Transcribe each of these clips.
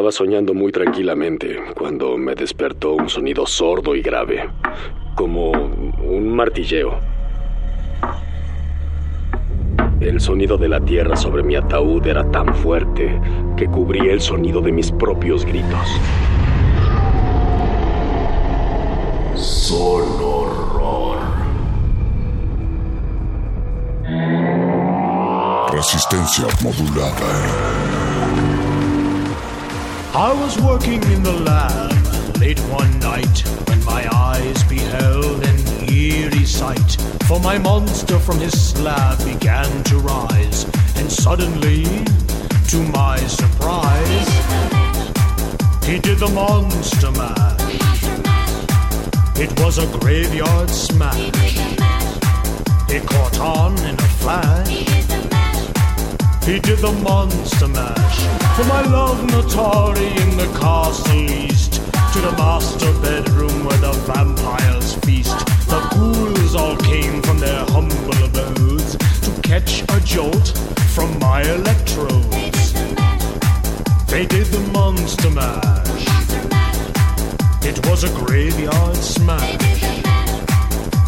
Estaba soñando muy tranquilamente cuando me despertó un sonido sordo y grave, como un martilleo. El sonido de la tierra sobre mi ataúd era tan fuerte que cubría el sonido de mis propios gritos. Sonoro. Resistencia modulada. I was working in the lab late one night when my eyes beheld an eerie sight. For my monster from his slab began to rise, and suddenly, to my surprise, he did the monster mash. It was a graveyard smash. It caught on in a flash. He did the monster mash for my love Natari in the castle east to the master bedroom where the vampires feast. The ghouls all came from their humble abodes to catch a jolt from my electrodes. They did the monster mash. It was a graveyard smash.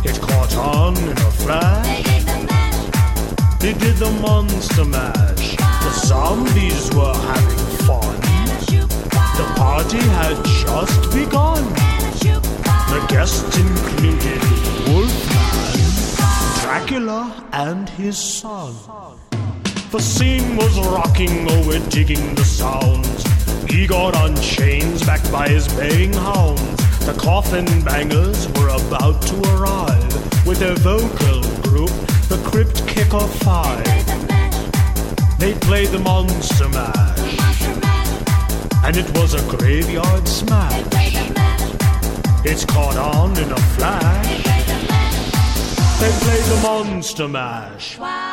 It caught on in a flash. They did the monster mash. The zombies were having fun. The party had just begun. The guests included Wolfman, Dracula, and his son. The scene was rocking, oh, digging the sounds. Igor on chains, backed by his baying hounds. The coffin bangers were about to arrive with their vocal group, the Crypt Kicker Five. They played the Monster Mash, and it was a graveyard smash. It's caught on in a flash. They played the Monster Mash. Out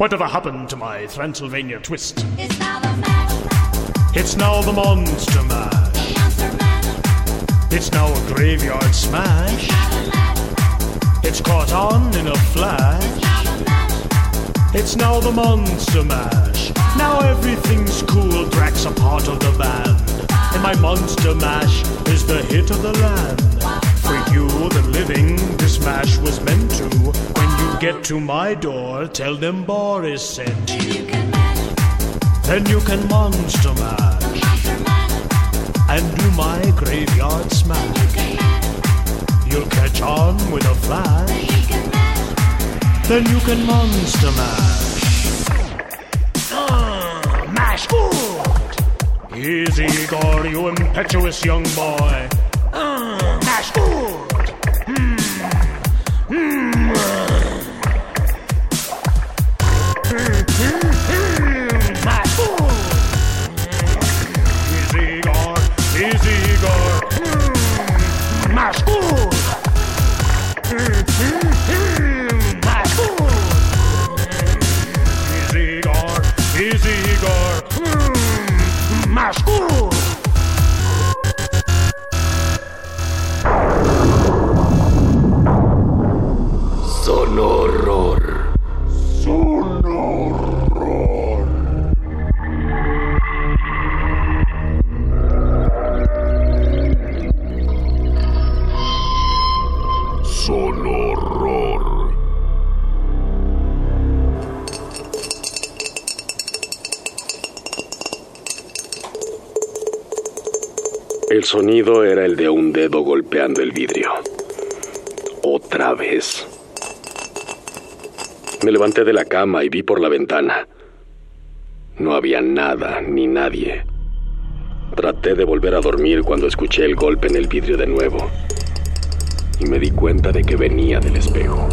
Whatever happened to my Transylvania twist? It's now the mash, It's now the Monster Mash. the It's now a graveyard smash. mash, It's caught on in a flash. now the mash, It's now the Monster Mash. Now everything's cool, Drax a part of the band. And my Monster Mash is the hit of the land. For you, the living, this mash was meant to. When you get to my door, tell them Boris sent then you. you can Then you can Monster Mash monster mash, and do my graveyard smash. You can You'll catch on with a flash. you can mash, Then you can Monster Mash. Uh, mash good! Easy, Igor, you impetuous young boy. Uh, mash good! Mm, El sonido era el de un dedo golpeando el vidrio. Otra vez. Me levanté de la cama y vi por la ventana. No había nada ni nadie. Traté de volver a dormir cuando escuché el golpe en el vidrio de nuevo. y me di cuenta de que venía del espejo.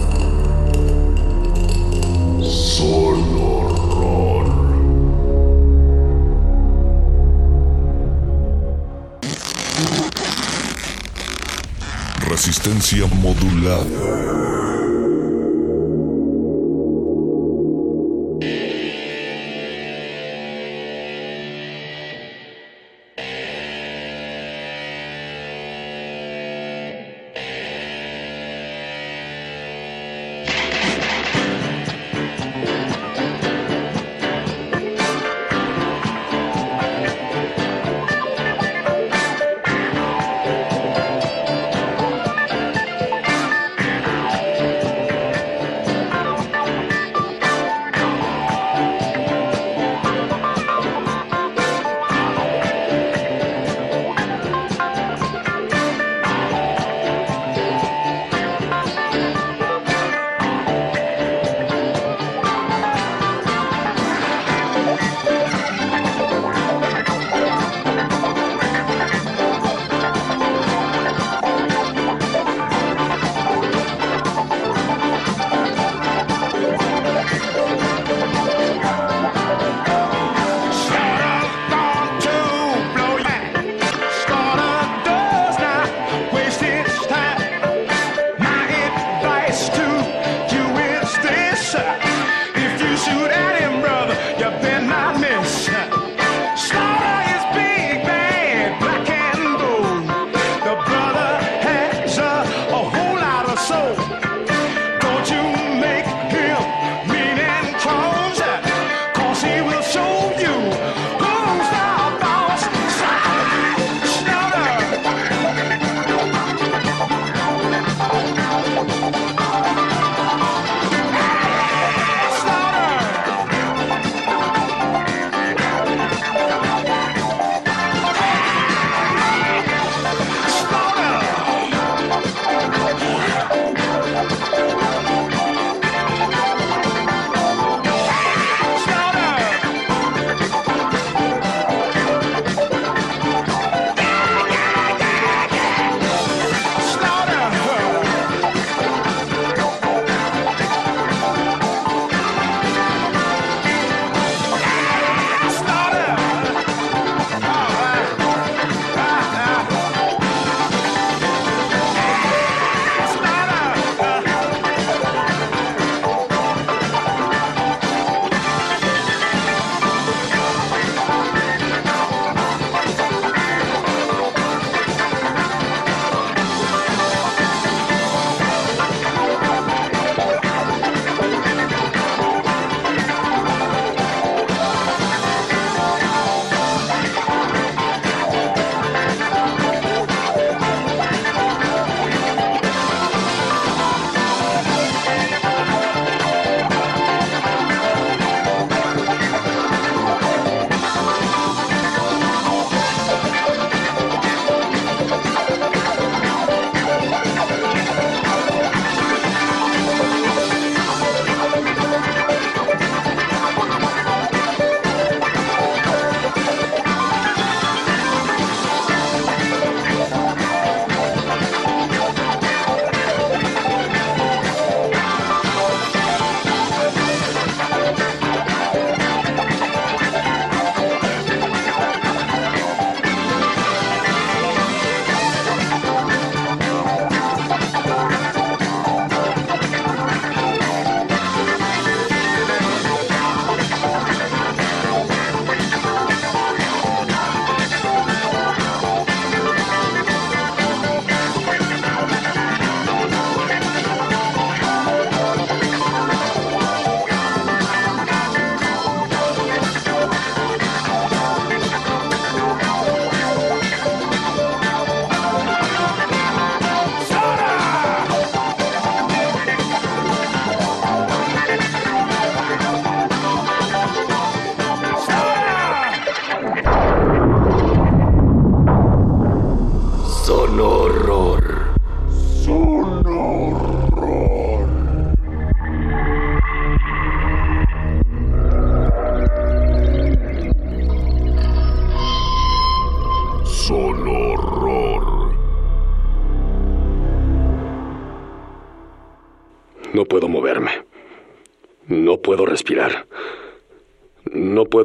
Resistencia modulada.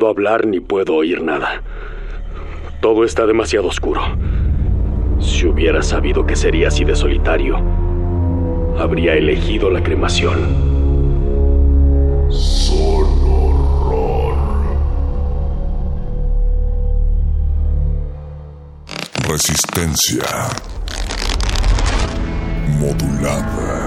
puedo hablar ni puedo oír nada. Todo está demasiado oscuro. Si hubiera sabido que sería así de solitario, habría elegido la cremación. Horror. Resistencia modulada.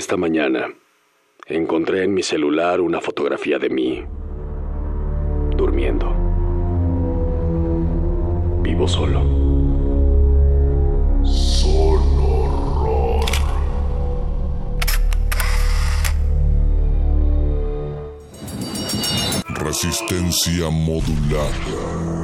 Esta mañana encontré en mi celular una fotografía de mí durmiendo. Vivo solo. Horror. Resistencia modulada.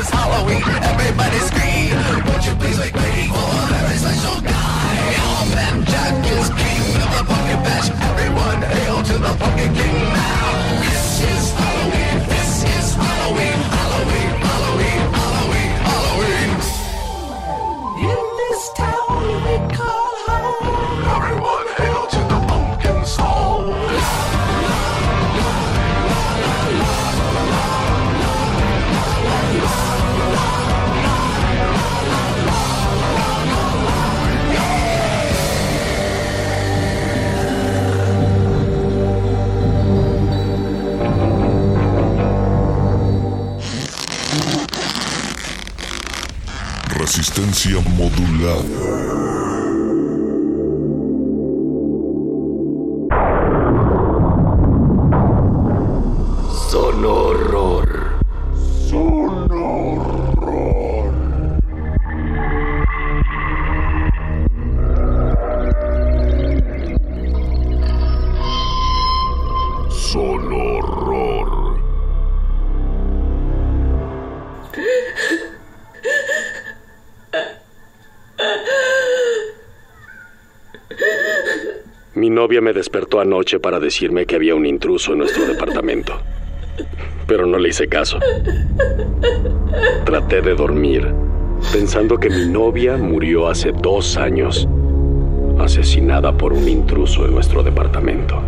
is Halloween. Everybody scream. Won't you please make way for a very special guy? All men Jack is king of the pumpkin patch. Everyone hail to the pumpkin king. resistencia modulada. Me despertó anoche para decirme que había un intruso en nuestro departamento. Pero no le hice caso. Traté de dormir, pensando que mi novia murió hace dos años, asesinada por un intruso en nuestro departamento.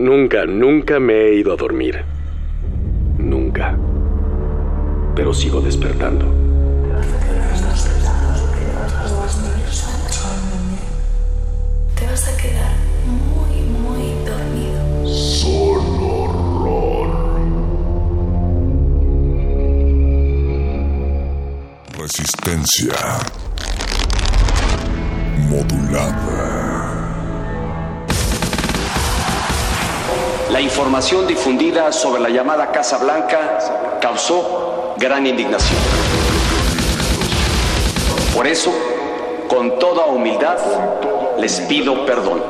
Nunca, nunca, me he ido a dormir. Nunca. Pero sigo despertando. Te vas a quedar muy, muy dormido. Solo horror. Resistencia. Modulada. La información difundida sobre la llamada Casa Blanca causó gran indignación. Por eso, con toda humildad, les pido perdón.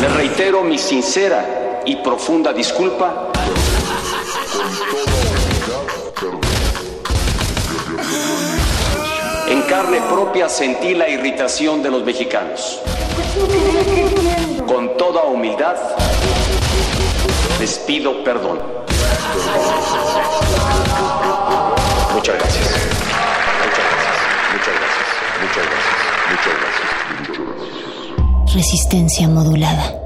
Les reitero mi sincera y profunda disculpa En carne propia sentí la irritación de los mexicanos. Con toda humildad, les pido perdón. Muchas gracias. Muchas gracias. Muchas gracias. Muchas gracias. Muchas gracias. Resistencia modulada.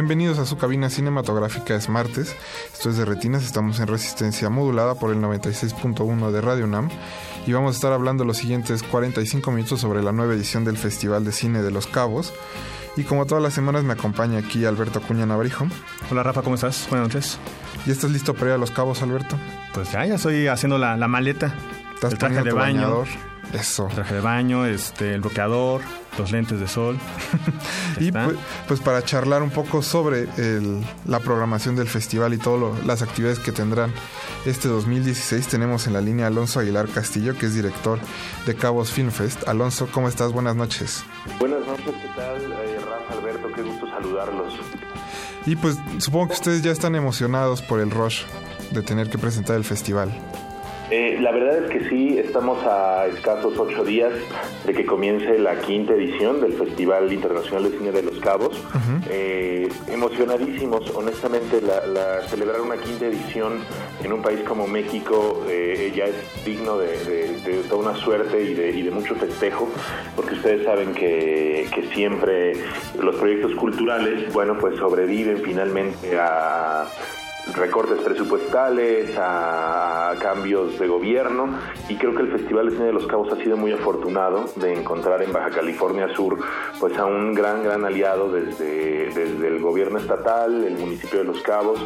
bienvenidos a su cabina cinematográfica, es martes. Esto es de Retinas, estamos en resistencia modulada por el 96.1 de Radio UNAM y vamos a estar hablando los siguientes 45 minutos sobre la nueva edición del Festival de Cine de Los Cabos. Y como todas las semanas me acompaña aquí Alberto Acuña Navarijo. Hola Rafa, ¿cómo estás? Buenas noches. ¿Ya estás listo para ir a Los Cabos, Alberto? Pues ya, ya estoy haciendo la, la maleta. ¿Estás el traje de baño. bañador? Eso. El traje de baño, este, el bloqueador, los lentes de sol. Y pues, pues para charlar un poco sobre el- la programación del festival y todas las actividades que tendrán este 2016, tenemos en la línea Alonso Aguilar Castillo, que es director de Cabos Film Fest. Alonso, ¿cómo estás? Buenas noches. Buenas noches, ¿qué tal? Eh, Rafa, Alberto, qué gusto saludarlos. Y pues supongo que ustedes ya están emocionados por el rush de tener que presentar el festival. Eh, la verdad es que sí, estamos a escasos ocho días de que comience la quinta edición del Festival Internacional de Cine de Los Cabos. Eh, emocionadísimos, honestamente, la, la- celebrar una quinta edición en un país como México eh, ya es digno de, de- de toda una suerte y de, y de mucho festejo, porque ustedes saben que, que siempre los proyectos culturales, bueno, pues sobreviven finalmente a recortes presupuestales, a cambios de gobierno y creo que el Festival de Cine de los Cabos ha sido muy afortunado de encontrar en Baja California Sur pues a un gran gran aliado desde, desde el gobierno estatal, el municipio de Los Cabos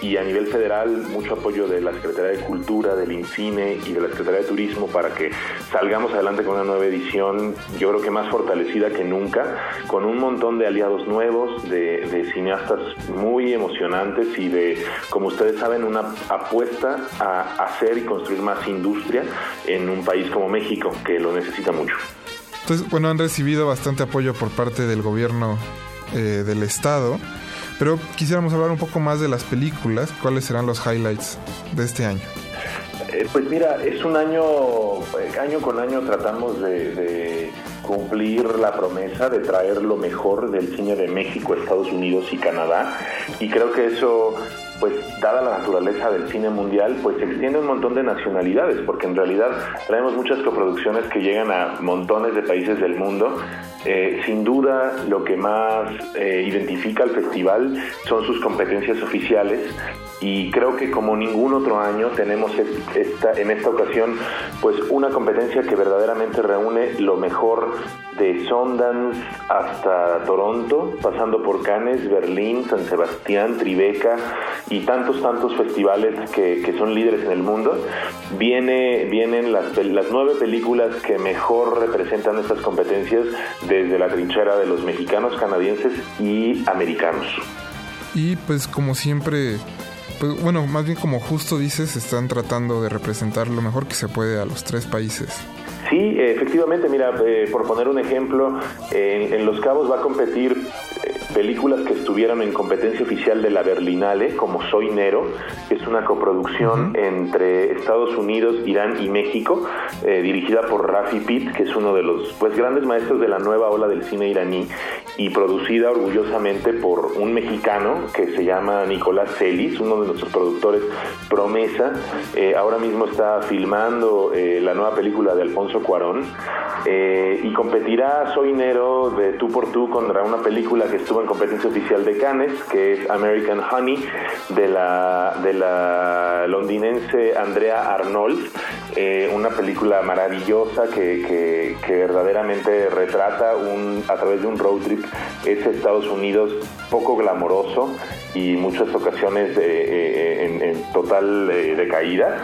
y a nivel federal mucho apoyo de la Secretaría de Cultura, del INCINE y de la Secretaría de Turismo para que salgamos adelante con una nueva edición yo creo que más fortalecida que nunca con un montón de aliados nuevos, de, de cineastas muy emocionantes y de como ustedes saben, una apuesta a hacer y construir más industria en un país como México, que lo necesita mucho. Entonces, bueno, han recibido bastante apoyo por parte del gobierno eh, del estado, pero quisiéramos hablar un poco más de las películas. ¿Cuáles serán los highlights de este año? Eh, pues mira, es un año, eh, año con año tratamos de, de cumplir la promesa de traer lo mejor del cine de México, Estados Unidos y Canadá. Y creo que eso, pues dada la naturaleza del cine mundial, pues se extiende un montón de nacionalidades, porque en realidad traemos muchas coproducciones que llegan a montones de países del mundo. Eh, sin duda, lo que más eh, identifica al festival son sus competencias oficiales y creo que como ningún otro año tenemos es- esta, en esta ocasión pues una competencia que verdaderamente reúne lo mejor de Sundance hasta Toronto, pasando por Cannes, Berlín, San Sebastián, Tribeca y tantos, tantos festivales que, que son líderes en el mundo. Viene, vienen las, las nueve películas que mejor representan estas competencias desde la trinchera de los mexicanos, canadienses y americanos. Y pues como siempre, pues bueno, más bien como justo dices, están tratando de representar lo mejor que se puede a los tres países. Sí, efectivamente, mira, eh, por poner un ejemplo, en, en Los Cabos va a competir películas que estuvieron en competencia oficial de la Berlinale, como Soy Nero, que es una coproducción entre Estados Unidos, Irán y México, eh, dirigida por Rafi Pitt, que es uno de los pues grandes maestros de la nueva ola del cine iraní, y producida orgullosamente por un mexicano que se llama Nicolás Celis, uno de nuestros productores promesa. Eh, ahora mismo está filmando eh, la nueva película de Alfonso Cuarón y competirá Soy Nero de tú por tú contra una película que estuvo en competencia oficial de Cannes, que es American Honey, de la, de la londinense Andrea Arnold, eh, una película maravillosa que, que- verdaderamente retrata un, a través de un road trip ese Estados Unidos poco glamoroso y muchas ocasiones eh, eh, en, en total eh, decaída.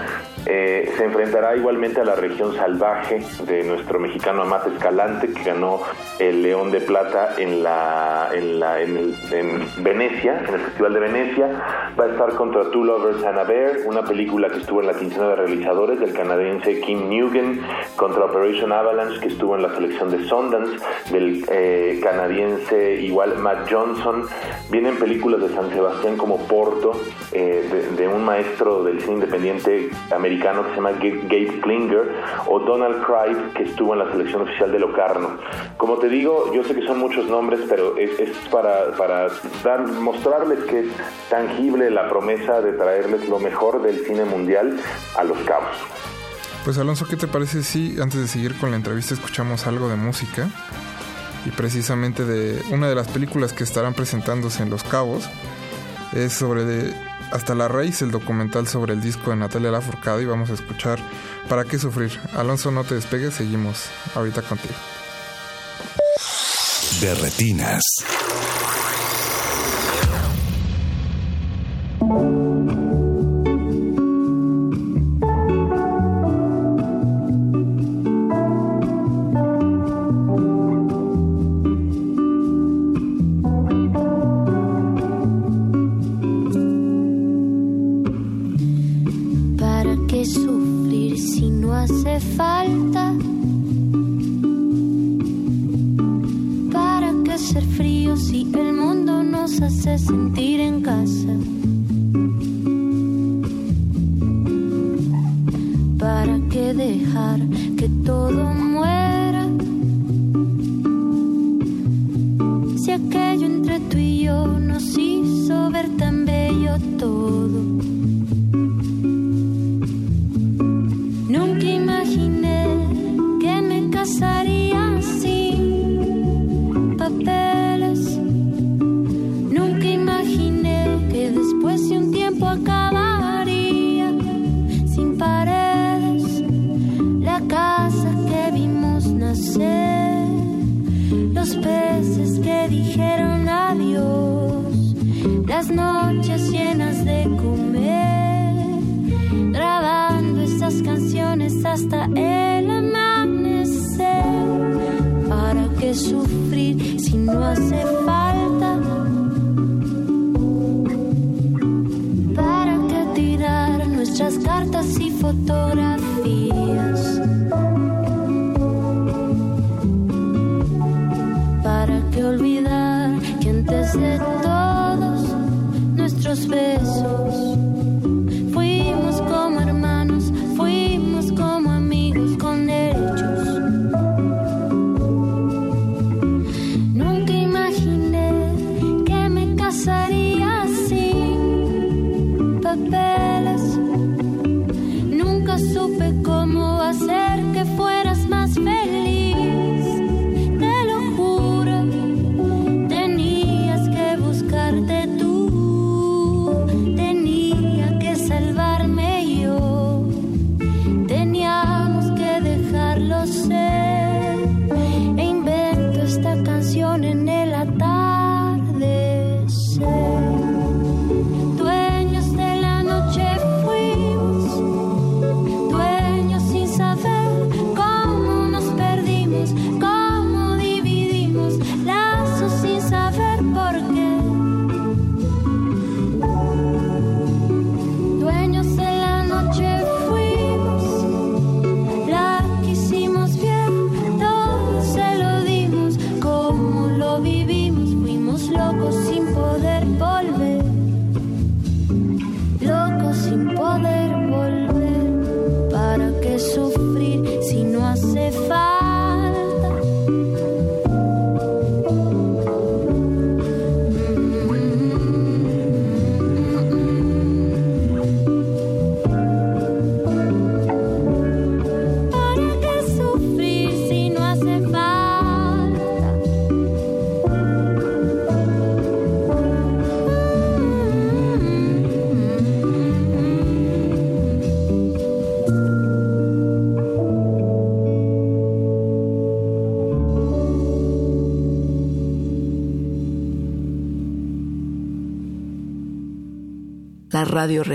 Eh, se enfrentará igualmente a la región salvaje de nuestro mexicano Amate Escalante, que ganó el León de Plata en, la, en, la, en, el- en Venecia, en el Festival de Venecia. Va a estar contra Two Lovers and a Bear, una película que estuvo en la quincena de realizadores del canadiense Kim Nugent, contra Operation Avalanche, que estuvo en la selección de Sundance, del eh, canadiense igual Matt Johnson. Vienen películas de San Sebastián como Porto, eh, de, de un maestro del cine independiente americano que se llama Ga- Gabe Klinger, o Donald Crive, que estuvo en la selección oficial de Locarno. Como te digo, yo sé que son muchos nombres, pero es, es para, para dar, mostrarles que es tangible la promesa de traerles lo mejor del cine mundial a los cabos. Pues Alonso, ¿qué te parece si antes de seguir con la entrevista escuchamos algo de música? Y precisamente de una de las películas que estarán presentándose en Los Cabos es sobre de Hasta la Raíz, el documental sobre el disco de Natalia Lafourcade y vamos a escuchar ¿Para qué sufrir? Alonso, no te despegues, seguimos ahorita contigo. De retinas. Nos hace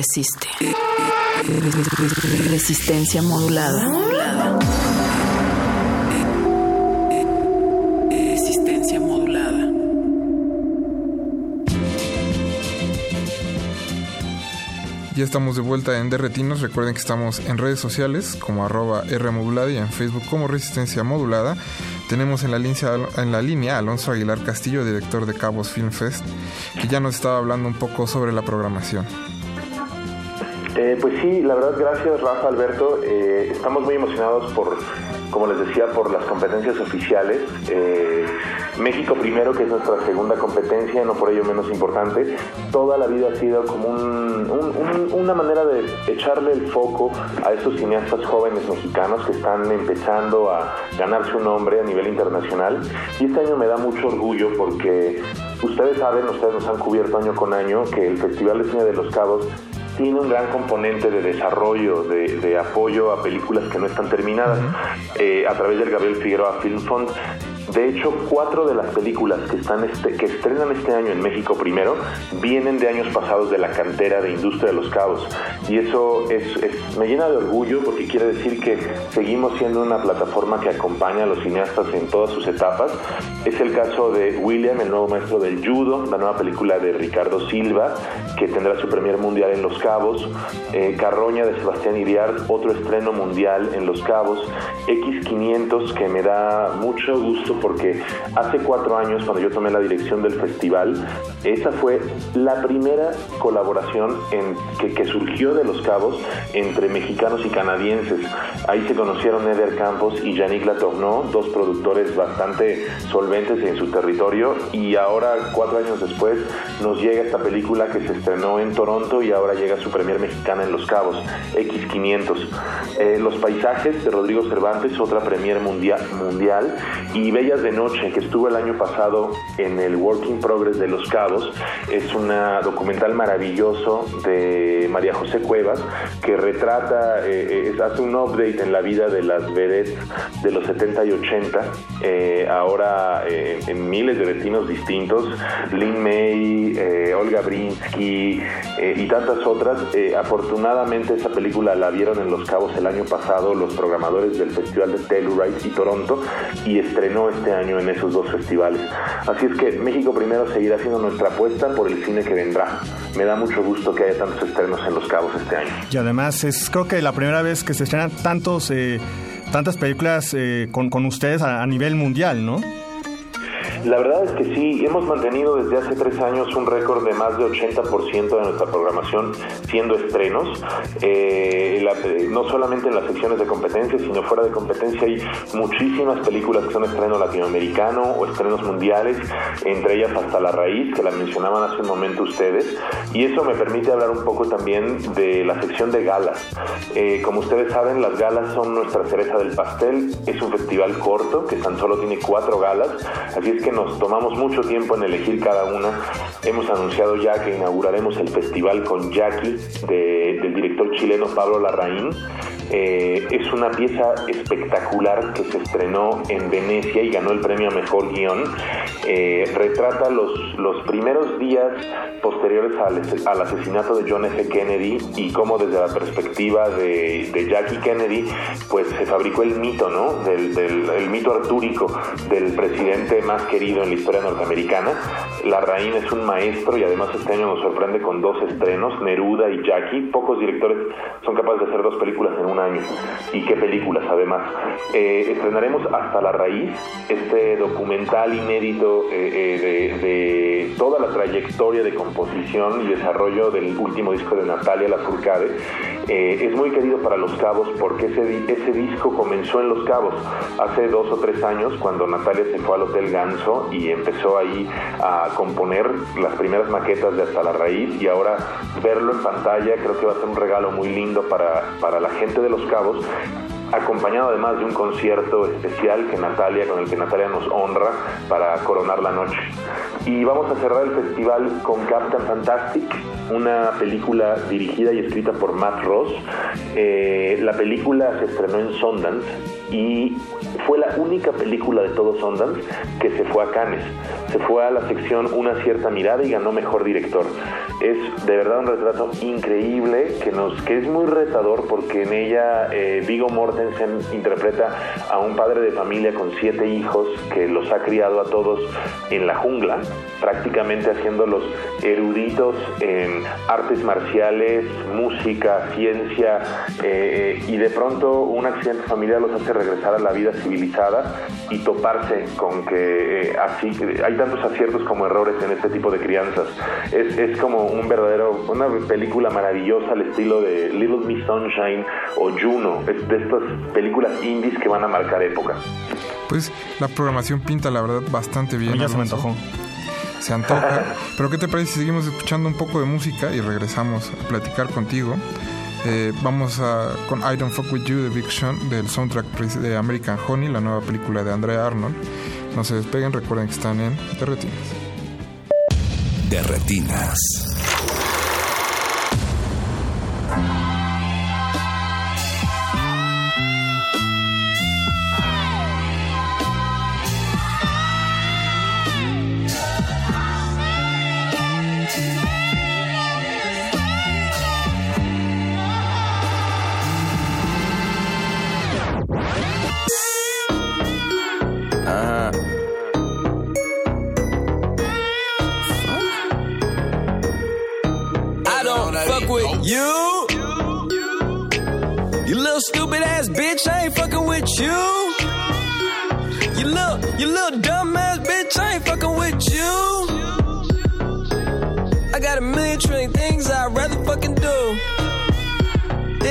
resiste. Resistencia modulada. Resistencia modulada. Ya estamos de vuelta en Derretinos. Recuerden que estamos en redes sociales como arroba Rmodulada y en Facebook como Resistencia Modulada. Tenemos en la, línea, en la línea Alonso Aguilar Castillo, director de Cabos Film Fest, que ya nos estaba hablando un poco sobre la programación. Eh, pues sí, la verdad, gracias Rafa, Alberto. Eh, estamos muy emocionados por, como les decía, por las competencias oficiales. Eh, México primero, que es nuestra segunda competencia, no por ello menos importante. Toda la vida ha sido como un- un- un- una manera de echarle el foco a estos cineastas jóvenes mexicanos que están empezando a ganarse un nombre a nivel internacional. Y este año me da mucho orgullo porque ustedes saben, ustedes nos han cubierto año con año, que el Festival de Cine de los Cabos tiene un gran componente de desarrollo, de, de apoyo a películas que no están terminadas, eh, a través del Gabriel Figueroa Film Fund. De hecho, cuatro de las películas que, están este, que estrenan este año en México primero vienen de años pasados de la cantera de Industria de los Cabos. Y eso es, es- me llena de orgullo porque quiere decir que seguimos siendo una plataforma que acompaña a los cineastas en todas sus etapas. Es el caso de William, el nuevo maestro del judo, la nueva película de Ricardo Silva, que tendrá su premier mundial en Los Cabos. Eh, Carroña de Sebastián Iriart, otro estreno mundial en Los Cabos. X500, que me da mucho gusto porque hace cuatro años, cuando yo tomé la dirección del festival, esa fue la primera colaboración en, que, que surgió de Los Cabos entre mexicanos y canadienses. Ahí se conocieron Eder Campos y Yannick Latourneau, dos productores bastante solventes en su territorio, y ahora, cuatro años después, nos llega esta película que se estrenó en Toronto y ahora llega su premier mexicana en Los Cabos, X500. Eh, Los paisajes de Rodrigo Cervantes, otra premier mundial, mundial, y Bellas de Noche, que estuvo el año pasado en el Working Progress de Los Cabos, es un documental maravilloso de María José Cuevas, que retrata, eh, es- hace un update en la vida de las vedettes de los 70 y 80, eh, ahora eh, en miles de destinos distintos, Lin May, eh, Olga Brinsky eh, y tantas otras. Eh, afortunadamente esa película la vieron en Los Cabos el año pasado los programadores del Festival de Telluride y Toronto y estrenó este año en esos dos festivales. Así es que México primero seguirá siendo nuestra apuesta por el cine que vendrá. Me da mucho gusto que haya tantos estrenos en Los Cabos este año. Y además es creo que la primera vez que se estrenan tantos eh, tantas películas eh, con, con ustedes a, a nivel mundial, ¿no? La verdad es que sí, hemos mantenido desde hace tres años un récord de más de 80% de nuestra programación siendo estrenos. Eh, eh, no solamente en las secciones de competencia, sino fuera de competencia hay muchísimas películas que son estreno latinoamericano o estrenos mundiales, entre ellas hasta La Raíz, que la mencionaban hace un momento ustedes. Y eso me permite hablar un poco también de la sección de galas. Eh, como ustedes saben, las galas son nuestra cereza del pastel. Es un festival corto que tan solo tiene cuatro galas, así es que nos tomamos mucho tiempo en elegir cada una. Hemos anunciado ya que inauguraremos el festival con Jackie de- del director chileno Pablo Larraín. Eh, es una pieza espectacular que se estrenó en Venecia y ganó el premio a mejor guion. Eh, retrata los, los primeros días posteriores al, al asesinato de John F. Kennedy y cómo desde la perspectiva de, de Jackie Kennedy pues se fabricó el mito, ¿no? Del, del- el mito artúrico del presidente más querido en la historia norteamericana. Larraín es un maestro y además este año nos sorprende con dos estrenos, Neruda y Jackie. Pocos directores son capaces de hacer dos películas en un año. Y qué películas, además. Eh, estrenaremos Hasta la Raíz, este documental inédito eh, eh, de, de toda la trayectoria de composición y desarrollo del último disco de Natalia Lafourcade. Eh, es muy querido para Los Cabos porque ese, ese disco comenzó en Los Cabos hace dos o tres años cuando Natalia se fue al Hotel Ganso y empezó ahí a componer las primeras maquetas de Hasta la Raíz y ahora verlo en pantalla creo que va a ser un regalo muy lindo para, para la gente de Los Cabos acompañado además de un concierto especial que Natalia, con el que Natalia nos honra para coronar la noche. Y vamos a cerrar el festival con Captain Fantastic, una película dirigida y escrita por Matt Ross. Eh, la película se estrenó en Sundance y fue la única película de todo Sundance que se fue a Cannes. Se fue a la sección Una cierta mirada y ganó mejor director. Es de verdad un retrato increíble que nos que es muy retador porque en ella eh, Viggo Mortensen interpreta a un padre de familia con siete hijos que los ha criado a todos en la jungla, prácticamente haciéndolos eruditos en artes marciales, música, ciencia, eh, y de pronto un accidente familiar los hace regresar a la vida civilizada y toparse con que eh, así hay tantos aciertos como errores en este tipo de crianzas. Es, es como un verdadero, una película maravillosa al estilo de Little Miss Sunshine o Juno, es de estas películas indies que van a marcar época. Pues la programación pinta la verdad bastante bien. A mí ya se me antojó. Se antoja. Pero ¿qué te parece si seguimos escuchando un poco de música y regresamos a platicar contigo? Eh, vamos a, con I Don't Fuck With You de Big del soundtrack de American Honey, la nueva película de Andrea Arnold. No se despeguen, recuerden que están en The Retinas.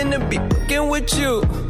Than to be fucking with you.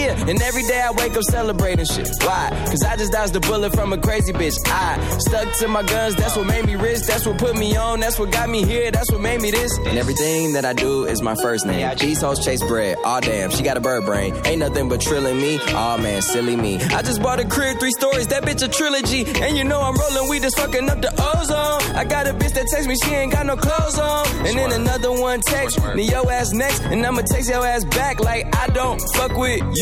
and every day I wake up celebrating shit. Why? Cause I just dodged the bullet from a crazy bitch. I stuck to my guns, that's what made me rich. That's what put me on, that's what got me here, that's what made me this. And everything that I do is my first name. These hoes chase bread, aw damn, she got a bird brain. Ain't nothing but trilling me, aw man, silly me. I just bought a crib, three stories, that bitch a trilogy. And you know I'm rolling weed, just fucking up the ozone. I got a bitch that text me, she ain't got no clothes on. And then another one text me, yo ass next, and I'ma text your ass back like I don't fuck with you.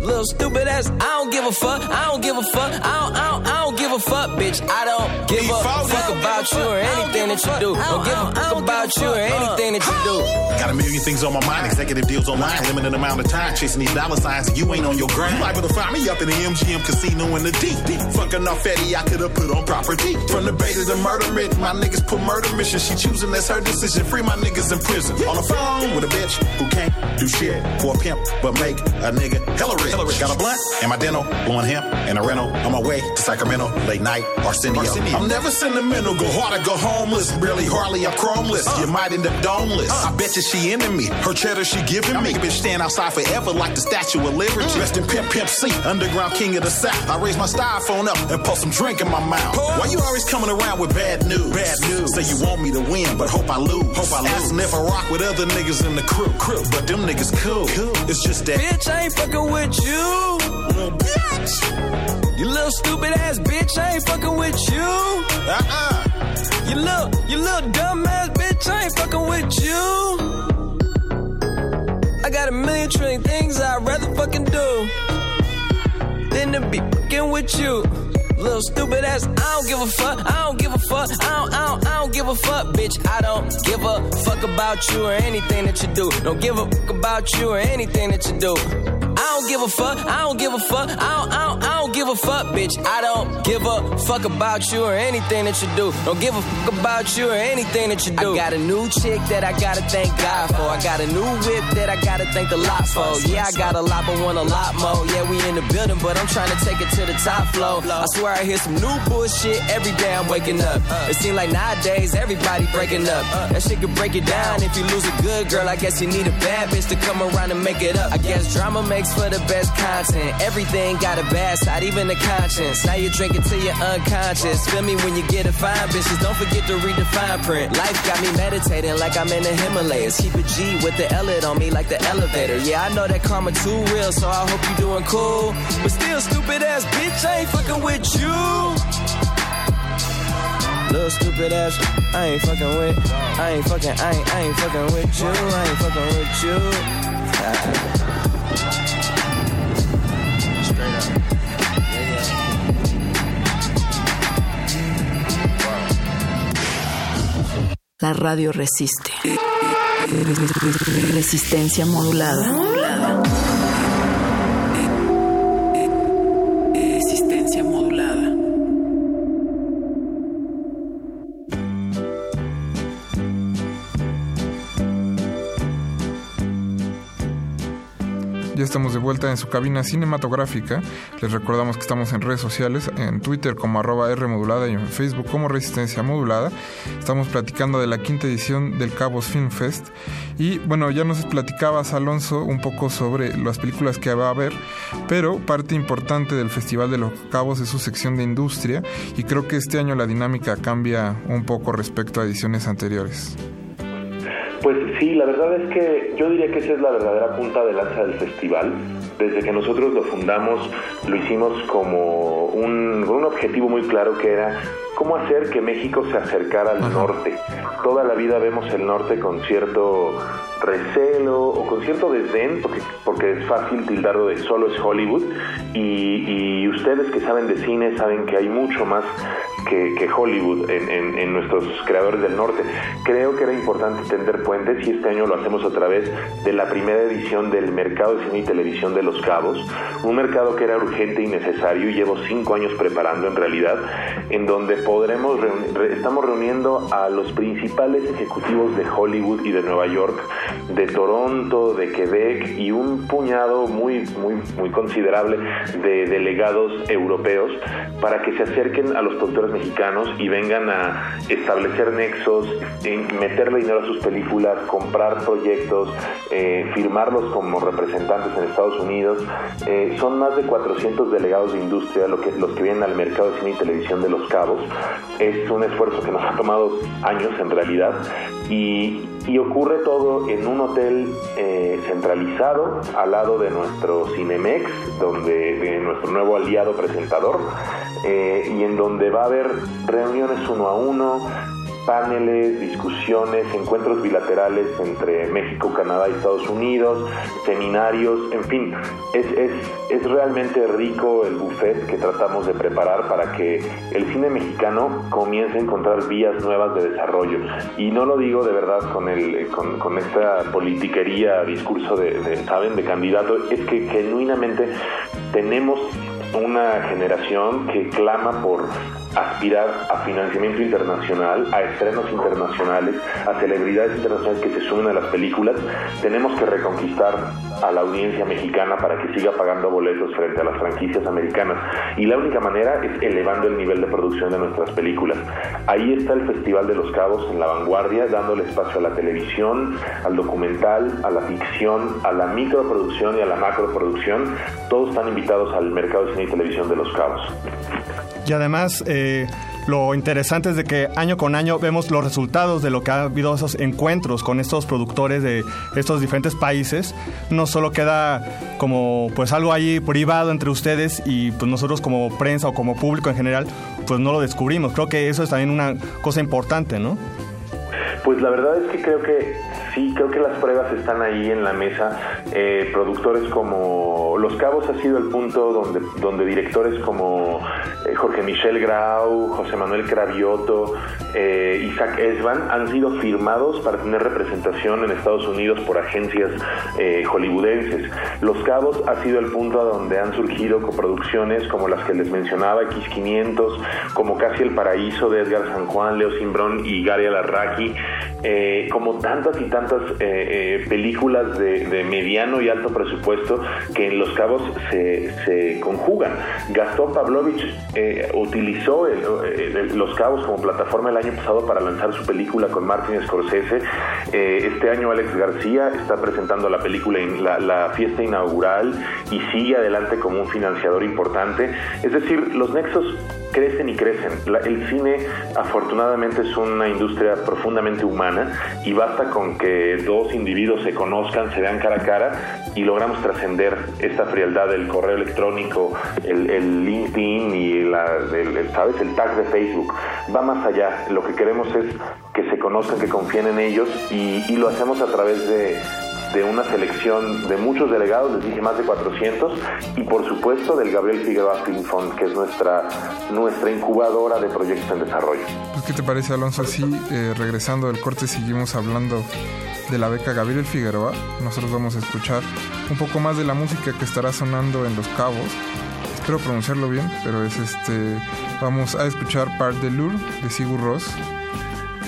Little stupid ass, I don't give a fuck, I don't give a fuck, I don't, I don't, I don't give a fuck, bitch. I don't give a fuck about you or anything that you do. I don't give a fuck about you or anything that you do. Got a million things on my mind, executive deals online, limited amount of time, chasing these dollar signs, and you ain't on your grind. You liable to find me up in the MGM casino in the deep. Fucking off Eddie, I could have put on property. From the bait to the murder myth, my niggas put murder mission. She choosing, that's her decision. Free my niggas in prison. On the phone with a bitch who can't do shit for a pimp, but make a nigga hella rich. Hillary. Got a blunt and my dental, blowing hemp and a rental. On my way to Sacramento, late night, Arsenio. I'm never sentimental, go hard or go homeless. Barely, hardly, I'm chromeless. You might end up domeless. I bet you she into me. Her cheddar she giving me. Make a bitch stand outside forever like the Statue of Liberty. Mm. Rest in Pimp Pimp C, underground king of the South. I raise my styrofoam up and pour some drink in my mouth. Why you always coming around with bad news? Bad news. Say you want me to win, but hope I lose. Hope I lose. Asking if I rock with other niggas in the crew. crew. But them niggas cool. cool. It's just that. Bitch, I ain't fucking with you. Bitch. You little stupid ass bitch, I ain't fucking with you. Uh-uh. You little, you little dumb ass bitch, I ain't fucking with you. I got a million trillion things I'd rather fucking do than to be fucking with you. Little stupid ass, I don't give a fuck, I don't give a fuck, I don't, I don't, I don't give a fuck, bitch. I don't give a fuck about you or anything that you do. Don't give a fuck about you or anything that you do. I don't give a fuck, I don't give a fuck, I don't, I don't, I don't give a fuck, bitch. I don't give a fuck about you or anything that you do. Don't give a fuck about you or anything that you do. I got a new chick that I gotta thank God for. I got a new whip that I gotta thank the lot for. Yeah, I got a lot, but want a lot more. Yeah, we in the building, but I'm trying to take it to the top floor. I swear I hear some new bullshit every day I'm waking up. It seems like nowadays everybody breaking up. That shit could break it down if you lose a good girl. I guess you need a bad bitch to come around and make it up. I guess drama makes for the best content. Everything got a bad side, even the conscience. Now you're drinking till you're unconscious. Feel me when you get a fine bitches. Don't forget to read the fine print. Life got me meditating like I'm in the Himalayas. Keep a G with the L it on me like the elevator. Yeah, I know that karma too real, so I hope you're doing cool. But still, stupid ass bitch, I ain't fucking with you. Little stupid ass, I ain't fucking with. I ain't fucking, I ain't, I ain't fucking with you. I ain't fucking with you. La radio resiste. Resistencia modulada. Estamos de vuelta en su cabina cinematográfica. Les recordamos que estamos en redes sociales, en Twitter como arroba R modulada y en Facebook como Resistencia Modulada. Estamos platicando de la quinta edición del Cabos Film Fest. Y bueno, ya nos platicabas, Alonso, un poco sobre las películas que va a haber, pero parte importante del Festival de los Cabos es su sección de industria y creo que este año la dinámica cambia un poco respecto a ediciones anteriores. Pues sí, la verdad es que yo diría que esa es la verdadera punta de lanza del festival. Desde que nosotros lo fundamos, lo hicimos como un, con un objetivo muy claro que era cómo hacer que México se acercara al norte. Toda la vida vemos el norte con cierto recelo o con cierto desdén, porque, porque es fácil tildarlo de solo es Hollywood, y, y ustedes que saben de cine saben que hay mucho más que, que Hollywood en, en, en, nuestros creadores del norte. Creo que era importante tender puentes y este año lo hacemos a través de la primera edición del mercado de cine y televisión de Los Cabos, un mercado que era urgente y necesario y llevo cinco años preparando en realidad, en donde podremos, reuni estamos reuniendo a los principales ejecutivos de Hollywood y de Nueva York, de Toronto, de Quebec y un puñado muy, muy, muy considerable de delegados europeos para que se acerquen a los productores mexicanos y vengan a establecer nexos, meterle dinero a sus películas, comprar proyectos, eh, firmarlos como representantes en Estados Unidos. Eh, son más de 400 delegados de industria lo que, los que vienen al mercado de cine y televisión de Los Cabos. Es un esfuerzo que nos ha tomado años en realidad y, y ocurre todo en un hotel eh, centralizado al lado de nuestro Cinemex, donde de nuestro nuevo aliado presentador, eh, y en donde va a haber reuniones uno a uno, paneles, discusiones, encuentros bilaterales entre México, Canadá y Estados Unidos, seminarios, en fin, es, es, es realmente rico el buffet que tratamos de preparar para que el cine mexicano comience a encontrar vías nuevas de desarrollo. Y no lo digo de verdad con, el, con, esta politiquería, discurso de, ¿saben?, de candidato, es que genuinamente tenemos una generación que clama por aspirar a financiamiento internacional, a estrenos internacionales, a celebridades internacionales que se sumen a las películas, tenemos que reconquistar a la audiencia mexicana para que siga pagando boletos frente a las franquicias americanas. Y la única manera es elevando el nivel de producción de nuestras películas. Ahí está el Festival de los Cabos en la vanguardia, dándole espacio a la televisión, al documental, a la ficción, a la microproducción y a la macroproducción. Todos están invitados al mercado de cine y televisión de los Cabos. Y además, eh, lo interesante es de que año con año vemos los resultados de lo que ha habido esos encuentros con estos productores de estos diferentes países. No solo queda como pues algo ahí privado entre ustedes y pues nosotros como prensa o como público en general, pues no lo descubrimos. Creo que eso es también una cosa importante, ¿no? Pues la verdad es que creo que sí, creo que las pruebas están ahí en la mesa. Eh, productores como Los Cabos ha sido el punto donde, donde directores como eh, Jorge Michel Grau, José Manuel Cravioto, eh, Isaac Esban han sido firmados para tener representación en Estados Unidos por agencias eh, hollywoodenses. Los Cabos ha sido el punto donde han surgido coproducciones como las que les mencionaba, X500, como Casi el Paraíso de Edgar San Juan, Leo Simbrón y Gary Alarraqui, eh, como tantas y tantas eh, eh, películas de, de mediano y alto presupuesto que en Los Cabos se, se conjugan. Gastón Pavlovich eh, utilizó el- el- Los Cabos como plataforma el año pasado para lanzar su película con Martin Scorsese. Eh, este año Alex García está presentando la película, la, la fiesta inaugural y sigue adelante como un financiador importante. Es decir, los nexos crecen y crecen. La- el cine afortunadamente es una industria humana y basta con que dos individuos se conozcan, se vean cara a cara y logramos trascender esta frialdad del correo electrónico, el, LinkedIn y la, el, ¿sabes? el tag de Facebook. Va más allá. Lo que queremos es que se conozcan, que confíen en ellos y lo hacemos a través de de una selección de muchos delegados, les dije más de 400, y por supuesto del Gabriel Figueroa Film Fund, que es nuestra, nuestra incubadora de proyectos en desarrollo. Pues, ¿Qué te parece, Alonso? Sí, eh, regresando del corte, seguimos hablando de la beca Gabriel Figueroa. Nosotros vamos a escuchar un poco más de la música que estará sonando en Los Cabos. Espero pronunciarlo bien, pero es este. Vamos a escuchar Part de Lure de Sigur Ross,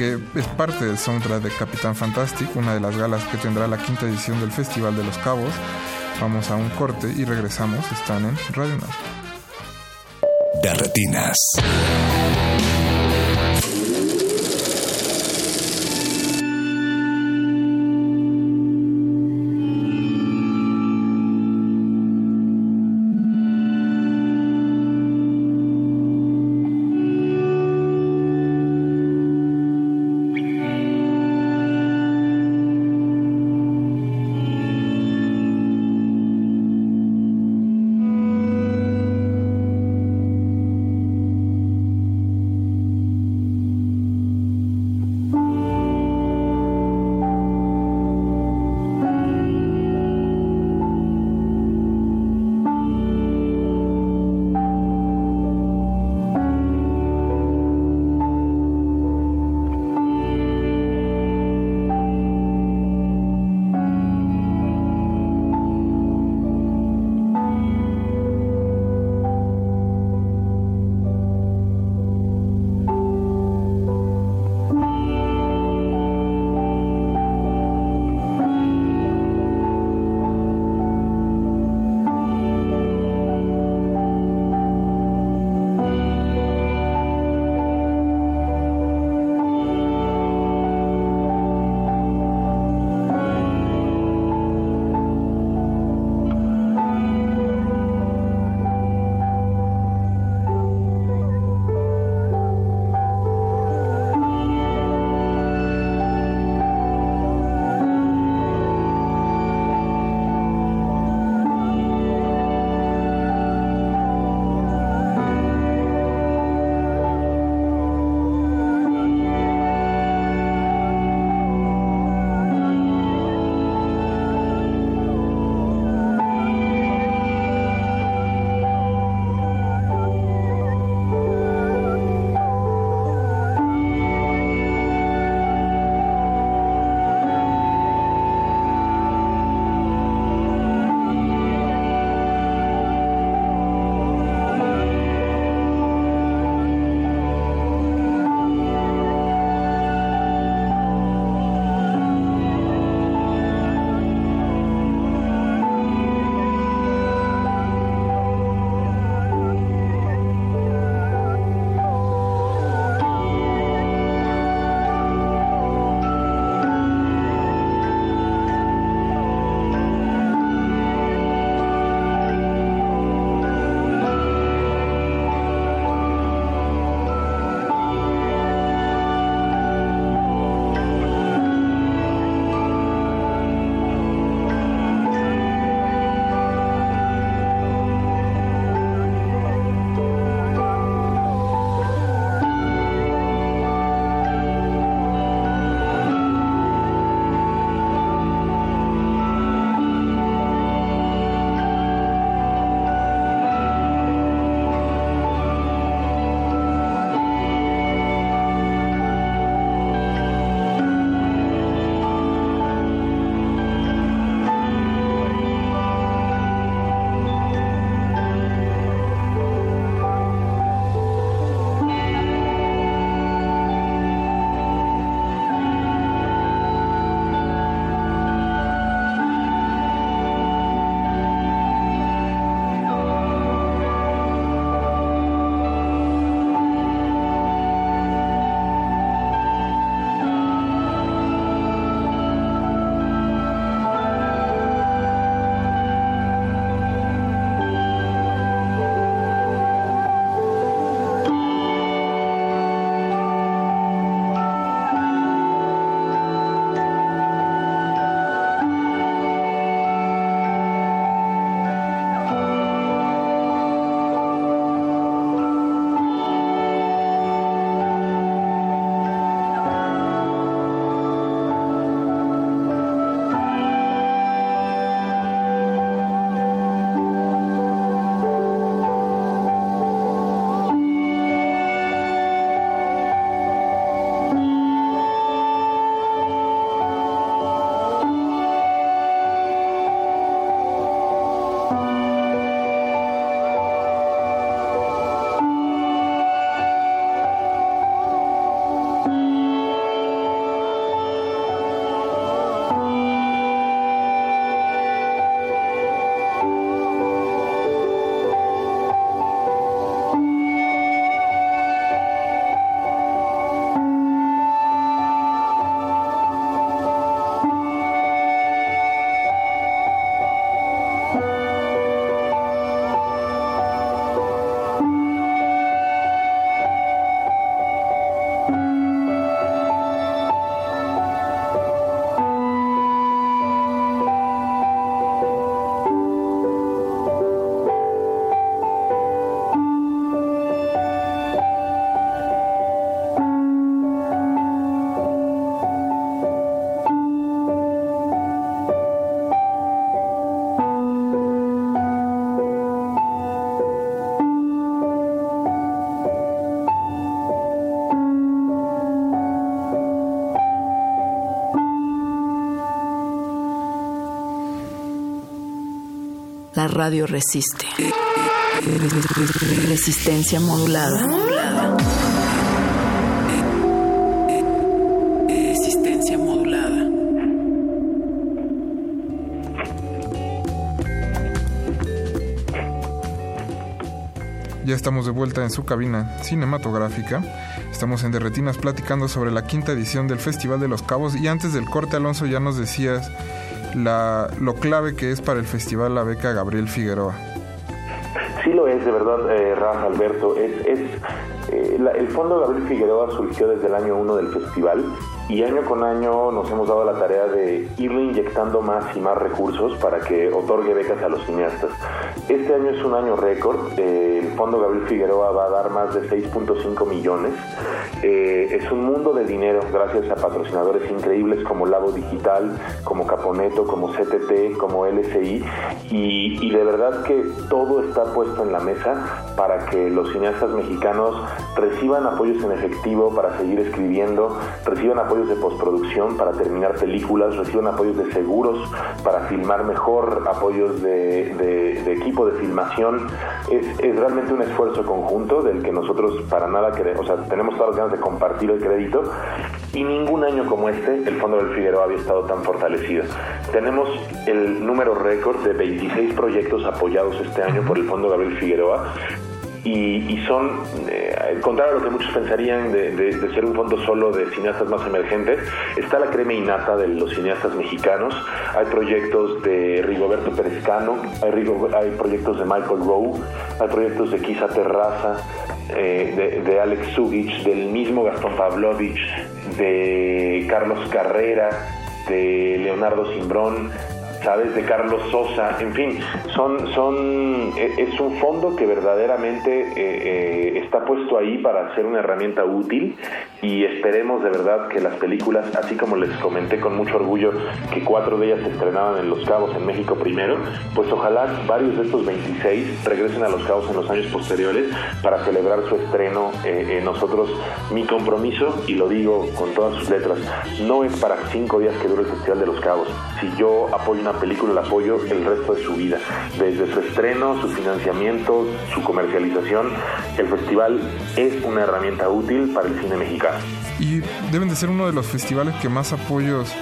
que es parte del soundtrack de Capitán Fantastic, una de las galas que tendrá la quinta edición del Festival de los Cabos. Vamos a un corte y regresamos. Están en Radio Now. De retinas. Radio resiste. Resistencia modulada. Resistencia modulada. Ya estamos de vuelta en su cabina cinematográfica. Estamos en Derretinas platicando sobre la quinta edición del Festival de los Cabos. Y antes del corte, Alonso, ya nos decías la, lo clave que es para el festival la beca Gabriel Figueroa. Sí lo es, de verdad, eh, Rafa, Alberto. Eh, el Fondo Gabriel Figueroa surgió desde el año 1 del festival y año con año nos hemos dado la tarea de irle inyectando más y más recursos para que otorgue becas a los cineastas. Este año es un año récord. eh, el Fondo Gabriel Figueroa va a dar más de 6.5 millones. Eh, es un mundo de dinero gracias a patrocinadores increíbles como Labo Digital, como Caponeto, como CTT, como LSI y, de verdad que todo está puesto en la mesa para que los cineastas mexicanos reciban apoyos en efectivo para seguir escribiendo, reciban apoyos de postproducción para terminar películas, reciban apoyos de seguros para filmar mejor, apoyos de, equipo de filmación. Es, es realmente un esfuerzo conjunto del que nosotros para nada queremos, o sea, tenemos todas las ganas de compartir el crédito y ningún año como este el Fondo del Figueroa había estado tan fortalecido. Tenemos el número récord de 26 proyectos apoyados este año por el Fondo Gabriel Figueroa y, son, eh, contrario a lo que muchos pensarían de, ser un fondo solo de cineastas más emergentes, está la crema innata de los cineastas mexicanos. Hay proyectos de Rigoberto Perezcano, hay, hay proyectos de Michael Rowe, hay proyectos de Kisa Terraza, eh, de, de Alex Zugich, del mismo Gastón Pavlovich, de Carlos Carrera, de Leonardo Simbrón, ¿sabes? De Carlos Sosa, en fin, son, son, e- es un fondo que verdaderamente eh, eh, está puesto ahí para ser una herramienta útil y esperemos de verdad que las películas, así como les comenté con mucho orgullo que cuatro de ellas se estrenaban en Los Cabos, en México primero, pues ojalá varios de estos 26 regresen a Los Cabos en los años posteriores para celebrar su estreno. Eh, nosotros, mi compromiso, y lo digo con todas sus letras, no es para cinco días que dure el Festival de Los Cabos. Si yo apoyo una película, la apoyo el resto de su vida. Desde su estreno, su financiamiento, su comercialización, el festival es una herramienta útil para el cine mexicano. Y deben de ser uno de los festivales que más apoyos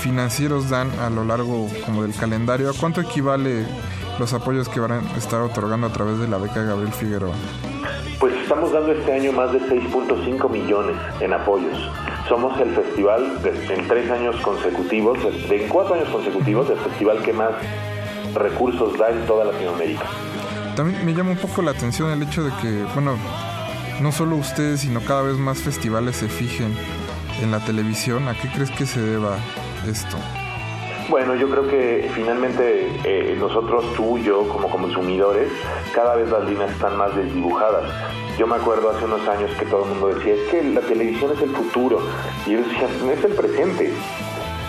financieros dan a lo largo como del calendario. ¿A cuánto equivale los apoyos que van a estar otorgando a través de la beca Gabriel Figueroa? Pues estamos dando este año más de 6.5 millones en apoyos. Somos el festival de- en tres años consecutivos, de, en cuatro años consecutivos, el festival que más recursos da en toda Latinoamérica. También me llama un poco la atención el hecho de que, bueno, no solo ustedes, sino cada vez más festivales se fijen en la televisión. ¿A qué crees que se deba esto? Bueno, yo creo que finalmente eh, nosotros, tú y yo, como consumidores, cada vez las líneas están más desdibujadas. Yo me acuerdo hace unos años que todo el mundo decía, es que la televisión es el futuro. Y yo decía, es el presente.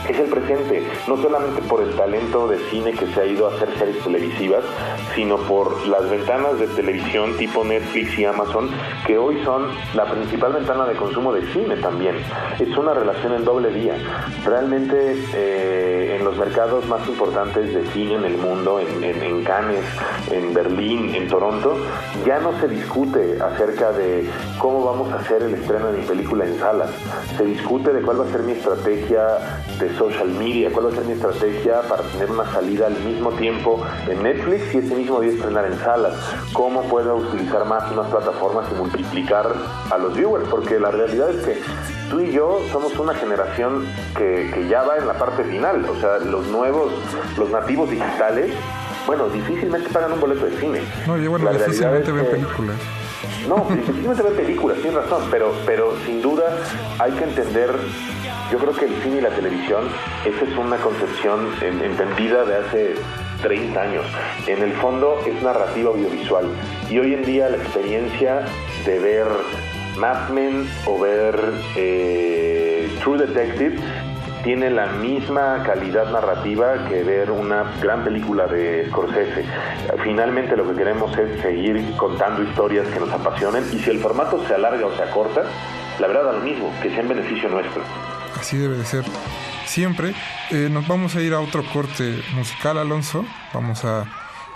Es el presente, no solamente por el talento de cine que se ha ido a hacer series televisivas, sino por las ventanas de televisión tipo Netflix y Amazon, que hoy son la principal ventana de consumo de cine también. Es una relación en doble vía. Realmente eh, en los mercados más importantes de cine en el mundo, en, Cannes, en Berlín, en Toronto, ya no se discute acerca de cómo vamos a hacer el estreno de mi película en salas. Se discute de cuál va a ser mi estrategia de social media, cuál va a ser mi estrategia para tener una salida al mismo tiempo en Netflix y ese mismo día estrenar en salas. Cómo puedo utilizar más unas plataformas y multiplicar a los viewers, porque la realidad es que tú y yo somos una generación que, que ya va en la parte final, o sea, los nuevos, los nativos digitales, bueno, difícilmente pagan un boleto de cine. No, y bueno, La difícilmente ven películas. no, difícilmente ver películas, tienes razón, pero, pero sin duda hay que entender, yo creo que el cine y la televisión, esa es una concepción en- entendida de hace 30 años. En el fondo es narrativa audiovisual y hoy en día la experiencia de ver Mad Men o ver eh, True Detective tiene la misma calidad narrativa que ver una gran película de Scorsese. Finalmente lo que queremos es seguir contando historias que nos apasionen y si el formato se alarga o se acorta, la verdad da lo mismo, que sea en beneficio nuestro. Así debe de ser. Siempre. Eh, nos vamos a ir a otro corte musical, Alonso. Vamos a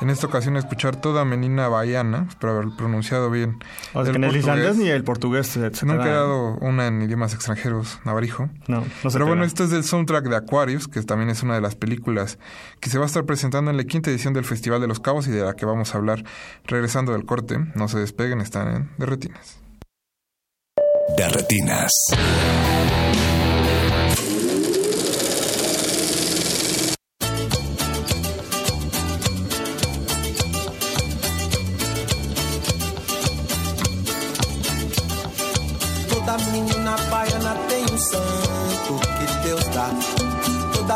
En esta ocasión escuchar toda Menina Baiana, espero haber pronunciado bien. O sea, que el ni el islandés ni el portugués se, se Nunca he da. dado una en idiomas extranjeros, navarijo. No, no se Pero bueno, da. esto es del soundtrack de Aquarius, que también es una de las películas que se va a estar presentando en la quinta edición del Festival de los Cabos y de la que vamos a hablar regresando del corte. No se despeguen, están en de retinas.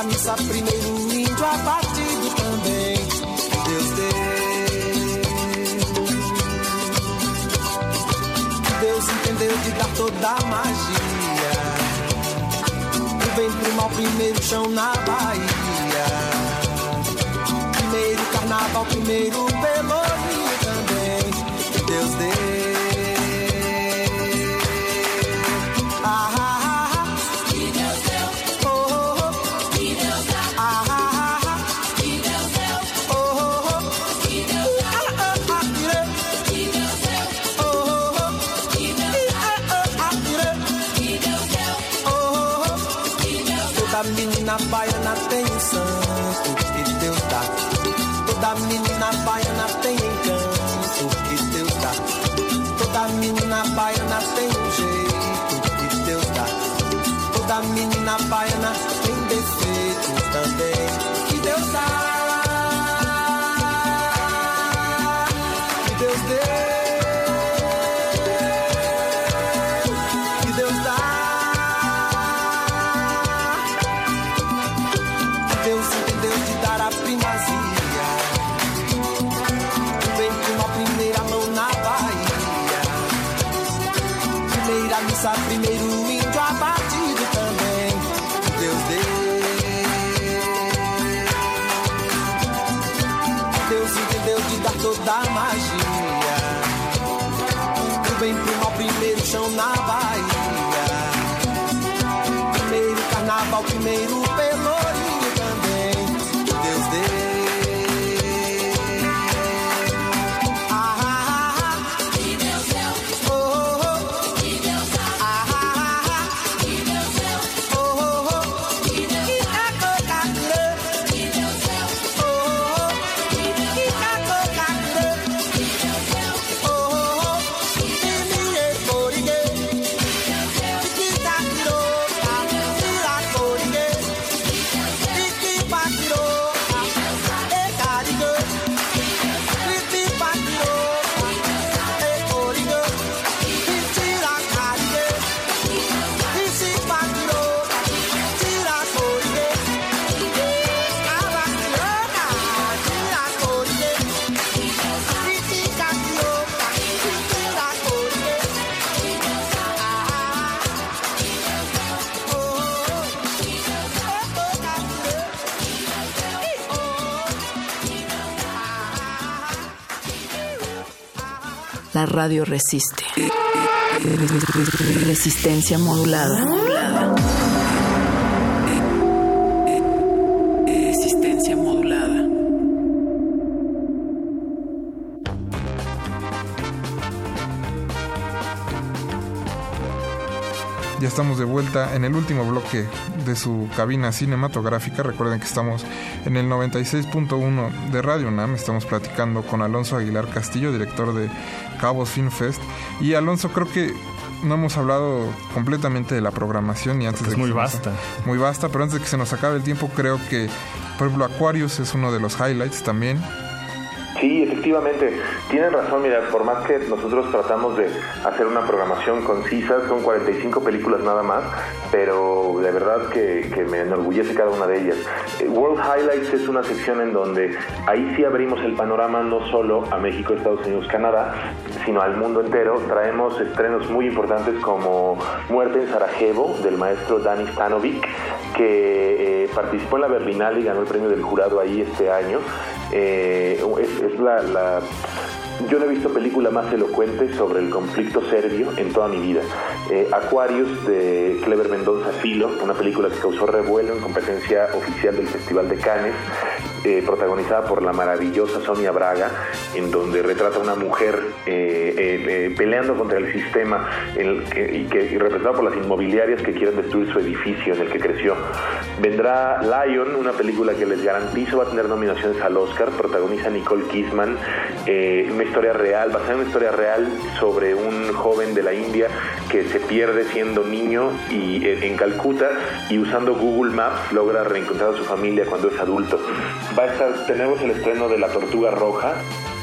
Primeira missa, primeiro índio abatido também. Deus deu. Deus entendeu de dar toda a magia. O bem pro mal, primeiro chão na Bahia. Primeiro carnaval, primeiro pelourinho também. Deus dê. Radio resiste. Resistencia modulada. Resistencia modulada. Ya estamos de vuelta en el último bloque de su cabina cinematográfica. Recuerden que estamos en el 96.1 de Radio UNAM. Estamos platicando con Alonso Aguilar Castillo, director de Cabos Film Fest. Y Alonso, creo que no hemos hablado completamente de la programación y antes Es de que muy se nos- vasta. muy vasta, pero antes de que se nos acabe el tiempo, creo que, por ejemplo, Aquarius es uno de los highlights también. Sí, efectivamente. tienen razón, mira, por más que nosotros tratamos de hacer una programación concisa, son 45 películas nada más, pero de verdad que, que me enorgullece cada una de ellas. Eh, World Highlights es una sección en donde ahí sí abrimos el panorama no solo a México, Estados Unidos, Canadá, sino al mundo entero. Traemos estrenos muy importantes como Muerte en Sarajevo, del maestro Dani Stanovic, que eh, participó en la Berlinale y ganó el premio del jurado ahí este año. Eh, es, la, yo no he visto película más elocuente sobre el conflicto serbio en toda mi vida. Eh, Aquarius de Clever Mendoza Filo, una película que causó revuelo en competencia oficial del Festival de Cannes, eh, protagonizada por la maravillosa Sonia Braga, en donde retrata a una mujer eh, eh, peleando contra el sistema y, que, y representada por las inmobiliarias que quieren destruir su edificio en el que creció. Vendrá Lion, una película que les garantizo va a tener nominaciones al Oscar, protagoniza Nicole Kidman, una historia real, basada en una historia real sobre un joven de la India que se pierde siendo niño y en Calcuta y usando Google Maps logra reencontrar a su familia cuando es adulto. Va a estar, tenemos el estreno de La Tortuga Roja,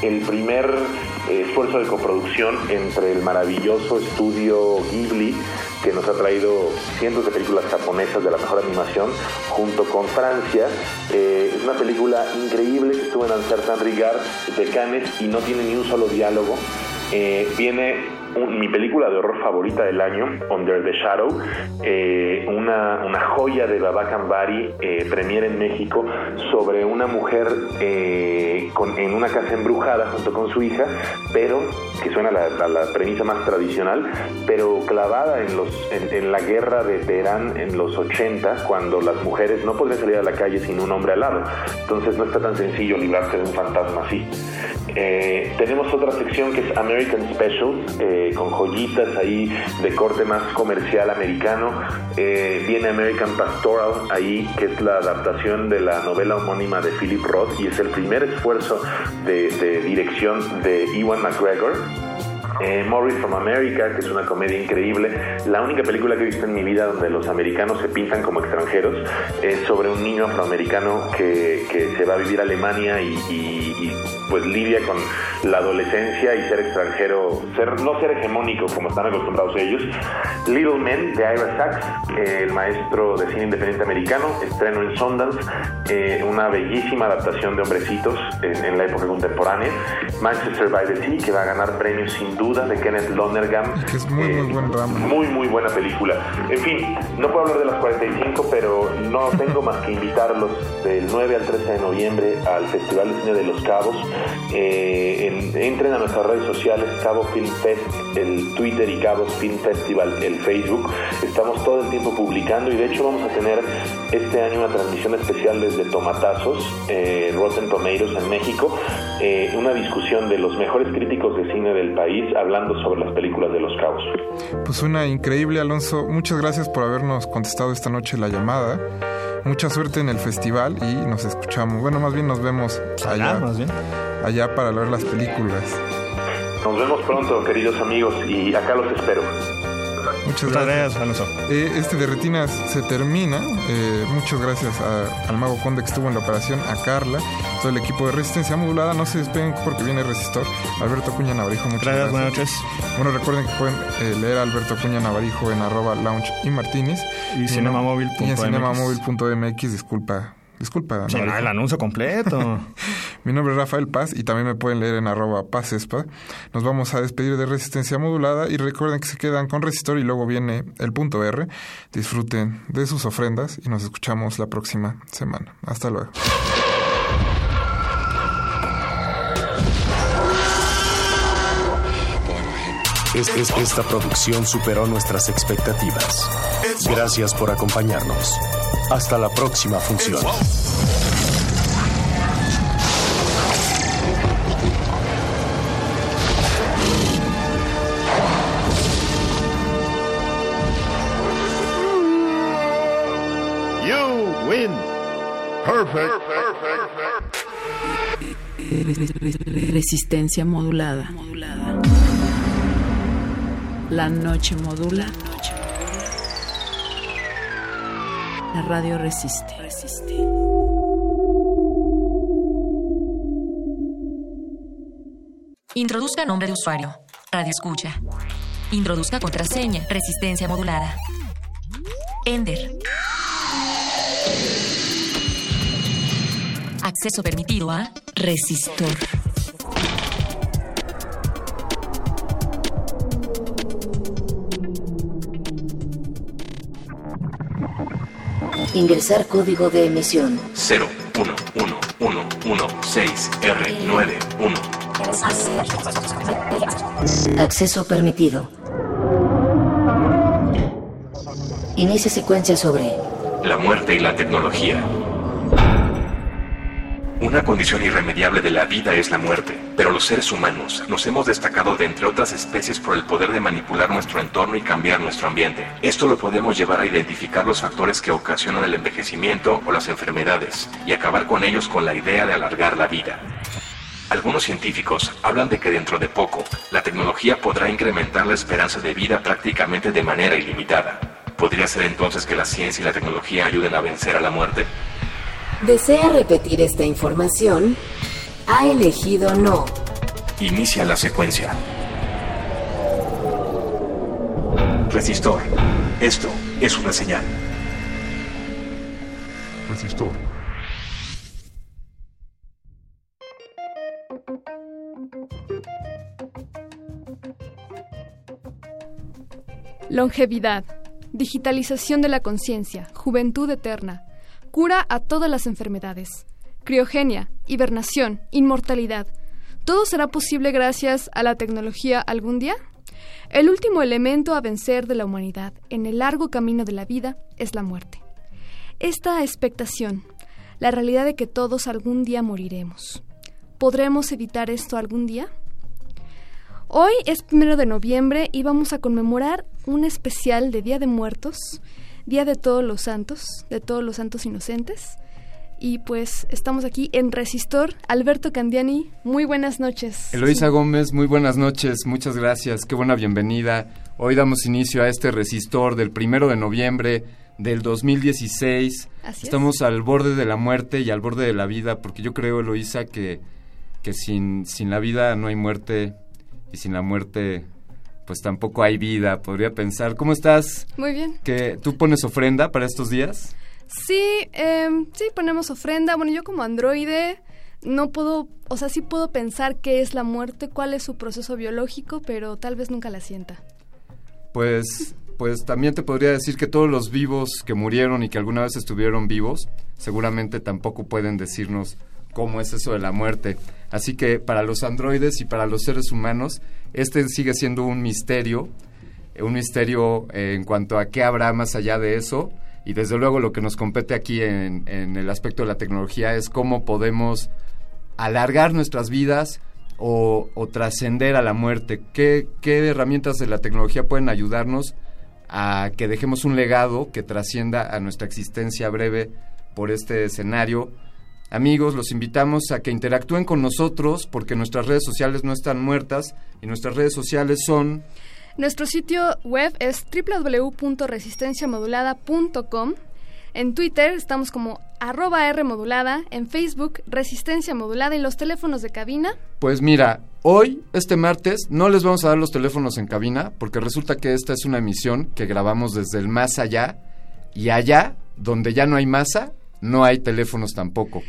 el primer eh, esfuerzo de coproducción entre el maravilloso estudio Ghibli, que nos ha traído cientos de películas japonesas de la mejor animación, junto con Francia. Eh, es una película increíble que estuvo en Ansar San Rigard de Cannes y no tiene ni un solo diálogo. Eh, viene mi película de horror favorita del año, Under the Shadow, eh, una, joya de Baba Kambari, eh, premier en México, sobre una mujer eh, en una casa embrujada junto con su hija, pero que suena a la, premisa más tradicional, pero clavada en, los, en la guerra de Teherán en los 80, cuando las mujeres no podían salir a la calle sin un hombre al lado. Entonces no está tan sencillo librarse de un fantasma así. Eh, tenemos otra sección que es American Specials, con joyitas ahí de corte más comercial americano. Eh, viene American Pastoral ahí, que es la adaptación de la novela homónima de Philip Roth y es el primer esfuerzo de, de dirección de Ewan McGregor. Eh, Morris from America, que es una comedia increíble. La única película que he visto en mi vida donde los americanos se pintan como extranjeros es sobre un niño afroamericano que, que se va a vivir a Alemania y, pues lidia con la adolescencia y ser extranjero, ser no ser hegemónico como están acostumbrados ellos. Little Men de Ira Sachs, eh, el maestro de cine independiente americano, estreno en Sundance, eh, una bellísima adaptación de Hombrecitos en, en la época contemporánea. Manchester by the Sea, que va a ganar premios sin duda, de Kenneth Lonergan. Que es muy, muy buen. Muy, muy buena película. En fin, no puedo hablar de las 45, pero no tengo más que invitarlos del 9 al 13 de noviembre al Festival de Cine de Los Cabos. Eh, en- entren a nuestras redes sociales, Cabo Film Fest, el Twitter y Cabos Film Festival, el Facebook. Estamos todo el tiempo publicando y de hecho vamos a tener este año una transmisión especial desde Tomatazos, eh, Rotten Tomatoes en México, eh, una discusión de los mejores críticos de cine del país hablando sobre las películas de Los Cabos. Pues suena increíble, Alonso. Muchas gracias por habernos contestado esta noche la llamada. Mucha suerte en el festival y nos escuchamos. Bueno, más bien nos vemos allá. Allá, más bien. Allá para ver las películas. Nos vemos pronto, queridos amigos, y acá los espero. Muchas gracias. Alonso. Eh, este de retinas se termina. Eh, muchas gracias a- al Mago Conde que estuvo en la operación, a Carla, todo el equipo de Resistencia Modulada. No se despeguen porque viene Resistor. Alberto Cuña Navarijo, muchas Gracias, gracias. buenas noches. Bueno, recuerden que pueden eh, leer a Alberto Cuña Navarijo en arroba lounge y martínez. Y no- cinemamóvil.mx. Y en cinemamóvil.mx, disculpa. Disculpa. Sí, no, el anuncio completo. Mi nombre es Rafael Paz y también me pueden leer en arroba pazespa. Nos vamos a despedir de Resistencia Modulada y recuerden que se quedan con Resistor y luego viene el punto R. Disfruten de sus ofrendas y nos escuchamos la próxima semana. Hasta luego. Esta producción superó nuestras expectativas. Gracias por acompañarnos. Hasta la próxima función. You win. La noche modula. La radio resiste. Introduzca nombre de usuario. Radio escucha. Introduzca contraseña. Resistencia modulada. Ender. Acceso permitido a Resistor. Ingresar código de emisión. 01116R91. Acceso permitido. Inicia secuencia sobre La muerte y la tecnología. Una condición irremediable de la vida es la muerte, pero los seres humanos nos hemos destacado de entre otras especies por el poder de manipular nuestro entorno y cambiar nuestro ambiente. Esto lo podemos llevar a identificar los factores que ocasionan el envejecimiento o las enfermedades y acabar con ellos con la idea de alargar la vida. Algunos científicos hablan de que dentro de poco la tecnología podrá incrementar la esperanza de vida prácticamente de manera ilimitada. ¿Podría ser entonces que la ciencia y la tecnología ayuden a vencer a la muerte? ¿Desea repetir esta información? Ha elegido no. Inicia la secuencia. Resistor. Esto es una señal. Resistor. Longevidad, digitalización de la conciencia, juventud eterna, cura a todas las enfermedades, criogenia, hibernación, inmortalidad. ¿Todo será posible gracias a la tecnología algún día? El último elemento a vencer de la humanidad en el largo camino de la vida es la muerte. Esta expectación, la realidad de que todos algún día moriremos. ¿Podremos evitar esto algún día? Hoy es primero de noviembre y vamos a conmemorar un especial de Día de Muertos, Día de Todos los Santos, de todos los santos inocentes. Y pues estamos aquí en Resistor. Alberto Candiani, muy buenas noches. Eloisa Gómez, muy buenas noches, muchas gracias, qué buena bienvenida. Hoy damos inicio a este Resistor del primero de noviembre del 2016. Así es. Estamos al borde de la muerte y al borde de la vida, porque yo creo, Eloisa, que, que sin, sin la vida no hay muerte y sin la muerte pues tampoco hay vida, podría pensar. ¿Cómo estás? Muy bien. ¿Que ¿Tú pones ofrenda para estos días? Sí, em, sí, ponemos ofrenda. Bueno, yo como androide no puedo, o sea, sí puedo pensar qué es la muerte, cuál es su proceso biológico, pero tal vez nunca la sienta. Pues, pues también te podría decir que todos los vivos que murieron y que alguna vez estuvieron vivos, seguramente tampoco pueden decirnos cómo es eso de la muerte. Así que para los androides y para los seres humanos, este sigue siendo un misterio, eh, un misterio eh, en cuanto a qué habrá más allá de eso. Y desde luego lo que nos compete aquí en, el aspecto de la tecnología es cómo podemos alargar nuestras vidas o, o trascender a la muerte. ¿Qué, ¿Qué herramientas de la tecnología pueden ayudarnos a que dejemos un legado que trascienda a nuestra existencia breve por este escenario? Amigos, los invitamos a que interactúen con nosotros porque nuestras redes sociales no están muertas y nuestras redes sociales son... Nuestro sitio web es www.resistenciamodulada.com. En Twitter estamos como arroba R modulada, en Facebook Resistencia Modulada y los teléfonos de cabina. Pues mira, hoy, este martes, no les vamos a dar los teléfonos en cabina porque resulta que esta es una emisión que grabamos desde el más allá y allá, donde ya no hay masa, no hay teléfonos tampoco.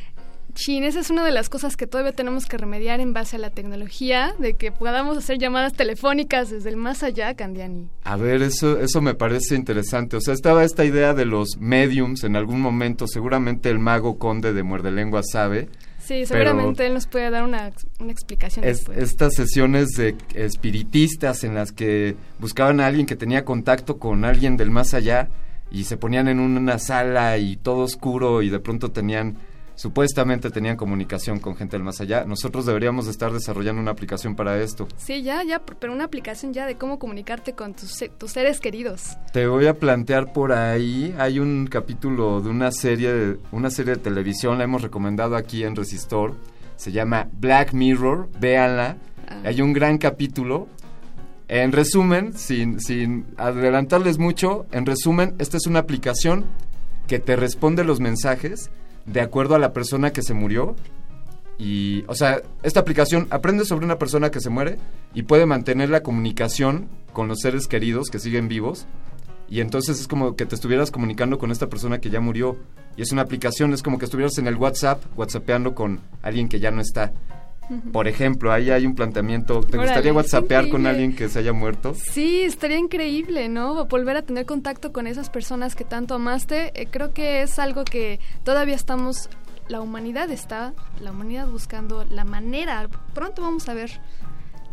Chin, esa es una de las cosas que todavía tenemos que remediar en base a la tecnología, de que podamos hacer llamadas telefónicas desde el más allá, Candiani. A ver, eso, eso me parece interesante. O sea, estaba esta idea de los mediums en algún momento, seguramente el mago conde de Muerde Lengua sabe. Sí, seguramente él nos puede dar una, una explicación Es, estas sesiones de espiritistas en las que buscaban a alguien que tenía contacto con alguien del más allá y se ponían en una sala y todo oscuro y de pronto tenían supuestamente tenían comunicación con gente del más allá. Nosotros deberíamos estar desarrollando una aplicación para esto. Sí, ya, ya, pero una aplicación ya de cómo comunicarte con tus, tus seres queridos. Te voy a plantear por ahí, hay un capítulo de una serie de, una serie de televisión, la hemos recomendado aquí en Resistor, se llama Black Mirror, véanla. Hay un gran capítulo. En resumen, sin, sin adelantarles mucho, en resumen, esta es una aplicación que te responde los mensajes de acuerdo a la persona que se murió Y, o sea, esta aplicación aprende sobre una persona que se muere y puede mantener la comunicación con los seres queridos que siguen vivos. Y entonces es como que te estuvieras comunicando con esta persona que ya murió. Y es una aplicación, es como que estuvieras en el WhatsApp, WhatsAppeando con alguien que ya no está. Por ejemplo, ahí hay un planteamiento. ¿Te Órale, gustaría WhatsAppear con alguien que se haya muerto? Sí, estaría increíble, ¿no? Volver a tener contacto con esas personas que tanto amaste. Eh, creo que es algo que todavía estamos, la humanidad está, la humanidad buscando la manera. Pronto vamos a ver.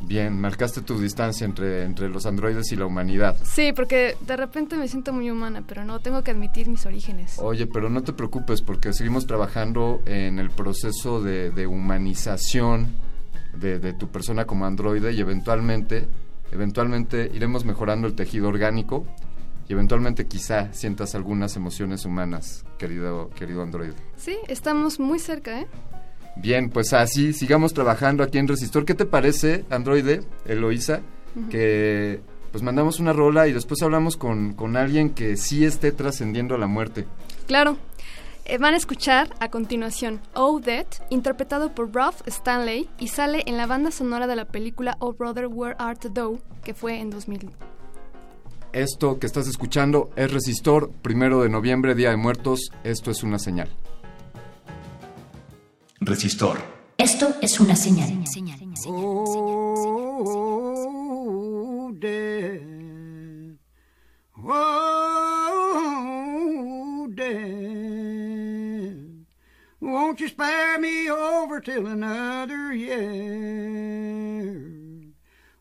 Bien, marcaste tu distancia entre, entre los androides y la humanidad. Sí, porque de repente me siento muy humana, pero no, tengo que admitir mis orígenes. Oye, pero no te preocupes porque seguimos trabajando en el proceso de, de humanización de, de tu persona como androide y eventualmente, eventualmente iremos mejorando el tejido orgánico y eventualmente quizá sientas algunas emociones humanas, querido, querido androide. Sí, estamos muy cerca, ¿eh? Bien, pues así, sigamos trabajando aquí en Resistor. ¿Qué te parece, androide, Eloísa? Ujú. Que pues mandamos una rola y después hablamos con, con alguien que sí esté trascendiendo a la muerte. Claro. Eh, van a escuchar a continuación Oh Dead, interpretado por Ralph Stanley y sale en la banda sonora de la película Oh Brother Where Art Thou, que fue en 2000. Esto que estás escuchando es Resistor, primero de noviembre, Día de Muertos. Esto es una señal. Resistor. Esto es una señal. Oh, death. Oh, death. Won't you spare me over till another year?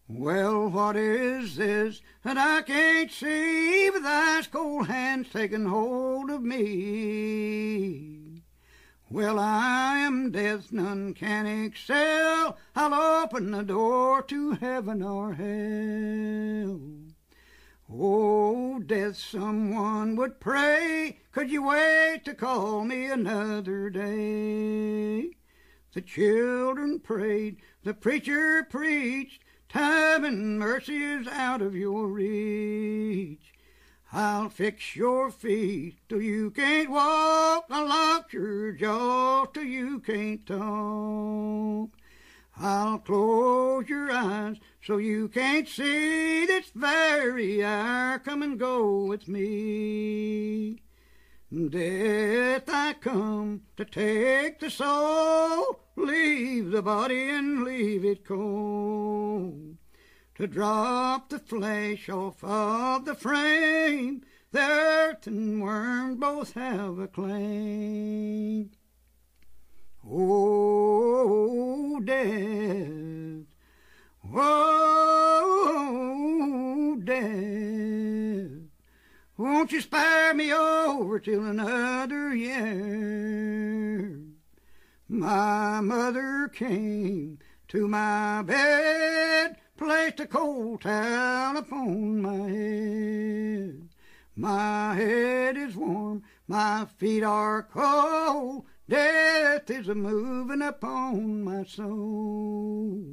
Well, what is this that I can't see with ice cold hands taking hold of me? Well, I am death, none can excel. I'll open the door to heaven or hell. Oh, death, someone would pray. Could you wait to call me another day? The children prayed, the preacher preached. Time and mercy is out of your reach. I'll fix your feet till you can't walk. I'll lock your jaw till you can't talk. I'll close your eyes so you can't see this very hour. Come and go with me. Death, I come to take the soul, leave the body and leave it cold to drop the flesh off of the frame. The earth and worm both have a claim. Oh, death. Oh, death. Won't you spare me over till another year? My mother came to my bed placed a cold towel upon my head. My head is warm, my feet are cold. Death is a moving upon my soul.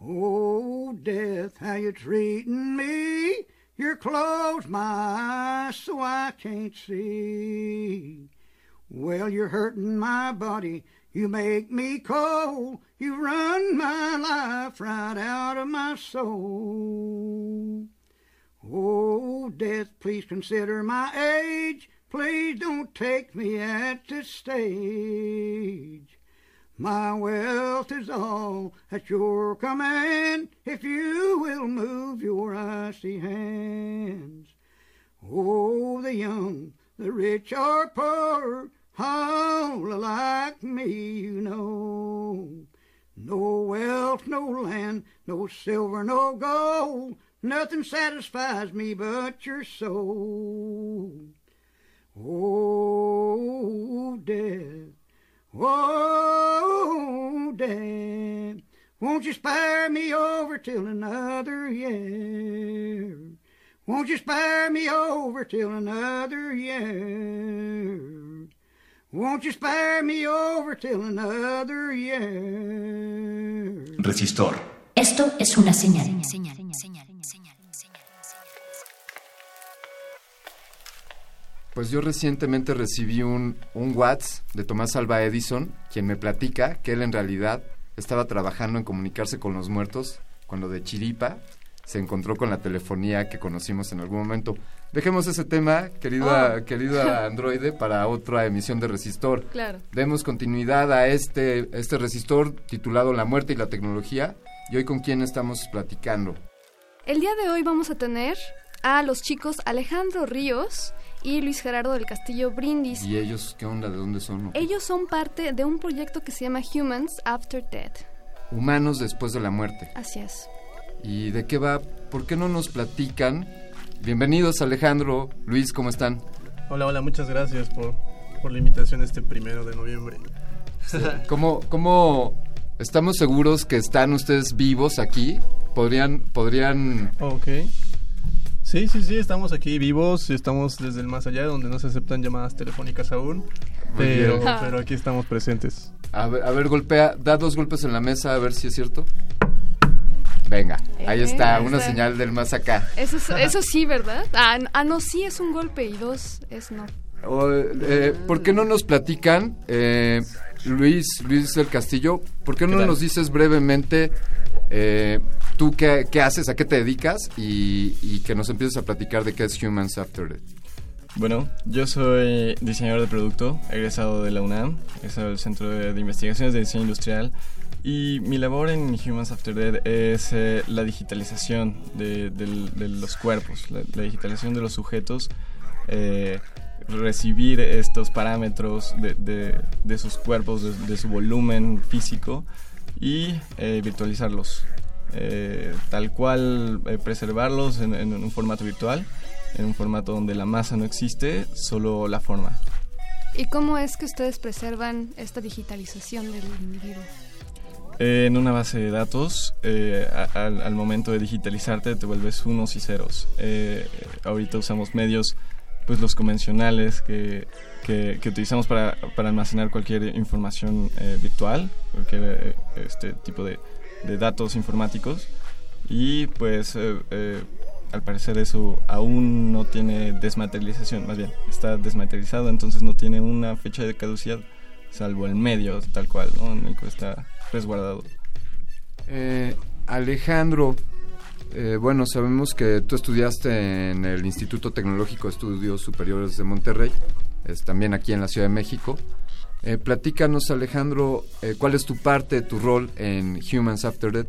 Oh, death, how you treating me? You're closed my eyes so I can't see. Well, you're hurting my body. You make me cold. You run my life right out of my soul. Oh, death, please consider my age. Please don't take me at this stage. My wealth is all at your command if you will move your icy hands. Oh, the young, the rich or poor, all like me, you know. No wealth, no land, no silver, no gold, nothing satisfies me but your soul. Oh, death, oh, death, won't you spare me over till another year? Won't you spare me over till another year? Won't you spare me over till another year? Resistor. Esto es una señal. Pues yo recientemente recibí un, un WhatsApp de Tomás Alba Edison, quien me platica que él en realidad estaba trabajando en comunicarse con los muertos cuando de chiripa se encontró con la telefonía que conocimos en algún momento. Dejemos ese tema, querida, Oh. querida androide, para otra emisión de Resistor. Claro. Demos continuidad a este, este resistor titulado La muerte y la tecnología. Y hoy con quién estamos platicando. El día de hoy vamos a tener a los chicos Alejandro Ríos y Luis Gerardo del Castillo Brindis. ¿Y ellos qué onda? ¿De dónde son? Ellos son parte de un proyecto que se llama Humans After Death. Humanos después de la muerte. Así es. ¿Y de qué va? ¿Por qué no nos platican? Bienvenidos Alejandro, Luis, ¿cómo están? Hola, hola, muchas gracias por, por la invitación este primero de noviembre. ¿Cómo, ¿Cómo estamos seguros que están ustedes vivos aquí? ¿Podrían, podrían Ok. Sí, sí, sí, estamos aquí vivos, estamos desde el más allá, donde no se aceptan llamadas telefónicas aún, pero, pero aquí estamos presentes. A ver, a ver, golpea, da dos golpes en la mesa a ver si es cierto. Venga, ahí Eh, está, ahí una está. señal del más acá. Eso, es- eso sí, ¿verdad? Ah, ah, no, sí es un golpe y dos es no. O, eh, ¿Por qué no nos platican, eh, Luis, Luis del Castillo, por qué no nos dices brevemente eh, tú qué, qué haces, a qué te dedicas y, y que nos empieces a platicar de qué es Humans After Death? Bueno, yo soy diseñador de producto, egresado de la UNAM, egresado del Centro de, de Investigaciones de Diseño Industrial. Y mi labor en Humans After Death es eh, la digitalización de, del- de los cuerpos, la, la digitalización de los sujetos, eh, recibir estos parámetros de, de- de sus cuerpos, de, de su volumen físico y eh, virtualizarlos. Eh, tal cual eh, preservarlos en, en un formato virtual, en un formato donde la masa no existe, solo la forma. ¿Y cómo es que ustedes preservan esta digitalización del individuo? Eh, en una base de datos, eh, al, al momento de digitalizarte te vuelves unos y ceros. Eh, ahorita usamos medios, pues los convencionales que, que, que utilizamos para, para almacenar cualquier información eh, virtual, cualquier eh, este tipo de, de datos informáticos. Y pues eh, al parecer eso aún no tiene desmaterialización, más bien está desmaterializado, entonces no tiene una fecha de caducidad, salvo el medio tal cual, ¿no? en el que está resguardado. Eh, Alejandro, eh, bueno, sabemos que tú estudiaste en el Instituto Tecnológico de Estudios Superiores de Monterrey, es también aquí en la Ciudad de México. Eh, platícanos, Alejandro, eh, cuál es tu parte, tu rol en Humans After Death.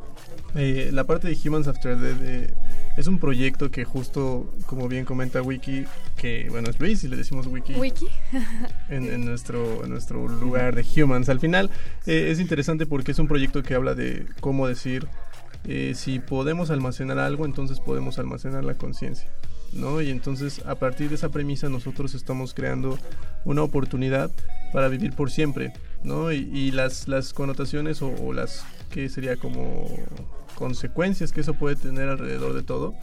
Eh, la parte de Humans After Death eh, es un proyecto que justo, como bien comenta Wiki, que bueno, es Luis y le decimos Wiki. Wiki. en, en nuestro, en nuestro lugar de Humans. Al final eh, es interesante porque es un proyecto que habla de cómo decir, eh, si podemos almacenar algo, entonces podemos almacenar la conciencia. ¿no? Y entonces a partir de esa premisa nosotros estamos creando una oportunidad para vivir por siempre. ¿no? Y, y las, las connotaciones o, o las que sería como consecuencias que eso puede tener alrededor de todo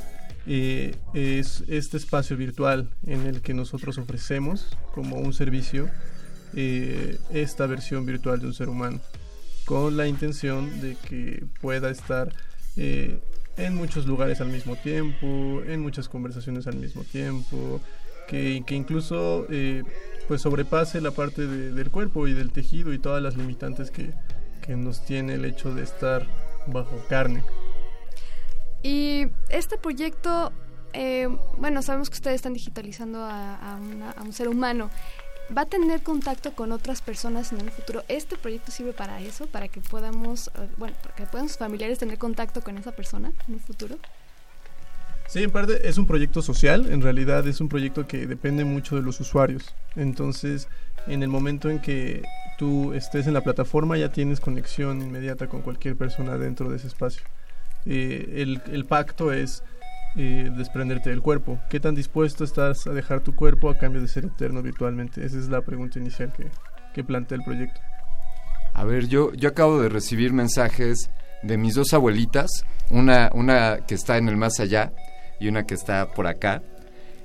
eh, es este espacio virtual en el que nosotros ofrecemos como un servicio eh, esta versión virtual de un ser humano con la intención de que pueda estar eh, en muchos lugares al mismo tiempo, en muchas conversaciones al mismo tiempo, que, que incluso eh, pues sobrepase la parte de- del cuerpo y del tejido y todas las limitantes que, que nos tiene el hecho de estar bajo carne. Y este proyecto, eh, bueno, sabemos que ustedes están digitalizando a, a un ser humano. ¿Va a tener contacto con otras personas en el futuro? ¿Este proyecto sirve para eso? ¿Para que podamos, eh, bueno, para que puedan sus familiares tener contacto con esa persona en un futuro? Sí, en parte es un proyecto social, en realidad es un proyecto que depende mucho de los usuarios. Entonces, en el momento en que tú estés en la plataforma ya tienes conexión inmediata con cualquier persona dentro de ese espacio. Eh, el, el pacto es eh, desprenderte del cuerpo. ¿Qué tan dispuesto estás a dejar tu cuerpo a cambio de ser eterno virtualmente? Esa es la pregunta inicial que, que plantea el proyecto. A ver, yo, yo acabo de recibir mensajes de mis dos abuelitas, una, una que está en el más allá y una que está por acá.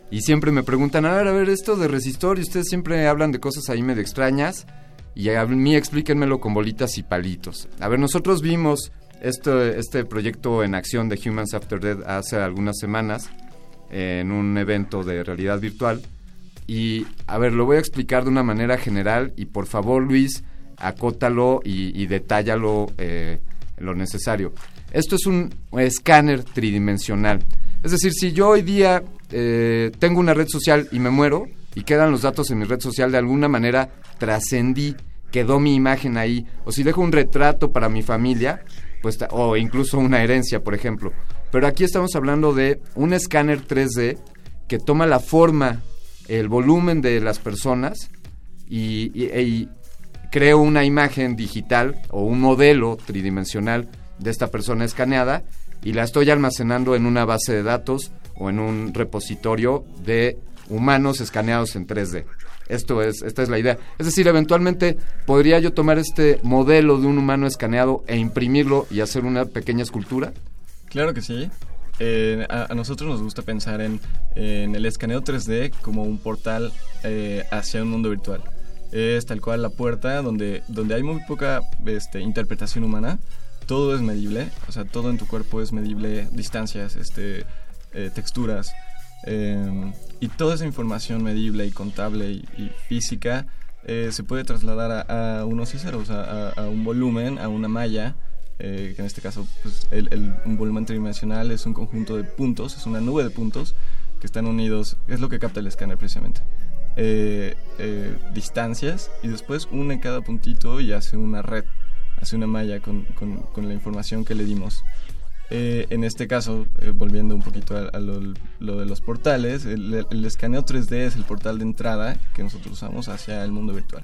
Y siempre me preguntan, a ver, a ver, esto de resistor, y ustedes siempre hablan de cosas ahí medio extrañas, y a mí explíquenmelo con bolitas y palitos. A ver, nosotros vimos este, este proyecto en acción de Humans After Death hace algunas semanas en un evento de realidad virtual Y, a ver, lo voy a explicar de una manera general y por favor, Luis, acótalo y, y detállalo eh, lo necesario. Esto es un escáner tridimensional. Es decir, si yo hoy día eh, tengo una red social y me muero y quedan los datos en mi red social, de alguna manera trascendí, quedó mi imagen ahí. O si dejo un retrato para mi familia, pues, o incluso una herencia, por ejemplo. Pero aquí estamos hablando de un escáner 3D que toma la forma, el volumen de las personas y, y- y creo una imagen digital o un modelo tridimensional de esta persona escaneada y la estoy almacenando en una base de datos o en un repositorio de humanos escaneados en 3D. Esto es, esta es la idea. Es decir, eventualmente podría yo tomar este modelo de un humano escaneado e imprimirlo y hacer una pequeña escultura. Claro que sí. Eh, a, a nosotros nos gusta pensar en, en el escaneo 3D como un portal eh, hacia un mundo virtual. Es tal cual la puerta donde, donde hay muy poca este, interpretación humana. Todo es medible, o sea, todo en tu cuerpo es medible, distancias, este, eh, texturas. eh, y toda esa información medible y contable y, y física eh, se puede trasladar a, a unos y ceros, a, a- a un volumen, a una malla, eh, que en este caso pues, el- el- un volumen tridimensional es un conjunto de puntos, es una nube de puntos que están unidos, es lo que capta el escáner precisamente. Eh, eh, distancias y después une cada puntito y hace una red, hace una malla con, con- con la información que le dimos. Eh, en este caso, eh, volviendo un poquito a, a lo, lo de los portales, el, el escaneo 3D es el portal de entrada que nosotros usamos hacia el mundo virtual.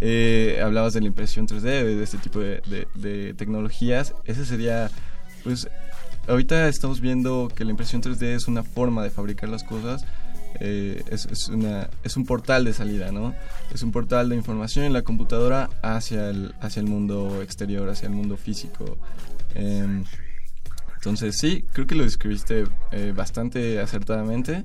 Eh, hablabas de la impresión 3D, de este tipo de, de- de tecnologías. Ese sería, pues, ahorita estamos viendo que la impresión 3D es una forma de fabricar las cosas. Eh, es, una, es un portal de salida, ¿no? Es un portal de información en la computadora hacia el, hacia el mundo exterior, hacia el mundo físico. Em, entonces sí, creo que lo describiste eh, bastante acertadamente.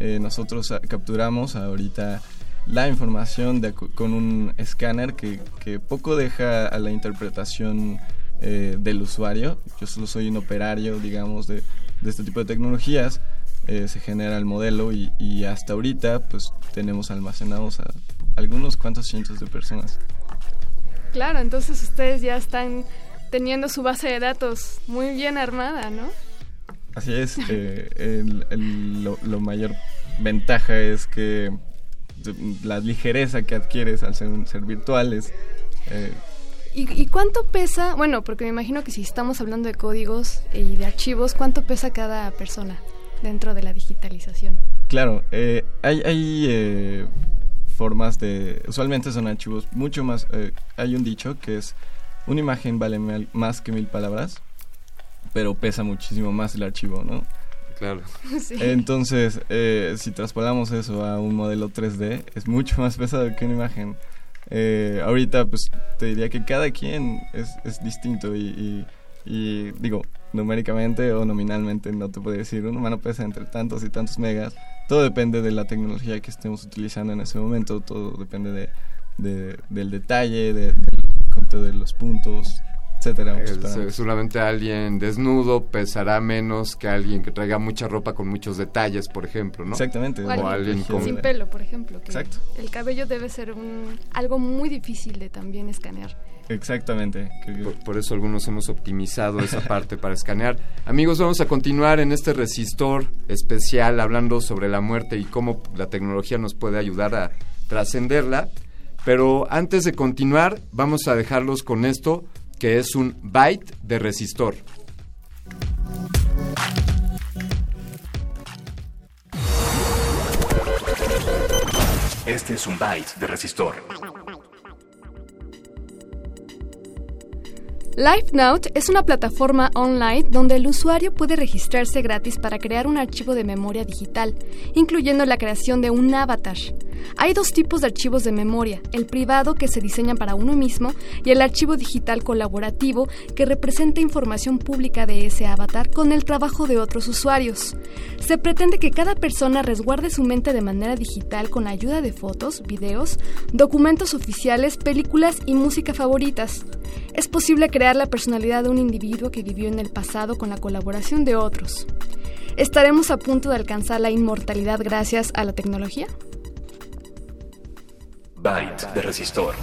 Eh, nosotros ah, capturamos ahorita la información con un escáner que, que poco deja a la interpretación eh, del usuario. Yo solo soy un operario, digamos, de, de este tipo de tecnologías. Eh, se genera el modelo y, y hasta ahorita pues tenemos almacenados a algunos cuantos cientos de personas. Claro, entonces ustedes ya están teniendo su base de datos muy bien armada, ¿no? Así es, eh, el- el- lo, lo mayor ventaja es que la ligereza que adquieres al ser ser virtual es... eh, ¿Y, y cuánto pesa? Bueno, porque me imagino que si estamos hablando de códigos y de archivos, ¿cuánto pesa cada persona dentro de la digitalización? claro, eh, hay, hay eh, formas de... Usualmente son archivos mucho más... eh, hay un dicho que es, una imagen vale mil- más que mil palabras, pero pesa muchísimo más el archivo, ¿no? Claro. Sí. Entonces, eh, si traspolamos eso a un modelo 3D, es mucho más pesado que una imagen. Eh, ahorita, pues, te diría que cada quien es, es distinto y, y- y, digo, numéricamente o nominalmente no te puedo decir, un humano pesa entre tantos y tantos megas. Todo depende de la tecnología que estemos utilizando en ese momento, todo depende de, de- del detalle, de- del conteo de los puntos, etcétera. parámetros. seguramente alguien desnudo pesará menos que alguien que traiga mucha ropa con muchos detalles, por ejemplo, ¿no? Exactamente. O O alguien alguien con... sin pelo, por ejemplo. Que Exacto. El cabello debe ser un, algo muy difícil de también escanear. Exactamente. Por, por eso algunos hemos optimizado esa parte para escanear. Amigos, vamos a continuar en este resistor especial hablando sobre la muerte y cómo la tecnología nos puede ayudar a trascenderla. Pero antes de continuar, vamos a dejarlos con esto, que es un byte de resistor. Este es un byte de resistor. LiveNote es una plataforma online donde el usuario puede registrarse gratis para crear un archivo de memoria digital, incluyendo la creación de un avatar. Hay dos tipos de archivos de memoria, el privado que se diseña para uno mismo y el archivo digital colaborativo que representa información pública de ese avatar con el trabajo de otros usuarios. Se pretende que cada persona resguarde su mente de manera digital con ayuda de fotos, videos, documentos oficiales, películas y música favoritas. Es posible crear la personalidad de un individuo que vivió en el pasado con la colaboración de otros. ¿Estaremos a punto de alcanzar la inmortalidad gracias a la tecnología? Byte de resistor.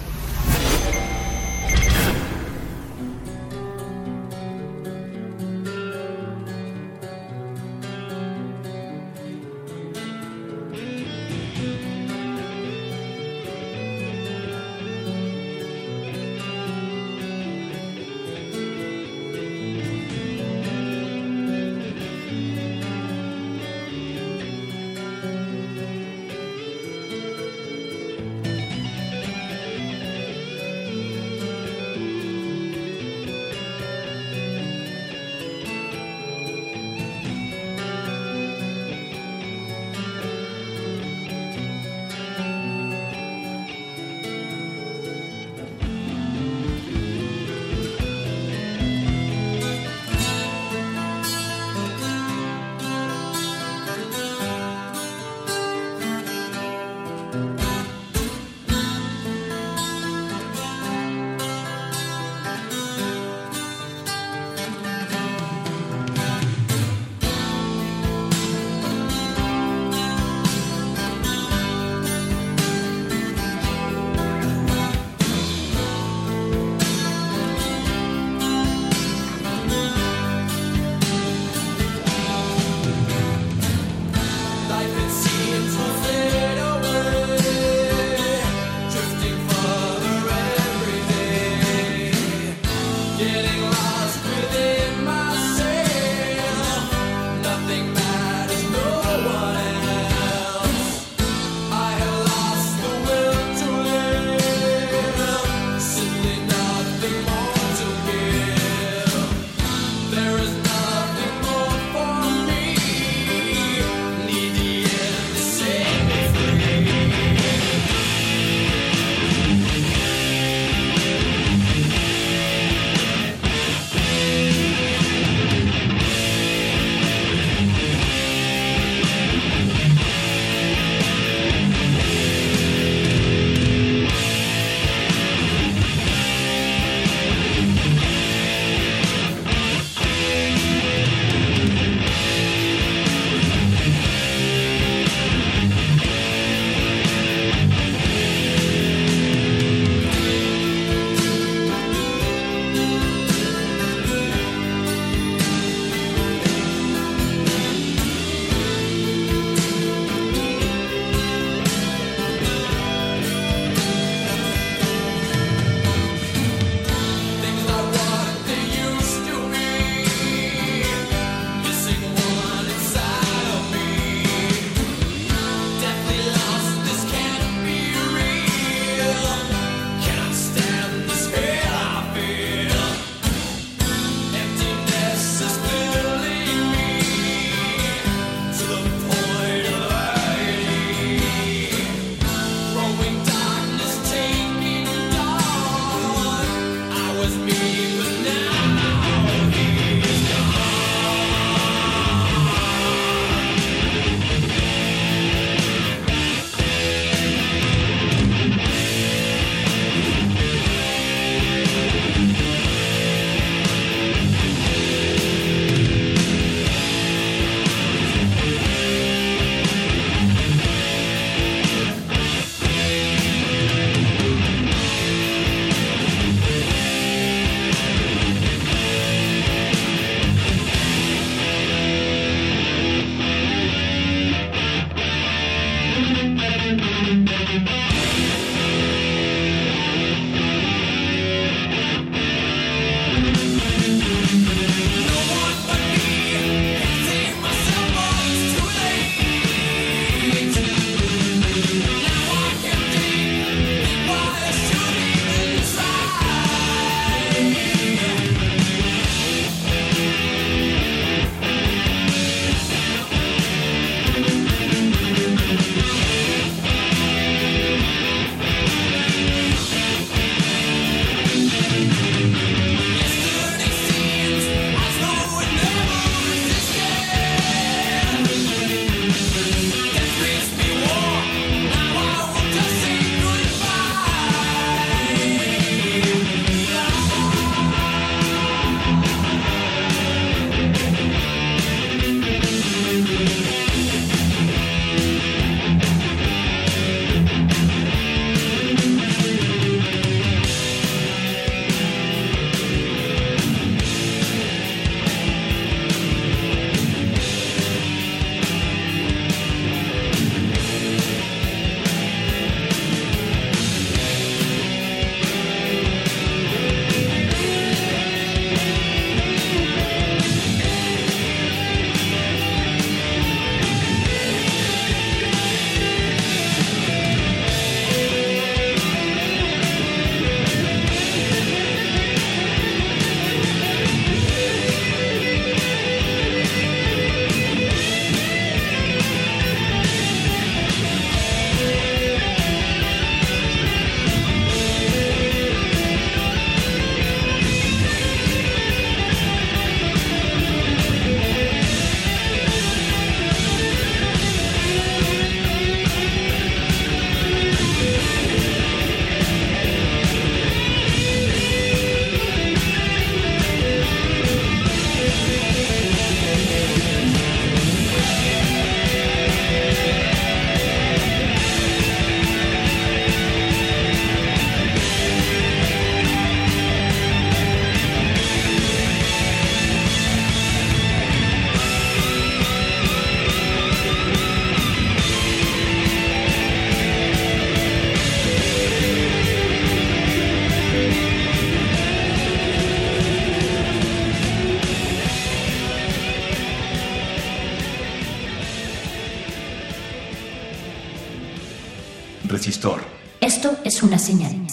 Resistor. Esto es una señal.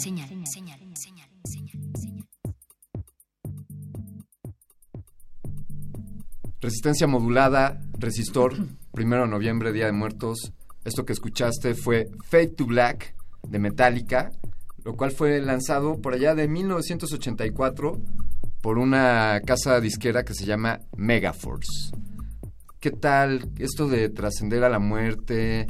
Resistencia modulada, resistor, primero de noviembre, Día de Muertos. Esto que escuchaste fue Fade to Black de Metallica, lo cual fue lanzado por allá de 1984 por una casa disquera que se llama Megaforce. ¿Qué tal esto de trascender a la muerte?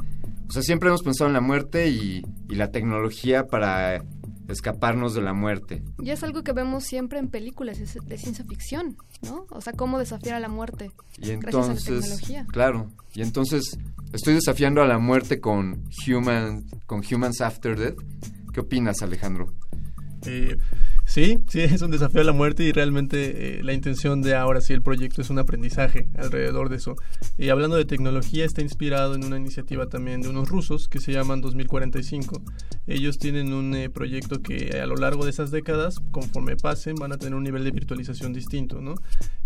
O sea, siempre hemos pensado en la muerte y, y la tecnología para escaparnos de la muerte. Y es algo que vemos siempre en películas de de ciencia ficción, ¿no? O sea, cómo desafiar a la muerte Y gracias a la entonces, tecnología. claro, y entonces estoy desafiando a la muerte con Human, con Humans After Death. ¿Qué opinas, Alejandro? Eh, sí, sí, es un desafío a la muerte y realmente eh, la intención de ahora sí el proyecto es un aprendizaje alrededor de eso. Y hablando de tecnología, está inspirado en una iniciativa también de unos rusos que se llaman 2045. Ellos tienen un eh, proyecto que a lo largo de esas décadas, conforme pasen, van a tener un nivel de virtualización distinto, ¿no?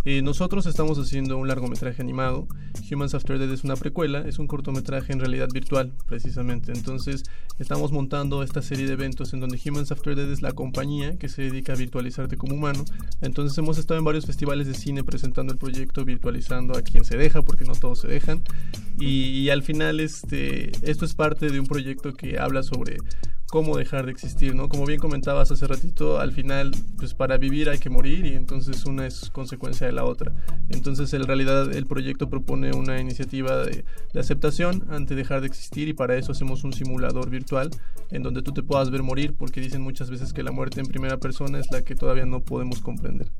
Eh, nosotros estamos haciendo un largometraje animado. Humans After Death es una precuela, es un cortometraje en realidad virtual, precisamente. Entonces, estamos montando esta serie de eventos en donde Humans After Death es la compañía que se dedica a virtualizarte como humano. Entonces, hemos estado en varios festivales de cine presentando el proyecto, virtualizando a quien se deja, porque no todos se dejan. Y, y al final, este, esto es parte de un proyecto que habla sobre cómo dejar de existir, ¿no? Como bien comentabas hace ratito, al final, pues para vivir hay que morir y entonces una es consecuencia de la otra. Entonces, en realidad, el proyecto propone una iniciativa de, aceptación ante dejar de existir y para eso hacemos un simulador virtual en donde tú te puedas ver morir, porque dicen muchas veces que la muerte en primera persona es la que todavía no podemos comprender.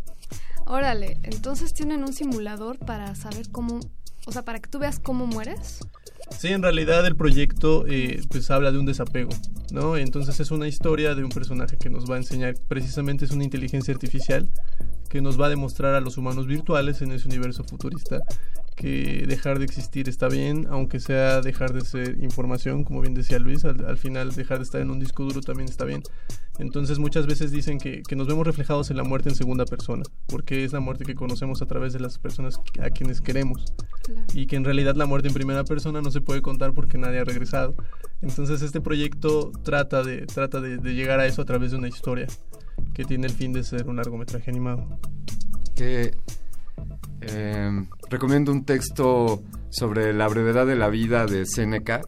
Órale, entonces tienen un simulador para saber cómo, o sea, para que tú veas cómo mueres. Sí, en realidad el proyecto eh, pues habla de un desapego, ¿no? Entonces es una historia de un personaje que nos va a enseñar, precisamente es una inteligencia artificial que nos va a demostrar a los humanos virtuales en ese universo futurista que dejar de existir está bien, aunque sea dejar de ser información, como bien decía Luis, al, al final dejar de estar en un disco duro también está bien. Entonces muchas veces dicen que, que nos vemos reflejados en la muerte en segunda persona, porque es la muerte que conocemos a través de las personas a quienes queremos y que en realidad la muerte en primera persona no se puede contar porque nadie ha regresado. Entonces este proyecto trata de, trata de, de llegar a eso a través de una historia que tiene el fin de ser un largometraje animado. Que eh, recomiendo un texto sobre la brevedad de la vida de Séneca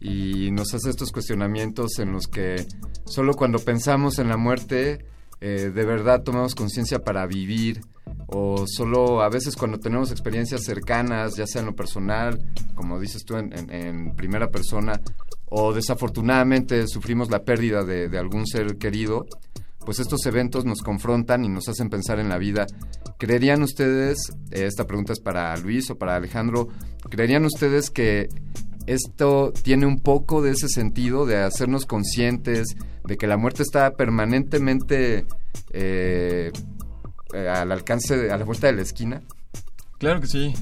y nos hace estos cuestionamientos en los que solo cuando pensamos en la muerte eh, de verdad tomamos conciencia para vivir o solo a veces cuando tenemos experiencias cercanas, ya sea en lo personal, como dices tú, en, primera persona, o desafortunadamente sufrimos la pérdida de algún ser querido, pues estos eventos nos confrontan y nos hacen pensar en la vida. ¿Creerían ustedes, eh, esta pregunta es para Luis o para Alejandro, ¿creerían ustedes que esto tiene un poco de ese sentido de hacernos conscientes de que la muerte está permanentemente eh, eh, al alcance, de- a la vuelta de la esquina? Claro que sí.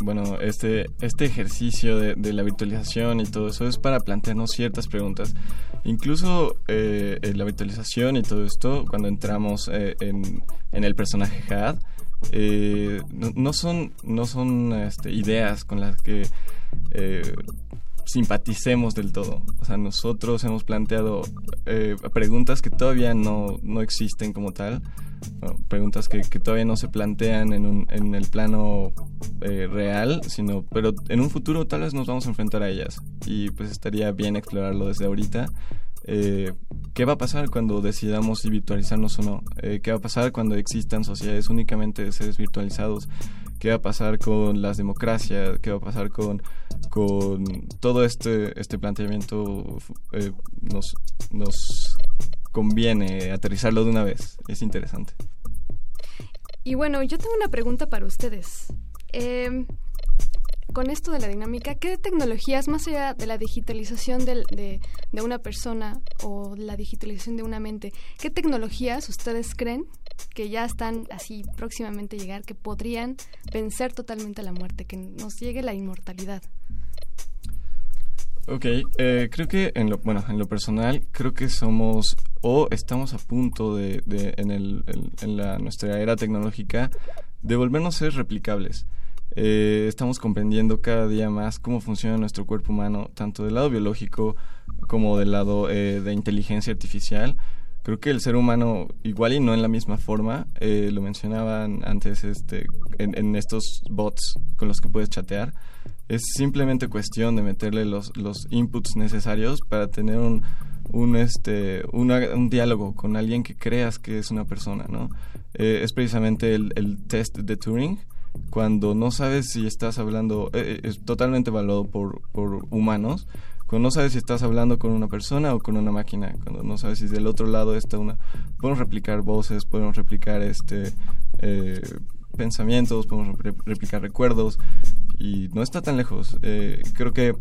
Bueno, este, este ejercicio de, de la virtualización y todo eso es para plantearnos ciertas preguntas. Incluso eh, la virtualización y todo esto, cuando entramos eh, en, el personaje HAD, eh, no, no son, no son este, ideas con las que eh, simpaticemos del todo. O sea, nosotros hemos planteado eh, preguntas que todavía no, no existen como tal, preguntas que, que todavía no se plantean en, un, en el plano eh, real, sino, pero en un futuro tal vez nos vamos a enfrentar a ellas y pues estaría bien explorarlo desde ahorita. Eh, ¿Qué va a pasar cuando decidamos si virtualizarnos o no? ¿Qué va a pasar cuando existan sociedades únicamente de seres virtualizados? ¿Qué va a pasar con las democracias? ¿Qué va a pasar con, con todo este, este planteamiento? Eh, nos, nos conviene aterrizarlo de una vez. Es interesante. Y bueno, yo tengo una pregunta para ustedes. Eh, con esto de la dinámica, ¿qué tecnologías, más allá de la digitalización de, de una persona o la digitalización de una mente, qué tecnologías ustedes creen que ya están así próximamente llegar, que podrían vencer totalmente la muerte, que nos llegue la inmortalidad? Ok, eh, creo que en lo, bueno, en lo personal, creo que somos o estamos a punto de, de en, el, en la, nuestra era tecnológica, de volvernos seres replicables. Eh, estamos comprendiendo cada día más cómo funciona nuestro cuerpo humano, tanto del lado biológico como del lado eh, de inteligencia artificial. Creo que el ser humano, igual y no en la misma forma, eh, lo mencionaban antes este, en, en estos bots con los que puedes chatear, es simplemente cuestión de meterle los, los inputs necesarios para tener un, un, este, un diálogo con alguien que creas que es una persona, ¿no? Eh, es precisamente el, el test de Turing, cuando no sabes si estás hablando, eh, eh, es totalmente evaluado por, por humanos, cuando no sabes si estás hablando con una persona o con una máquina, cuando no sabes si del otro lado está una... Podemos replicar voces, podemos replicar este eh, pensamientos, podemos re- replicar recuerdos y no está tan lejos. Eh, creo que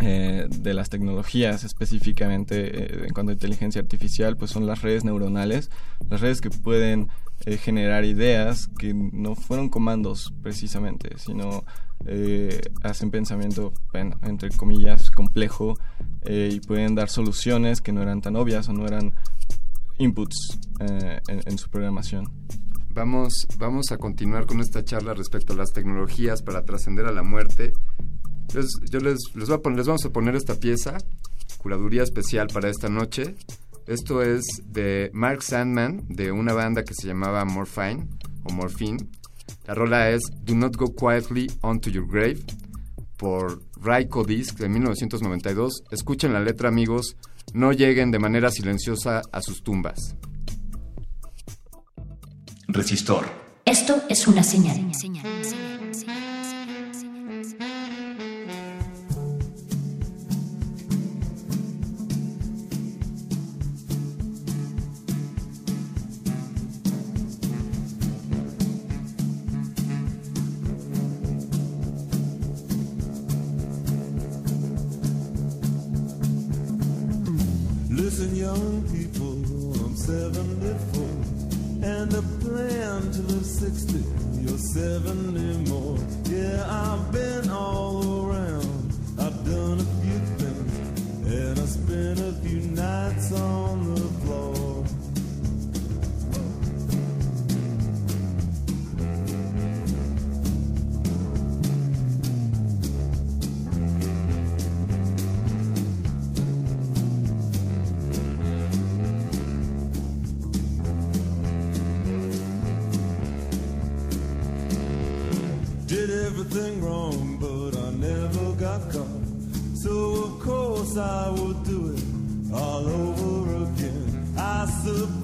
eh, de las tecnologías específicamente eh, en cuanto a inteligencia artificial, pues son las redes neuronales, las redes que pueden eh, generar ideas que no fueron comandos precisamente, sino eh, hacen pensamiento, bueno, entre comillas, complejo eh, y pueden dar soluciones que no eran tan obvias o no eran inputs eh, en, en su programación. Vamos, vamos a continuar con esta charla respecto a las tecnologías para trascender a la muerte. Yo les, voy les vamos a poner esta pieza, curaduría especial para esta noche. Esto es de Mark Sandman, de una banda que se llamaba Morphine o Morphine. La rola es Do Not Go Quietly Onto Your Grave por Raiko Disc de 1992. Escuchen la letra, amigos. No lleguen de manera silenciosa a sus tumbas. Resistor. Esto es una señal. 60 or 70 wrong, but I never got caught. So of course I would do it all over again. I surprised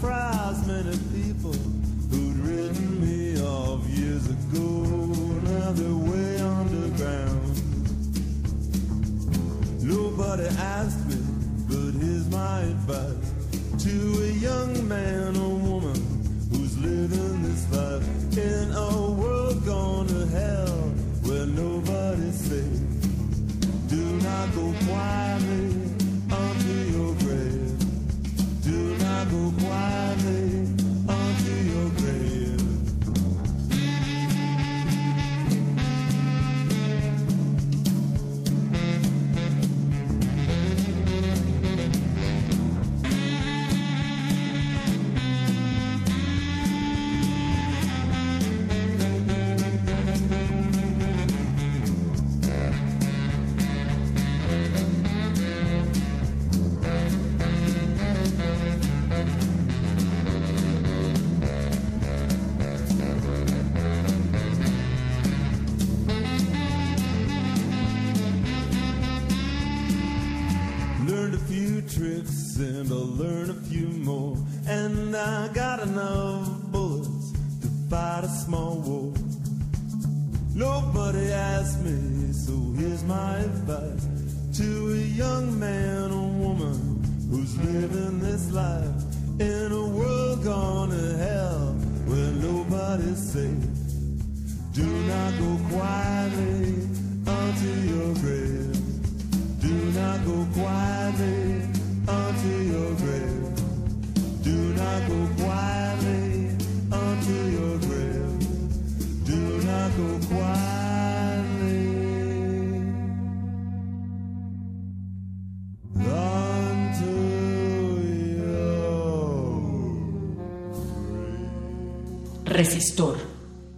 Resistor.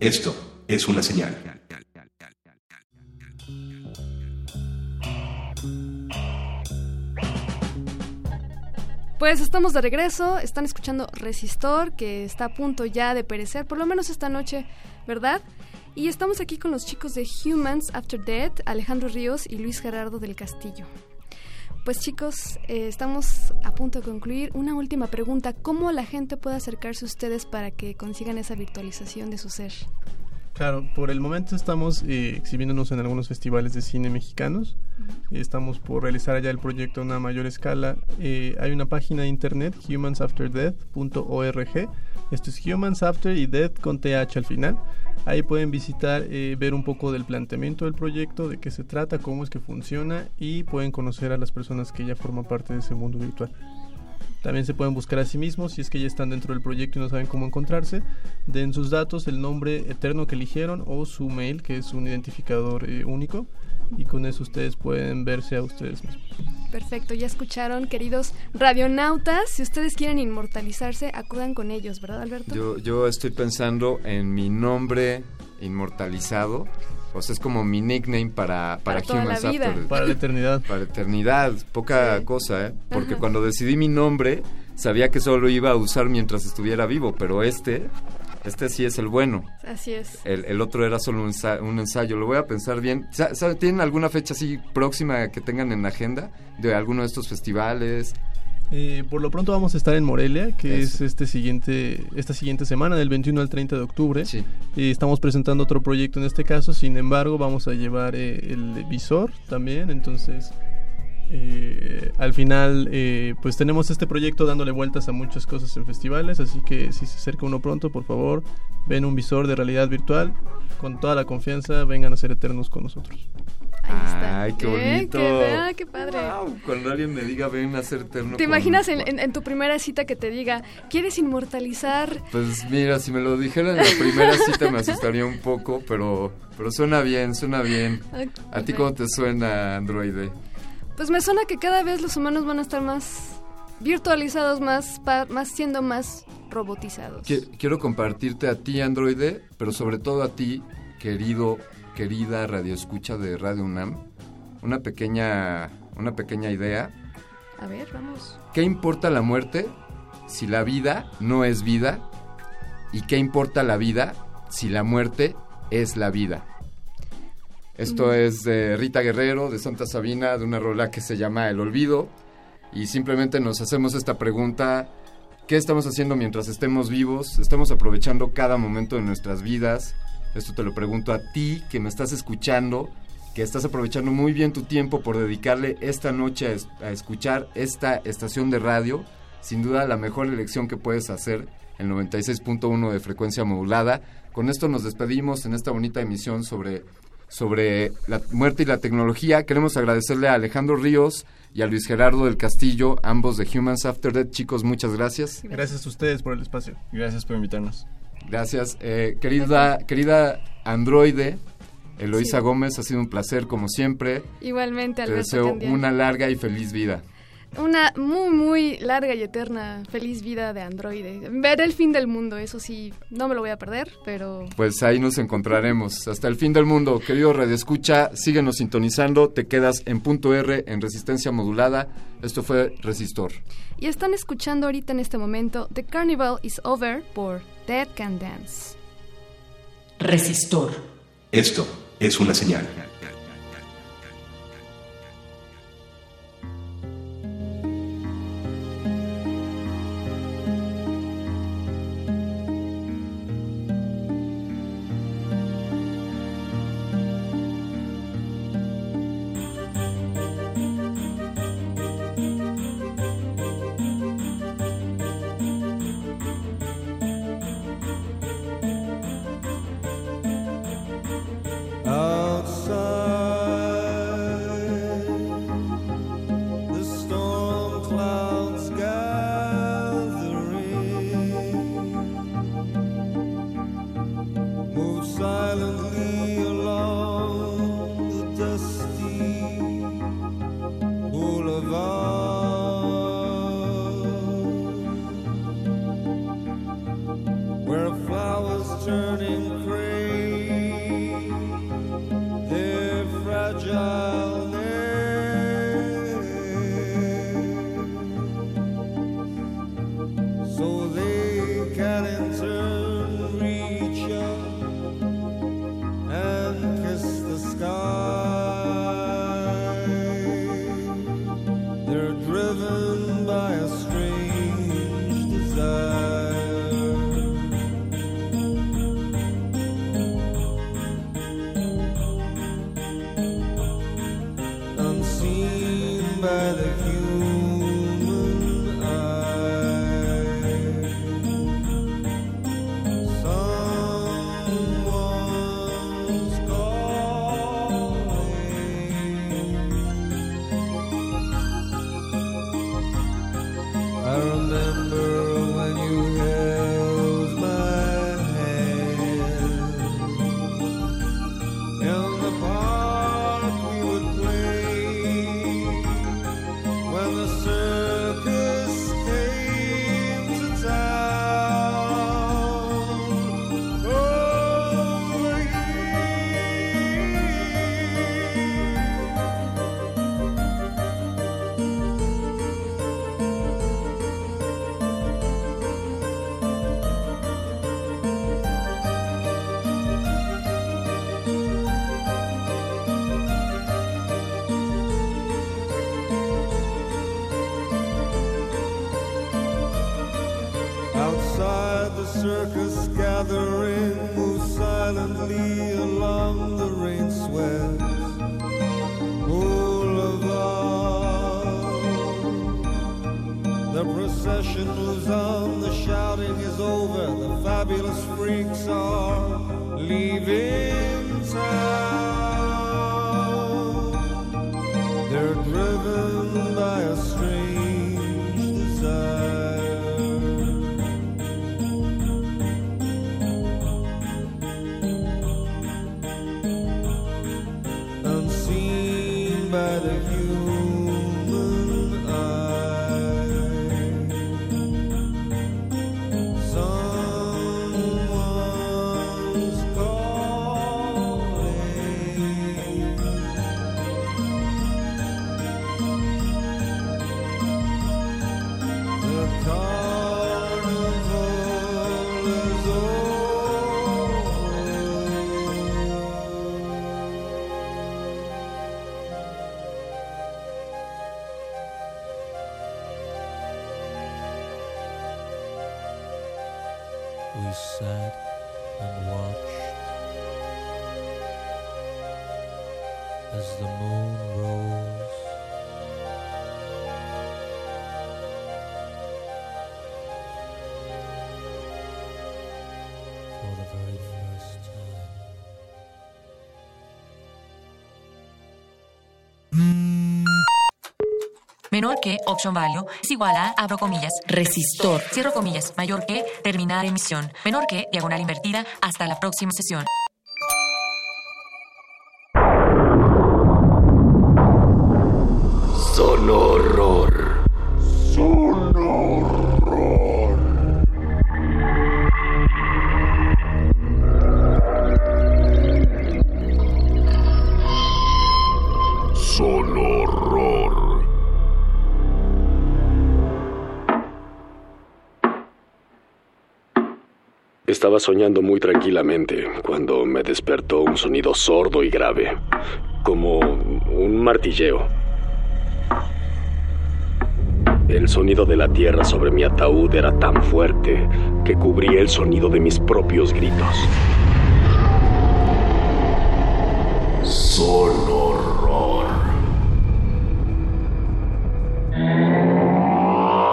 Esto es una señal. Pues estamos de regreso, están escuchando Resistor, que está a punto ya de perecer, por lo menos esta noche, ¿verdad? Y estamos aquí con los chicos de Humans After Death, Alejandro Ríos y Luis Gerardo del Castillo. Pues chicos, eh, estamos a punto de concluir. Una última pregunta, ¿cómo la gente puede acercarse a ustedes para que consigan esa virtualización de su ser? Claro, por el momento estamos eh, exhibiéndonos en algunos festivales de cine mexicanos. Estamos por realizar allá el proyecto a una mayor escala. Eh, hay una página de internet, humansafterdeath.org. Esto es Humans After y Death con TH al final. Ahí pueden visitar, eh, ver un poco del planteamiento del proyecto, de qué se trata, cómo es que funciona y pueden conocer a las personas que ya forman parte de ese mundo virtual. También se pueden buscar a sí mismos si es que ya están dentro del proyecto y no saben cómo encontrarse. Den sus datos, el nombre eterno que eligieron o su mail, que es un identificador eh, único. Y con eso ustedes pueden verse a ustedes mismos. Perfecto, ya escucharon, queridos radionautas. Si ustedes quieren inmortalizarse, acudan con ellos, ¿verdad, Alberto? Yo, yo estoy pensando en mi nombre inmortalizado. O sea, es como mi nickname para, para, Para Humans la. After. Para la eternidad. Para la eternidad, poca cosa, ¿eh? Porque Ajá. cuando decidí mi nombre, sabía que solo iba a usar mientras estuviera vivo, pero este, este sí es el bueno. Así es. El, el otro era solo un, ensa- un ensayo. Lo voy a pensar bien. ¿Tienen alguna fecha así próxima que tengan en la agenda de alguno de estos festivales? Eh, por lo pronto vamos a estar en Morelia, que es este siguiente, esta siguiente semana, del 21 al 30 de octubre. Eh, estamos presentando otro proyecto en este caso, sin embargo vamos a llevar eh, el visor también, entonces eh, al final eh, pues tenemos este proyecto dándole vueltas a muchas cosas en festivales, así que si se acerca uno pronto, por favor, ven un visor de realidad virtual, con toda la confianza, vengan a ser eternos con nosotros. Ay, qué bonito. Qué, ah, qué padre. Cuando alguien me diga ven a ser. ¿Te con- imaginas en, en- en tu primera cita que te diga, ¿quieres inmortalizar? Pues mira, si me lo dijera en la primera cita me asustaría un poco, pero, pero suena bien, suena bien. ¿A ti cómo te suena, Androide? Pues me suena que cada vez los humanos van a estar más virtualizados, más, pa- más siendo más robotizados. Qui- Quiero compartirte a ti, Androide, pero sobre todo a ti, querido, querida radioescucha de Radio UNAM, una pequeña, una pequeña idea. A ver, vamos. ¿Qué importa la muerte si la vida no es vida? ¿Y qué importa la vida si la muerte es la vida? Esto Mm. es de Rita Guerrero, de Santa Sabina, de una rola que se llama El Olvido. Y simplemente nos hacemos esta pregunta, ¿qué estamos haciendo mientras estemos vivos? ¿Estamos aprovechando cada momento de nuestras vidas? Esto te lo pregunto a ti que me estás escuchando, que estás aprovechando muy bien tu tiempo por dedicarle esta noche a, es- a escuchar esta estación de radio. Sin duda la mejor elección que puedes hacer, el 96.1 de frecuencia modulada. Con esto nos despedimos en esta bonita emisión sobre, sobre la muerte y la tecnología. Queremos agradecerle a Alejandro Ríos y a Luis Gerardo del Castillo, ambos de Humans After Death. Chicos, muchas gracias. Gracias a ustedes por el espacio. Gracias por invitarnos. Gracias. Eh, querida, querida androide, Eloisa Gómez, ha sido un placer como siempre. Igualmente, Te Alberto deseo Candiani. una larga y feliz vida. Una muy, muy larga y eterna feliz vida de androide. Ver el fin del mundo, eso sí, no me lo voy a perder, pero Pues ahí nos encontraremos. Hasta el fin del mundo. Querido Radio Escucha, síguenos sintonizando. Te quedas en punto R, en resistencia modulada. Esto fue Resistor. Y están escuchando ahorita en este momento The Carnival is Over por Dead Can Dance. Resistor. Esto es una señal. Menor que, option value, es igual a, abro comillas, resistor, cierro comillas, mayor que, terminar emisión, menor que, diagonal invertida, hasta la próxima sesión. Estaba soñando muy tranquilamente cuando me despertó un sonido sordo y grave, como un martilleo. El sonido de la tierra sobre mi ataúd era tan fuerte que cubría el sonido de mis propios gritos. Son horror.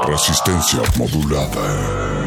Resistencia modulada.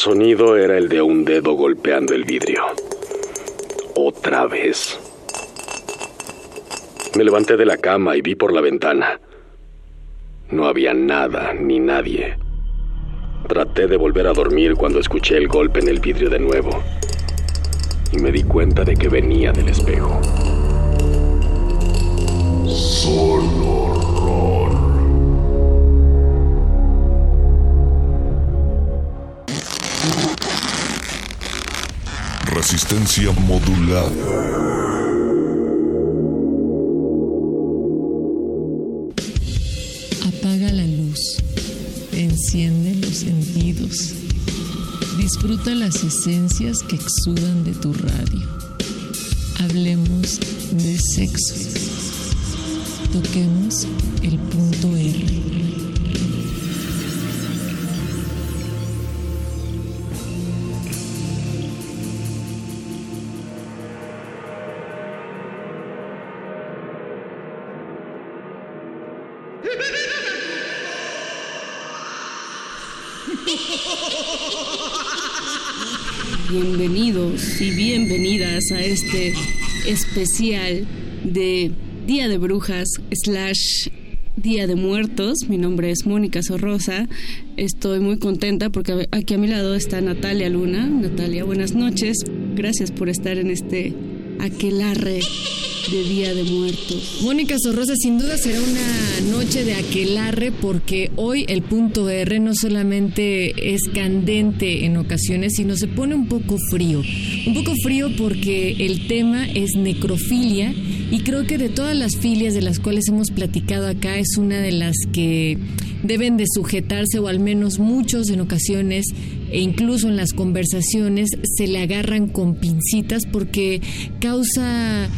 Sonido era el de un dedo golpeando el vidrio. Otra vez. Me levanté de la cama y vi por la ventana. No había nada ni nadie. Traté de volver a dormir cuando escuché el golpe en el vidrio de nuevo. Y me di cuenta de que venía del espejo. Resistencia modulada. Apaga la luz, enciende los sentidos, disfruta las esencias que exudan de tu radio. Hablemos de sexo. Toquemos el punto R. y bienvenidas a este especial de Día de Brujas slash Día de Muertos. Mi nombre es Mónica Sorrosa. Estoy muy contenta porque aquí a mi lado está Natalia Luna. Natalia, buenas noches. Gracias por estar en este aquelarre de Día de Muertos. Mónica Sorrosa, sin duda será una noche de aquelarre porque hoy el punto R no solamente es candente en ocasiones, sino se pone un poco frío. Un poco frío porque el tema es necrofilia y creo que de todas las filias de las cuales hemos platicado acá es una de las que deben de sujetarse o al menos muchos en ocasiones e incluso en las conversaciones se le agarran con pincitas porque causa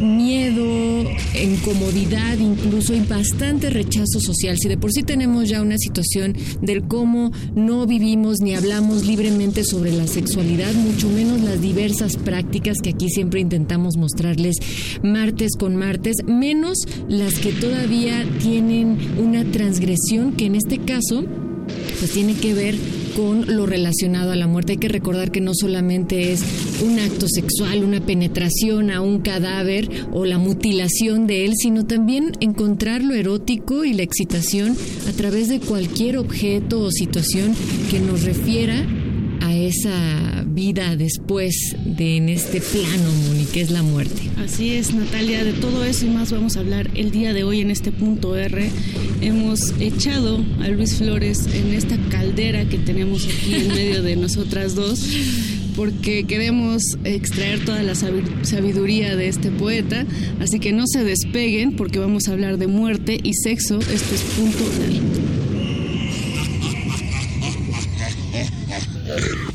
miedo, incomodidad, incluso hay bastante rechazo social. Si de por sí tenemos ya una situación del cómo no vivimos ni hablamos libremente sobre la sexualidad, mucho menos las diversas prácticas que aquí siempre intentamos mostrarles martes con martes, menos las que todavía tienen una transgresión que en este caso pues tiene que ver con lo relacionado a la muerte. Hay que recordar que no solamente es un acto sexual, una penetración a un cadáver o la mutilación de él, sino también encontrar lo erótico y la excitación a través de cualquier objeto o situación que nos refiera a esa vida después de en este plano, Moni, que es la muerte. Así es, Natalia, de todo eso y más vamos a hablar el día de hoy en este punto R. Hemos echado a Luis Flores en esta caldera que tenemos aquí en medio de nosotras dos porque queremos extraer toda la sabi- sabiduría de este poeta, así que no se despeguen porque vamos a hablar de muerte y sexo. Esto es punto R. Yes.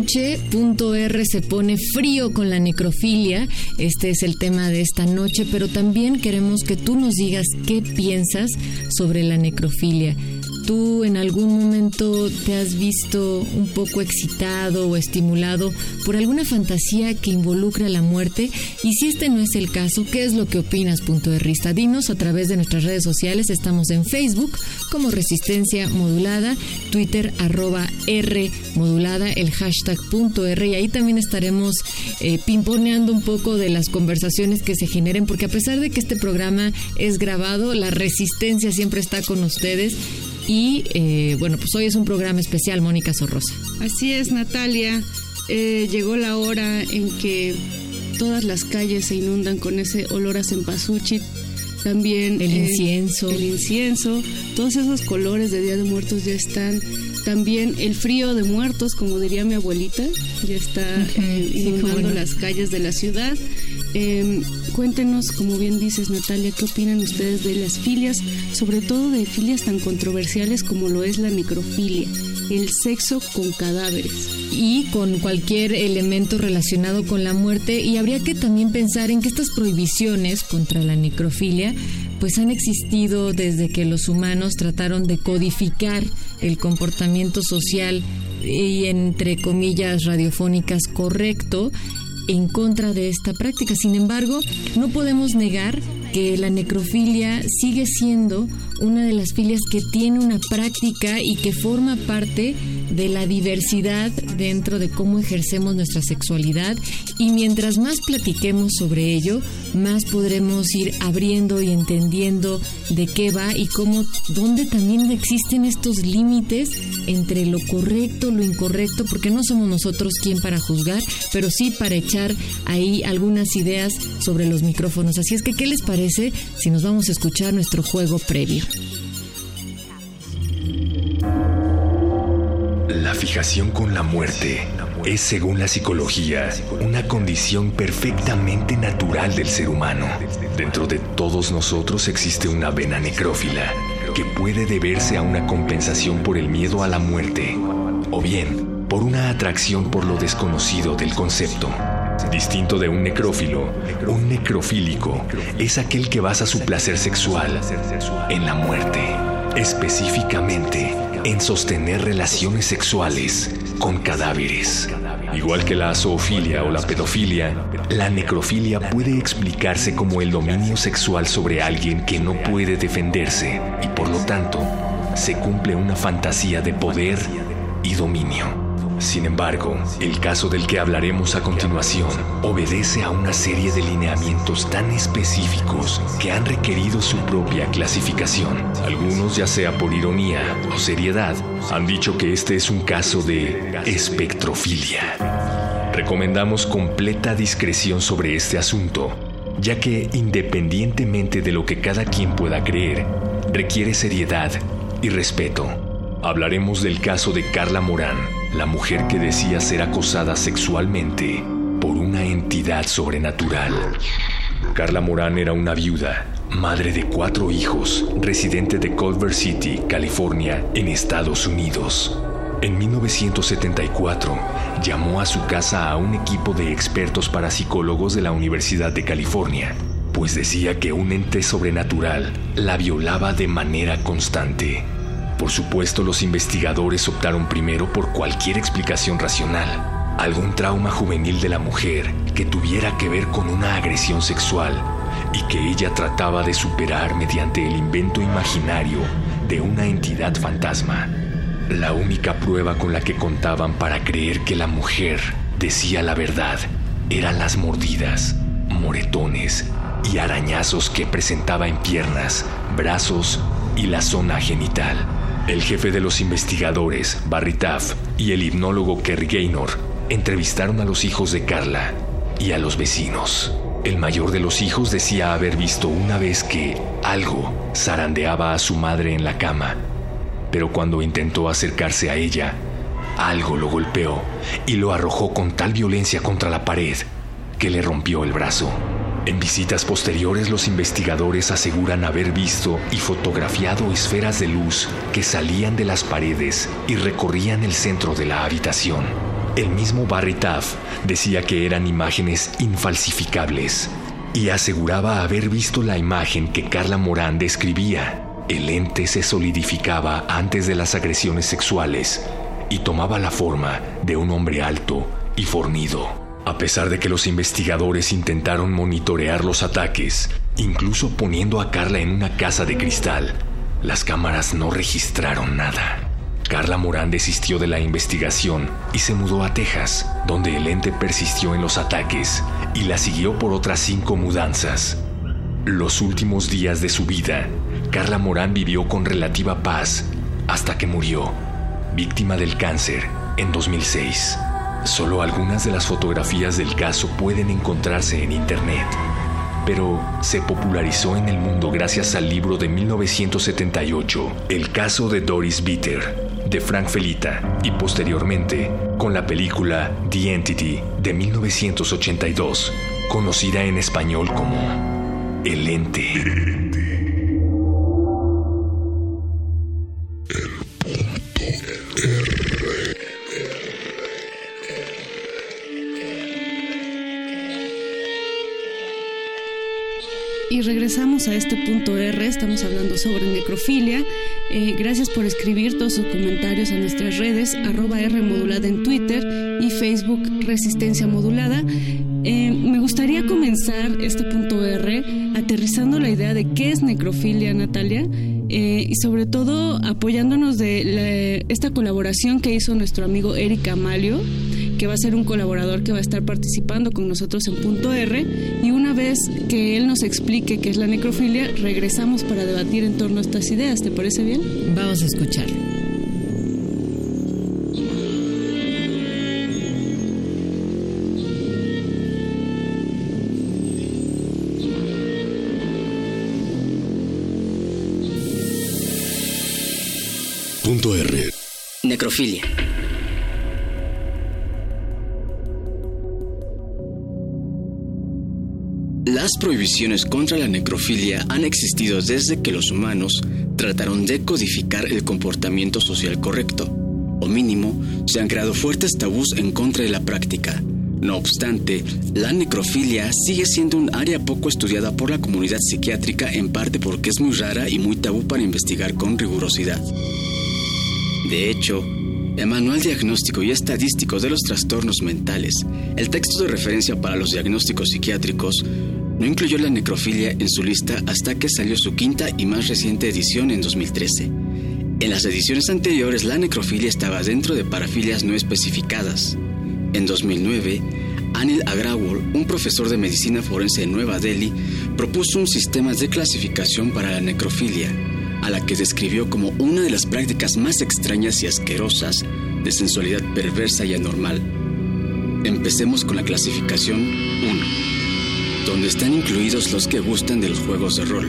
Noche, punto R se pone frío con la necrofilia. Este es el tema de esta noche, pero también queremos que tú nos digas qué piensas sobre la necrofilia. ¿Tú en algún momento te has visto un poco excitado o estimulado por alguna fantasía que involucra la muerte? Y si este no es el caso, ¿qué es lo que opinas, punto de rista? Dinos a través de nuestras redes sociales. Estamos en Facebook como Resistencia Modulada, Twitter arroba R modulada, el hashtag punto R. Y ahí también estaremos eh, pimponeando un poco de las conversaciones que se generen, porque a pesar de que este programa es grabado, la resistencia siempre está con ustedes. Y eh, bueno, pues hoy es un programa especial, Mónica Sorrosa. Así es, Natalia. Eh, llegó la hora en que todas las calles se inundan con ese olor a cempasúchil. También El eh, incienso. El incienso. Todos esos colores de Día de Muertos ya están. También el frío de muertos, como diría mi abuelita, ya está eh, inundando las calles de la ciudad. Eh, cuéntenos, como bien dices Natalia, qué opinan ustedes de las filias, sobre todo de filias tan controversiales como lo es la necrofilia, el sexo con cadáveres. y con cualquier elemento relacionado con la muerte y habría que también pensar en que estas prohibiciones contra la necrofilia pues han existido desde que los humanos trataron de codificar el comportamiento social y entre comillas radiofónicas correcto en contra de esta práctica. Sin embargo, no podemos negar que la necrofilia sigue siendo una de las filias que tiene una práctica y que forma parte de la diversidad dentro de cómo ejercemos nuestra sexualidad y mientras más platiquemos sobre ello, más podremos ir abriendo y entendiendo de qué va y cómo, dónde también existen estos límites entre lo correcto, lo incorrecto, porque no somos nosotros quien para juzgar, pero sí para echar ahí algunas ideas sobre los micrófonos. Así es que, ¿qué les parece si nos vamos a escuchar nuestro juego previo? La fijación con la muerte es, según la psicología, una condición perfectamente natural del ser humano. Dentro de todos nosotros existe una vena necrófila que puede deberse a una compensación por el miedo a la muerte o bien por una atracción por lo desconocido del concepto. Distinto de un necrófilo, un necrofílico es aquel que basa su placer sexual en la muerte, específicamente en sostener relaciones sexuales con cadáveres. Igual que la zoofilia o la pedofilia, la necrofilia puede explicarse como el dominio sexual sobre alguien que no puede defenderse y por lo tanto se cumple una fantasía de poder y dominio. Sin embargo, el caso del que hablaremos a continuación obedece a una serie de lineamientos tan específicos que han requerido su propia clasificación. Algunos, ya sea por ironía o seriedad, han dicho que este es un caso de espectrofilia. Recomendamos completa discreción sobre este asunto, ya que independientemente de lo que cada quien pueda creer, requiere seriedad y respeto. Hablaremos del caso de Carla Morán, la mujer que decía ser acosada sexualmente por una entidad sobrenatural. Carla Morán era una viuda, madre de cuatro hijos, residente de Culver City, California, en Estados Unidos. En 1974, llamó a su casa a un equipo de expertos parapsicólogos de la Universidad de California, pues decía que un ente sobrenatural la violaba de manera constante. Por supuesto, los investigadores optaron primero por cualquier explicación racional, algún trauma juvenil de la mujer que tuviera que ver con una agresión sexual y que ella trataba de superar mediante el invento imaginario de una entidad fantasma. La única prueba con la que contaban para creer que la mujer decía la verdad eran las mordidas, moretones y arañazos que presentaba en piernas, brazos y la zona genital. El jefe de los investigadores, Barry Taff, y el hipnólogo Kerry Gaynor entrevistaron a los hijos de Carla y a los vecinos. El mayor de los hijos decía haber visto una vez que algo zarandeaba a su madre en la cama, pero cuando intentó acercarse a ella, algo lo golpeó y lo arrojó con tal violencia contra la pared que le rompió el brazo. En visitas posteriores los investigadores aseguran haber visto y fotografiado esferas de luz que salían de las paredes y recorrían el centro de la habitación. El mismo Barry Taff decía que eran imágenes infalsificables y aseguraba haber visto la imagen que Carla Morán describía. El ente se solidificaba antes de las agresiones sexuales y tomaba la forma de un hombre alto y fornido. A pesar de que los investigadores intentaron monitorear los ataques, incluso poniendo a Carla en una casa de cristal, las cámaras no registraron nada. Carla Morán desistió de la investigación y se mudó a Texas, donde el ente persistió en los ataques y la siguió por otras cinco mudanzas. Los últimos días de su vida, Carla Morán vivió con relativa paz hasta que murió, víctima del cáncer, en 2006. Solo algunas de las fotografías del caso pueden encontrarse en Internet, pero se popularizó en el mundo gracias al libro de 1978, El caso de Doris Bitter, de Frank Felita, y posteriormente con la película The Entity de 1982, conocida en español como El Ente. Regresamos a este punto R, estamos hablando sobre necrofilia. Eh, gracias por escribir todos sus comentarios a nuestras redes, arroba R modulada en Twitter y Facebook Resistencia Modulada. Eh, me gustaría comenzar este punto R aterrizando la idea de qué es necrofilia, Natalia, eh, y sobre todo apoyándonos de esta colaboración que hizo nuestro amigo Eric Amalio, que va a ser un colaborador que va a estar participando con nosotros en punto R, y una vez que él nos explique qué es la necrofilia, regresamos para debatir en torno a estas ideas, ¿te parece bien? Vamos a escucharlo. Punto R. Necrofilia. Las prohibiciones contra la necrofilia han existido desde que los humanos trataron de codificar el comportamiento social correcto, o mínimo, se han creado fuertes tabús en contra de la práctica. No obstante, la necrofilia sigue siendo un área poco estudiada por la comunidad psiquiátrica en parte porque es muy rara y muy tabú para investigar con rigurosidad. De hecho, el Manual Diagnóstico y Estadístico de los Trastornos Mentales, el texto de referencia para los diagnósticos psiquiátricos, no incluyó la necrofilia en su lista hasta que salió su quinta y más reciente edición en 2013. En las ediciones anteriores, la necrofilia estaba dentro de parafilias no especificadas. En 2009, Anil Agrawal, un profesor de medicina forense en Nueva Delhi, propuso un sistema de clasificación para la necrofilia, a la que describió como una de las prácticas más extrañas y asquerosas de sensualidad perversa y anormal. Empecemos con la clasificación 1, donde están incluidos los que gustan de los juegos de rol,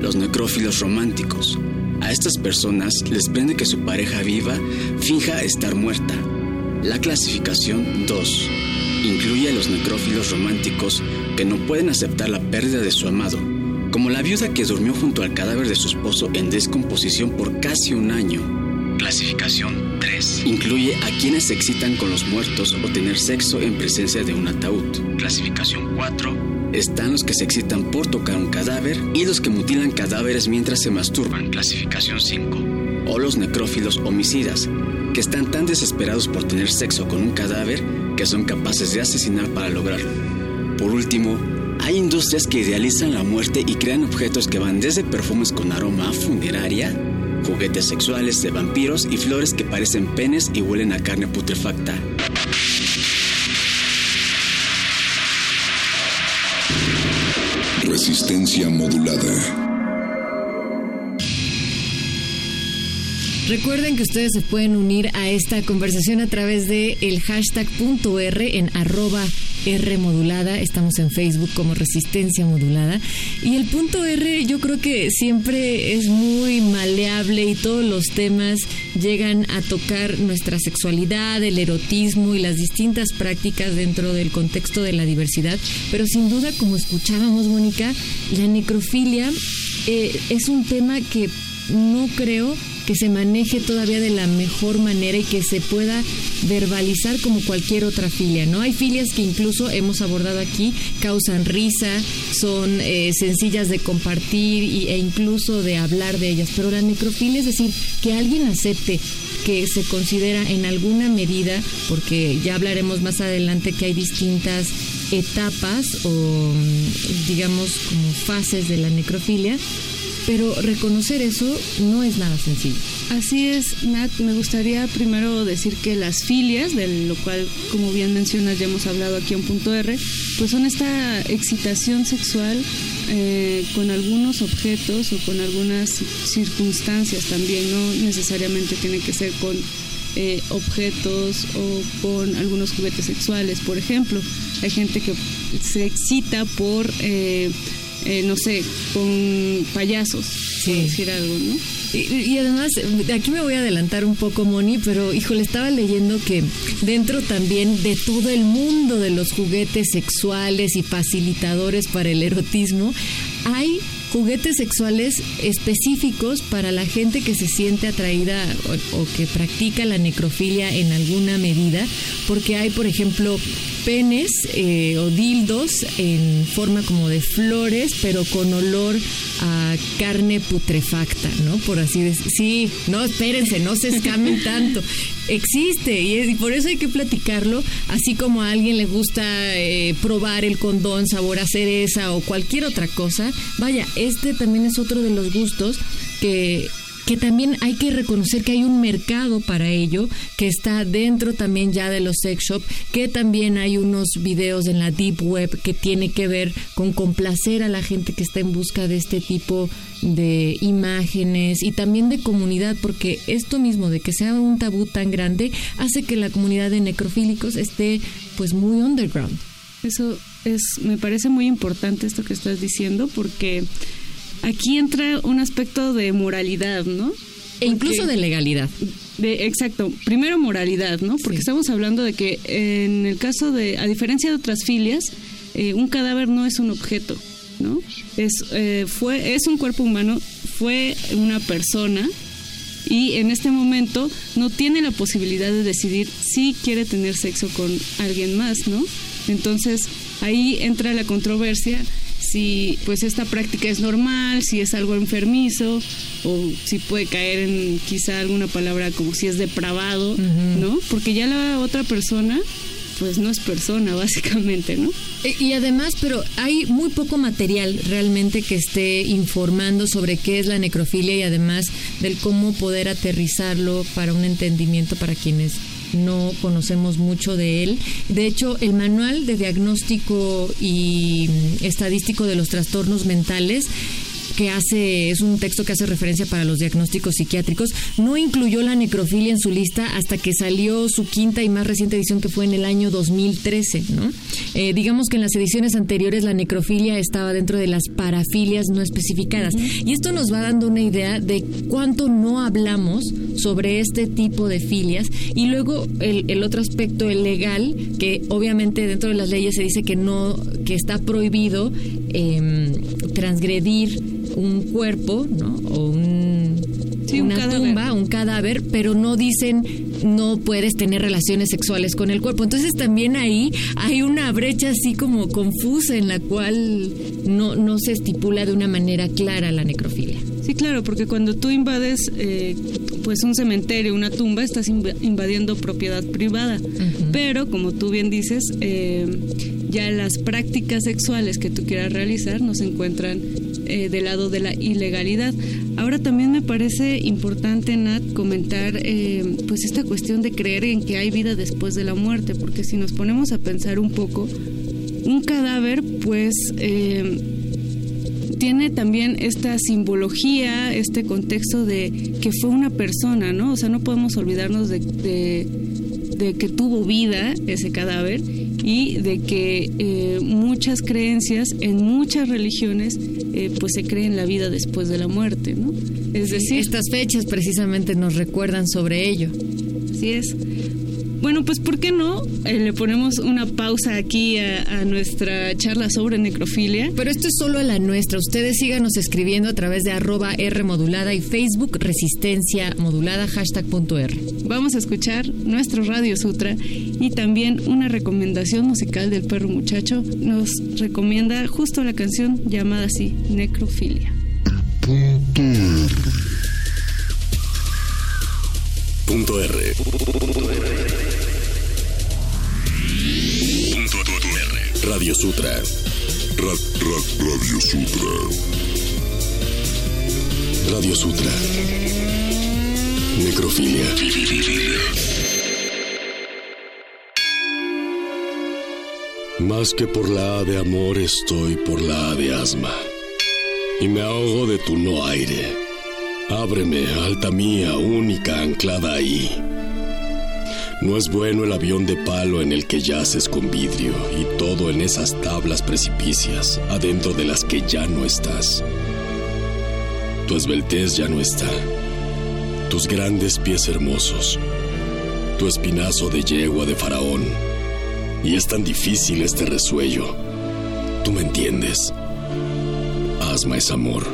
los necrófilos románticos. A estas personas les prende que su pareja viva finja estar muerta. La clasificación 2 incluye a los necrófilos románticos que no pueden aceptar la pérdida de su amado, como la viuda que durmió junto al cadáver de su esposo en descomposición por casi un año. Clasificación 3. Incluye a quienes se excitan con los muertos o tener sexo en presencia de un ataúd. Clasificación 4. Están los que se excitan por tocar un cadáver y los que mutilan cadáveres mientras se masturban. Clasificación 5. O los necrófilos homicidas, que están tan desesperados por tener sexo con un cadáver que son capaces de asesinar para lograrlo. Por último, hay industrias que idealizan la muerte y crean objetos que van desde perfumes con aroma a funeraria, juguetes sexuales de vampiros y flores que parecen penes y huelen a carne putrefacta. Resistencia modulada. Recuerden que ustedes se pueden unir a esta conversación a través de el hashtag R en arroba R modulada. Estamos en Facebook como Resistencia Modulada. Y el punto R yo creo que siempre es muy maleable y todos los temas llegan a tocar nuestra sexualidad, el erotismo y las distintas prácticas dentro del contexto de la diversidad. Pero sin duda, como escuchábamos, Mónica, la necrofilia eh, es un tema que no creo que se maneje todavía de la mejor manera y que se pueda verbalizar como cualquier otra filia, ¿no? Hay filias que incluso hemos abordado aquí, causan risa, son eh, sencillas de compartir y- e incluso de hablar de ellas, pero la necrofilia es decir, que alguien acepte que se considera en alguna medida, porque ya hablaremos más adelante que hay distintas etapas o digamos como fases de la necrofilia, pero reconocer eso no es nada sencillo. Así es, Nat. Me gustaría primero decir que las filias, de lo cual, como bien mencionas, ya hemos hablado aquí en punto R, pues son esta excitación sexual eh, con algunos objetos o con algunas circunstancias también. No necesariamente tiene que ser con eh, objetos o con algunos juguetes sexuales, por ejemplo. Hay gente que se excita por, eh, eh, no sé, con payasos, por decir algo, ¿no? Y, y además, aquí me voy a adelantar un poco, Moni, pero híjole, estaba leyendo que dentro también de todo el mundo de los juguetes sexuales y facilitadores para el erotismo, hay juguetes sexuales específicos para la gente que se siente atraída o, o que practica la necrofilia en alguna medida, porque hay, por ejemplo, penes eh, o dildos en forma como de flores, pero con olor a carne putrefacta, ¿no? Por así decir. Sí, no, espérense, no se escamen tanto. Existe y, es- y por eso hay que platicarlo, así como a alguien le gusta eh, probar el condón sabor a cereza o cualquier otra cosa. Vaya, este también es otro de los gustos que que también hay que reconocer que hay un mercado para ello, que está dentro también ya de los sex shop, que también hay unos videos en la deep web que tiene que ver con complacer a la gente que está en busca de este tipo de imágenes y también de comunidad, porque esto mismo de que sea un tabú tan grande hace que la comunidad de necrofílicos esté pues muy underground. Eso es, me parece muy importante esto que estás diciendo porque aquí entra un aspecto de moralidad, ¿no? E incluso de legalidad. De, exacto. Primero moralidad, ¿no? Porque estamos hablando de que en el caso de, a diferencia de otras filias, eh, un cadáver no es un objeto, ¿no? Es, eh, fue, es un cuerpo humano, fue una persona y en este momento no tiene la posibilidad de decidir si quiere tener sexo con alguien más, ¿no? Entonces ahí entra la controversia si pues esta práctica es normal, si es algo enfermizo o si puede caer en quizá alguna palabra como si es depravado, ¿no? Porque ya la otra persona pues no es persona básicamente, ¿no? E- Y además, pero hay muy poco material realmente que esté informando sobre qué es la necrofilia y además del cómo poder aterrizarlo para un entendimiento para quienes no conocemos mucho de él. De hecho, el manual de diagnóstico y mm, estadístico de los trastornos mentales que hace, es un texto que hace referencia para los diagnósticos psiquiátricos, no incluyó la necrofilia en su lista hasta que salió su quinta y más reciente edición que fue en el año 2013, ¿no? Eh, digamos que en las ediciones anteriores la necrofilia estaba dentro de las parafilias no especificadas. Y esto nos va dando una idea de cuánto no hablamos sobre este tipo de filias. Y luego el, el otro aspecto, el legal, que obviamente dentro de las leyes se dice que no, que está prohibido em, transgredir un cuerpo, ¿no? O un, Sí, un una cadáver. tumba, un cadáver, pero no dicen no puedes tener relaciones sexuales con el cuerpo. Entonces también ahí hay una brecha así como confusa en la cual no, no se estipula de una manera clara la necrofilia. Sí, claro, porque cuando tú invades eh, pues un cementerio, una tumba, estás inv- invadiendo propiedad privada. Pero, como tú bien dices, eh, ya las prácticas sexuales que tú quieras realizar no se encuentran eh, del lado de la ilegalidad. Ahora también me parece importante, Nat, comentar eh, pues esta cuestión de creer en que hay vida después de la muerte, porque si nos ponemos a pensar un poco, un cadáver, pues... eh, tiene también esta simbología, este contexto de que fue una persona, ¿no? O sea, no podemos olvidarnos de, que tuvo vida ese cadáver y de que eh, muchas creencias en muchas religiones eh, pues se cree en la vida después de la muerte, ¿no? Es decir, Estas fechas precisamente nos recuerdan sobre ello. Así es. Bueno, pues ¿por qué no? Eh, le ponemos una pausa aquí a, a nuestra charla sobre necrofilia. Pero esto es solo la nuestra. Ustedes síganos escribiendo a través de arroba R modulada y Facebook Resistencia Modulada, hashtag punto R. Vamos a escuchar nuestro Radio Sutra y también una recomendación musical del perro muchacho. Nos recomienda justo la canción llamada así, Necrofilia. Punto R. Punto Radio Sutra. Ra- ra- Radio Sutra. Radio Sutra. Necrofilia. Más que por la A de amor estoy por la A de asma. Y me ahogo de tu no aire. Ábreme, alta mía, única anclada ahí. No es bueno el avión de palo en el que yaces con vidrio y todo en esas tablas precipicias, adentro de las que ya no estás. Tu esbeltez ya no está. Tus grandes pies hermosos. Tu espinazo de yegua de faraón. Y es tan difícil este resuello. Tú me entiendes. Asma es amor.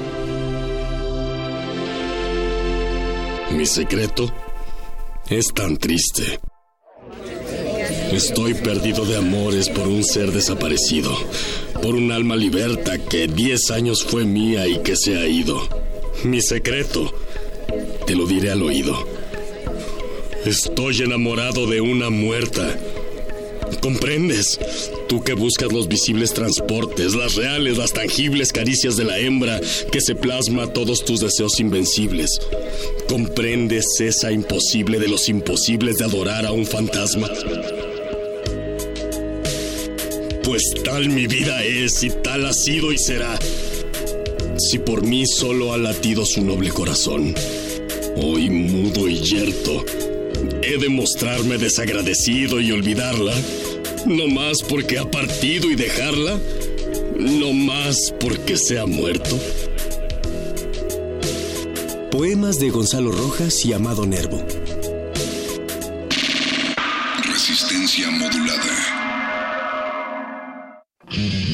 Mi secreto es tan triste. Estoy perdido de amores por un ser desaparecido, por un alma liberta que diez años fue mía y que se ha ido. Mi secreto, te lo diré al oído. Estoy enamorado de una muerta. ¿Comprendes? Tú que buscas los visibles transportes, las reales, las tangibles caricias de la hembra que se plasma todos tus deseos invencibles. ¿Comprendes esa imposible de los imposibles de adorar a un fantasma? Pues tal mi vida es y tal ha sido y será. Si por mí solo ha latido su noble corazón, hoy mudo y yerto, he de mostrarme desagradecido y olvidarla, no más porque ha partido y dejarla, no más porque se ha muerto. Poemas de Gonzalo Rojas y Amado Nervo. Resistencia modulada. Mm-hmm.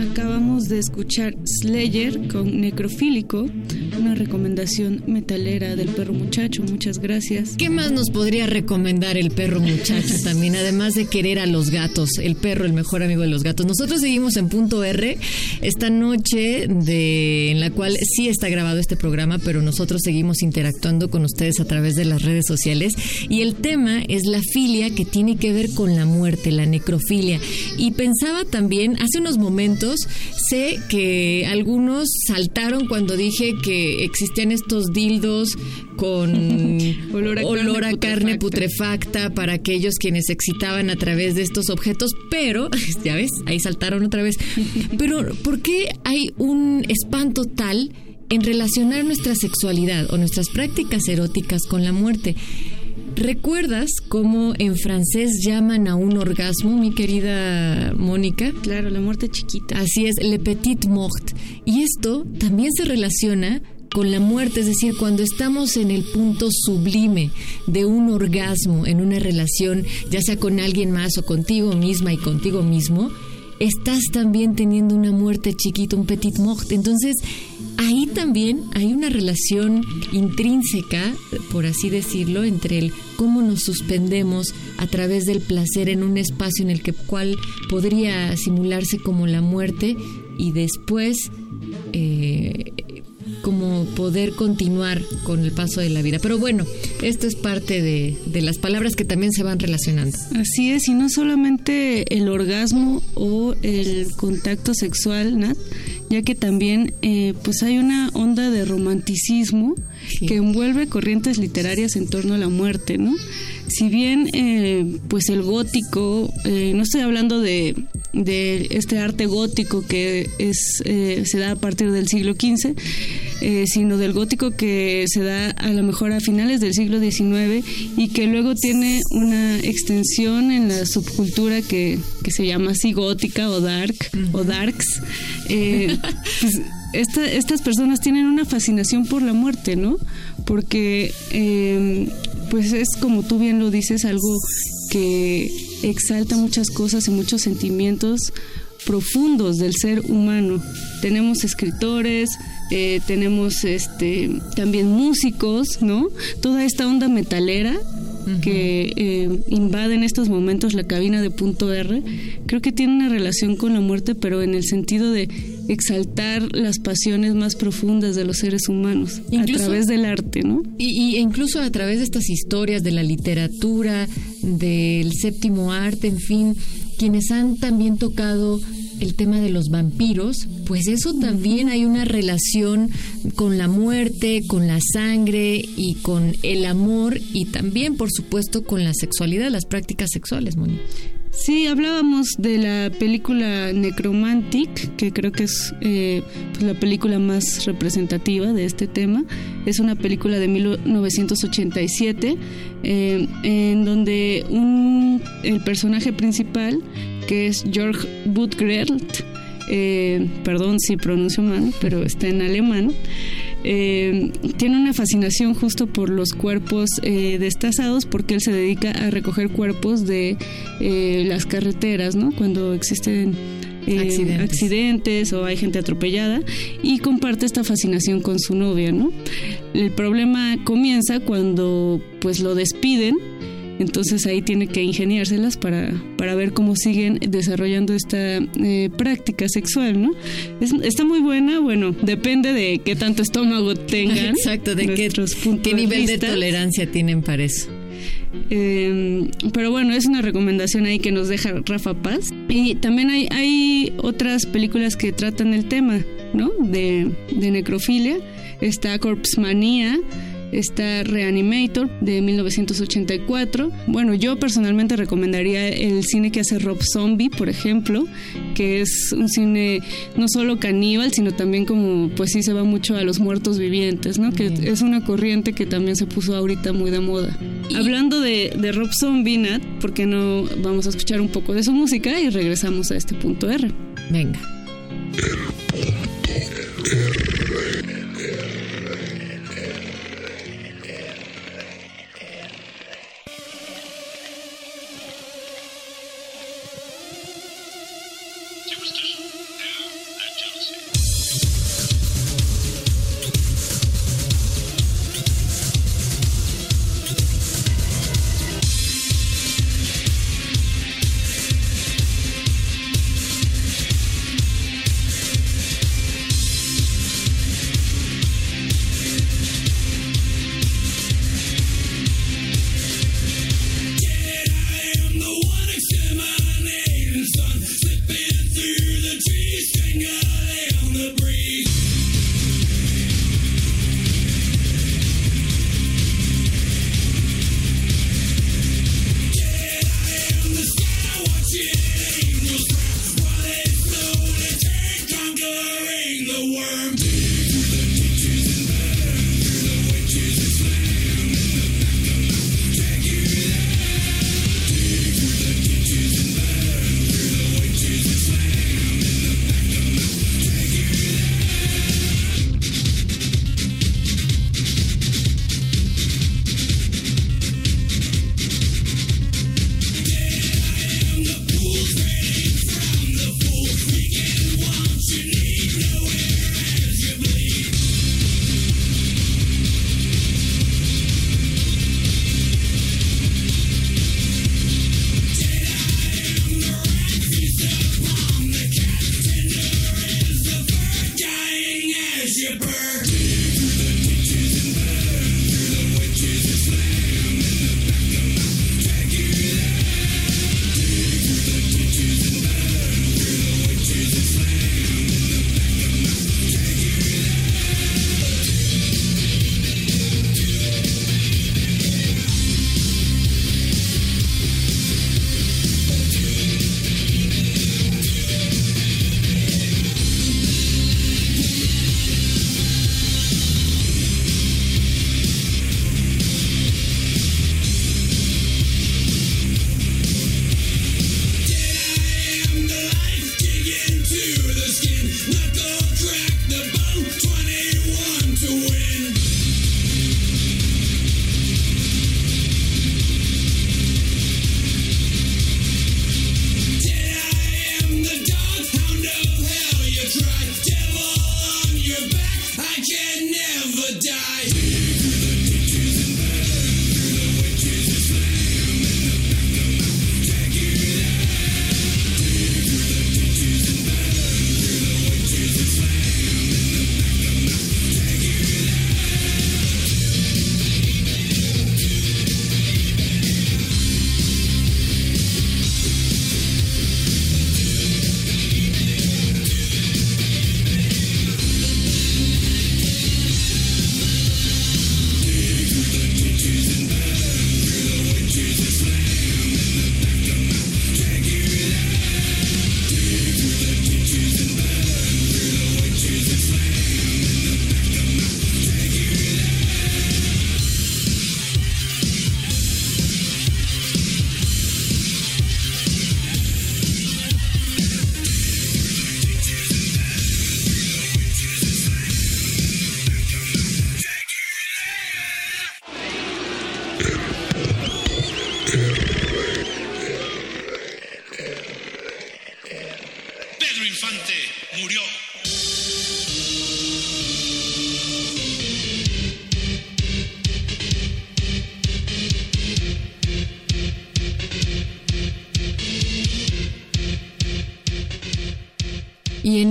Acabamos de escuchar Slayer con Necrofílico una recomendación metalera del perro muchacho. Muchas gracias. ¿Qué más nos podría recomendar el perro muchacho también? Además de querer a los gatos, el perro, el mejor amigo de los gatos. Nosotros seguimos en punto R esta noche de, en la cual sí está grabado este programa, pero nosotros seguimos interactuando con ustedes a través de las redes sociales. Y el tema es la filia que tiene que ver con la muerte, la necrofilia. Y pensaba también, hace unos momentos, sé que algunos saltaron cuando dije que existían estos dildos con Olor a olor carne a carne putrefacta para aquellos quienes se excitaban a través de estos objetos, pero, ya ves, ahí saltaron otra vez. Pero, ¿por qué hay un espanto tal en relacionar nuestra sexualidad o nuestras prácticas eróticas con la muerte? ¿Recuerdas cómo en francés llaman a un orgasmo, mi querida Mónica? Claro, la muerte chiquita. Así es, le petit mort. Y esto también se relaciona con la muerte, es decir, cuando estamos en el punto sublime de un orgasmo en una relación, ya sea con alguien más o contigo misma y contigo mismo, estás también teniendo una muerte chiquita, un petit mort. Entonces, ahí también hay una relación intrínseca, por así decirlo, entre el cómo nos suspendemos a través del placer en un espacio en el que cual podría simularse como la muerte y después eh, como poder continuar con el paso de la vida. Pero bueno, esto es parte de, de las palabras que también se van relacionando. Así es, y no solamente el orgasmo o el contacto sexual, Nat, ya que también eh, pues hay una onda de romanticismo que envuelve corrientes literarias en torno a la muerte, ¿no? Si bien eh, pues el gótico, eh, no estoy hablando de, de este arte gótico que es eh, se da a partir del siglo XV, sino del gótico que se da a lo mejor a finales del siglo XIX y que luego tiene una extensión en la subcultura que, que se llama así gótica o dark o darks. Pues, esta- estas personas tienen una fascinación por la muerte, ¿no? Porque, eh, pues es como tú bien lo dices, algo que exalta muchas cosas y muchos sentimientos profundos del ser humano. Tenemos escritores, eh, tenemos este también músicos, ¿no? Toda esta onda metalera que eh, invade en estos momentos la cabina de punto R, creo que tiene una relación con la muerte, pero en el sentido de exaltar las pasiones más profundas de los seres humanos Incluso- a través del arte, ¿no? Y, y incluso a través de estas historias de la literatura, del séptimo arte, en fin, quienes han también tocado el tema de los vampiros, pues eso también hay una relación con la muerte, con la sangre y con el amor y también, por supuesto, con la sexualidad, las prácticas sexuales, Moni. Sí, hablábamos de la película Necromantic, que creo que es eh, pues, la película más representativa de este tema. Es una película de 1987, eh, en donde un, el personaje principal, que es Georg Budgrelt, eh, perdón si pronuncio mal, pero está en alemán, eh, tiene una fascinación justo por los cuerpos eh, destazados porque él se dedica a recoger cuerpos de las carreteras, ¿no? Cuando existen eh, Accidentes. accidentes o hay gente atropellada y comparte esta fascinación con su novia, ¿no? El problema comienza cuando pues lo despiden entonces ahí tiene que ingeniárselas para, para ver cómo siguen desarrollando esta eh, práctica sexual, ¿no? Es- está muy buena, bueno, depende de qué tanto estómago tengan. Exacto, de qué, qué nivel de tolerancia tienen para eso. Eh, pero bueno, es una recomendación ahí que nos deja Rafa Paz. Y también hay, hay otras películas que tratan el tema, ¿no? De, de necrofilia. Está Corpse Manía, está Reanimator de 1984. Bueno, yo personalmente recomendaría el cine que hace Rob Zombie, por ejemplo, que es un cine no solo caníbal, sino también como, pues sí se va mucho a los muertos vivientes, ¿no? Que es una corriente que también se puso ahorita muy de moda. Hablando de, de Rob Zombie, Nat, ¿por qué no vamos a escuchar un poco de su música y regresamos a este punto R? Venga.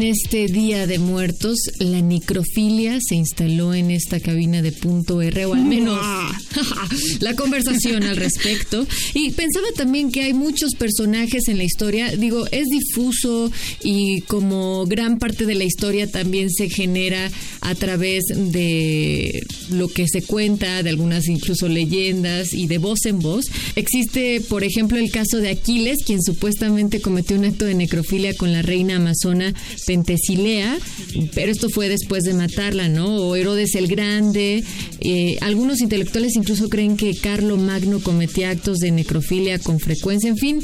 En este Día de Muertos, la necrofilia se instaló en esta cabina de punto R, o al menos la conversación al respecto. Y pensaba también que hay muchos personajes en la historia. Digo, es difuso y como gran parte de la historia también se genera a través de lo que se cuenta, de algunas incluso leyendas y de voz en voz. Existe, por ejemplo, el caso de Aquiles, quien supuestamente cometió un acto de necrofilia con la reina amazona Pentesilea, pero esto fue después de matarla, ¿no? O Herodes el Grande. Eh, algunos intelectuales incluso creen que Carlo Magno cometía actos de necrofilia con frecuencia. En fin,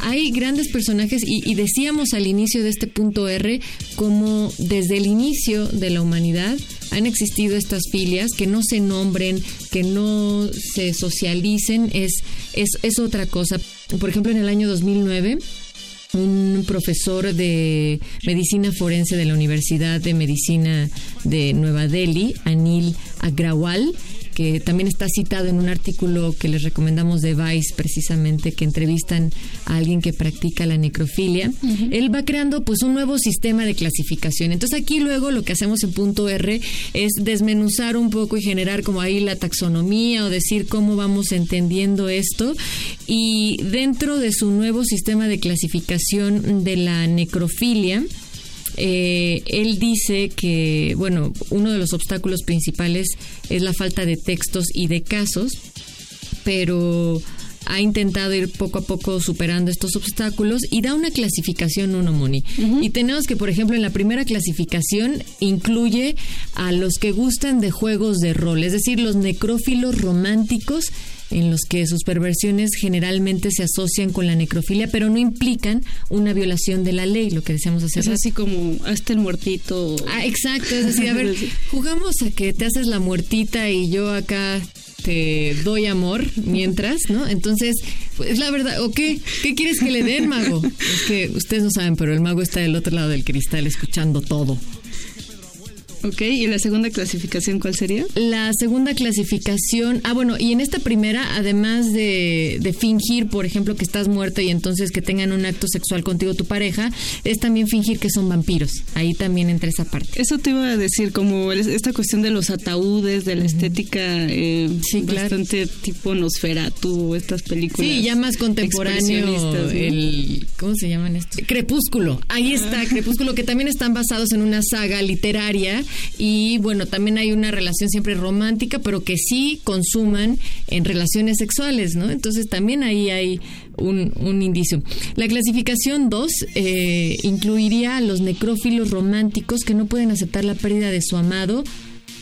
hay grandes personajes y, y decíamos al inicio de este punto R como desde el inicio de la humanidad han existido estas filias, que no se nombren, que no se socialicen, es, es, es otra cosa. Por ejemplo, en el año 2009 un profesor de medicina forense de la Universidad de Medicina de Nueva Delhi, Anil Agrawal, que también está citado en un artículo que les recomendamos de Vice, precisamente, que entrevistan a alguien que practica la necrofilia. Él va creando pues un nuevo sistema de clasificación. Entonces aquí luego lo que hacemos en punto R es desmenuzar un poco y generar como ahí la taxonomía o decir cómo vamos entendiendo esto. Y dentro de su nuevo sistema de clasificación de la necrofilia, eh, él dice que, bueno, uno de los obstáculos principales es la falta de textos y de casos, pero ha intentado ir poco a poco superando estos obstáculos y da una clasificación uno, Moni. Y tenemos que, por ejemplo, en la primera clasificación incluye a los que gustan de juegos de rol, es decir, los necrófilos románticos en los que sus perversiones generalmente se asocian con la necrofilia, pero no implican una violación de la ley, lo que decíamos hace Es rato. así como hasta el muertito. Ah, exacto, es decir, a ver, jugamos a que te haces la muertita y yo acá te doy amor mientras, ¿no? Entonces, pues la verdad, ¿o qué? ¿Qué quieres que le den, mago? Es que ustedes no saben, pero el mago está del otro lado del cristal escuchando todo. Ok, ¿y la segunda clasificación cuál sería? La segunda clasificación, ah bueno, y en esta primera, además de, de fingir, por ejemplo, que estás muerto y entonces que tengan un acto sexual contigo tu pareja, es también fingir que son vampiros. Ahí también entra esa parte. Eso te iba a decir, como esta cuestión de los ataúdes, de la estética eh, bastante tipo Nosferatu, estas películas. Sí, ya más contemporáneo, expresionistas, ¿no? el ¿cómo se llaman estos? Crepúsculo. Ahí está, Crepúsculo, que también están basados en una saga literaria y bueno, también hay una relación siempre romántica, pero que sí consuman en relaciones sexuales, ¿no? Entonces también ahí hay un, un indicio. La clasificación 2 eh, incluiría a los necrófilos románticos que no pueden aceptar la pérdida de su amado.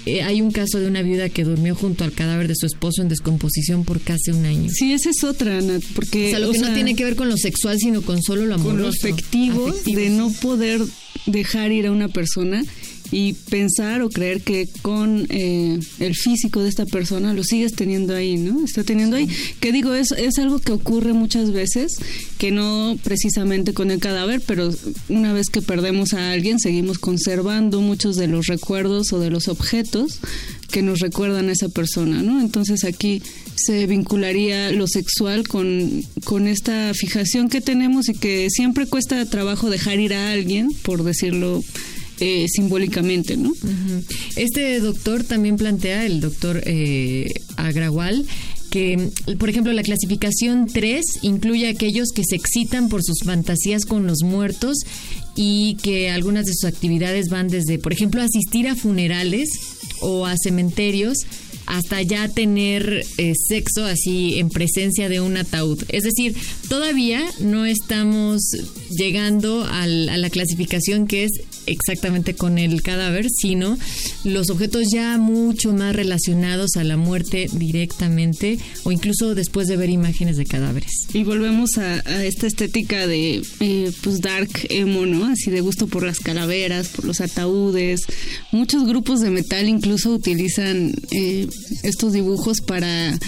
Eh, hay un caso de una viuda que durmió junto al cadáver de su esposo en descomposición por casi un año. Sí, esa es otra, Ana, porque... O sea, lo o que no tiene que ver con lo sexual, sino con solo lo amoroso. con lo afectivo, Afectivo, de no poder dejar ir a una persona y pensar o creer que con eh, el físico de esta persona lo sigues teniendo ahí, ¿no? Está teniendo ahí. Que digo, es, es algo que ocurre muchas veces, que no precisamente con el cadáver, pero una vez que perdemos a alguien, seguimos conservando muchos de los recuerdos o de los objetos que nos recuerdan a esa persona, ¿no? Entonces aquí se vincularía lo sexual con, con esta fijación que tenemos y que siempre cuesta trabajo dejar ir a alguien, por decirlo eh, simbólicamente, ¿no? Este doctor también plantea, el doctor eh, Agrawal, que, por ejemplo, la clasificación 3 incluye a aquellos que se excitan por sus fantasías con los muertos y que algunas de sus actividades van desde, por ejemplo, asistir a funerales o a cementerios hasta ya tener eh, sexo así en presencia de un ataúd. Es decir, todavía no estamos llegando al- a la clasificación que es exactamente con el cadáver, sino los objetos ya mucho más relacionados a la muerte directamente o incluso después de ver imágenes de cadáveres. Y volvemos a, a esta estética de eh, pues dark emo, ¿no? Así de gusto por las calaveras, por los ataúdes. Muchos grupos de metal incluso utilizan eh, estos dibujos para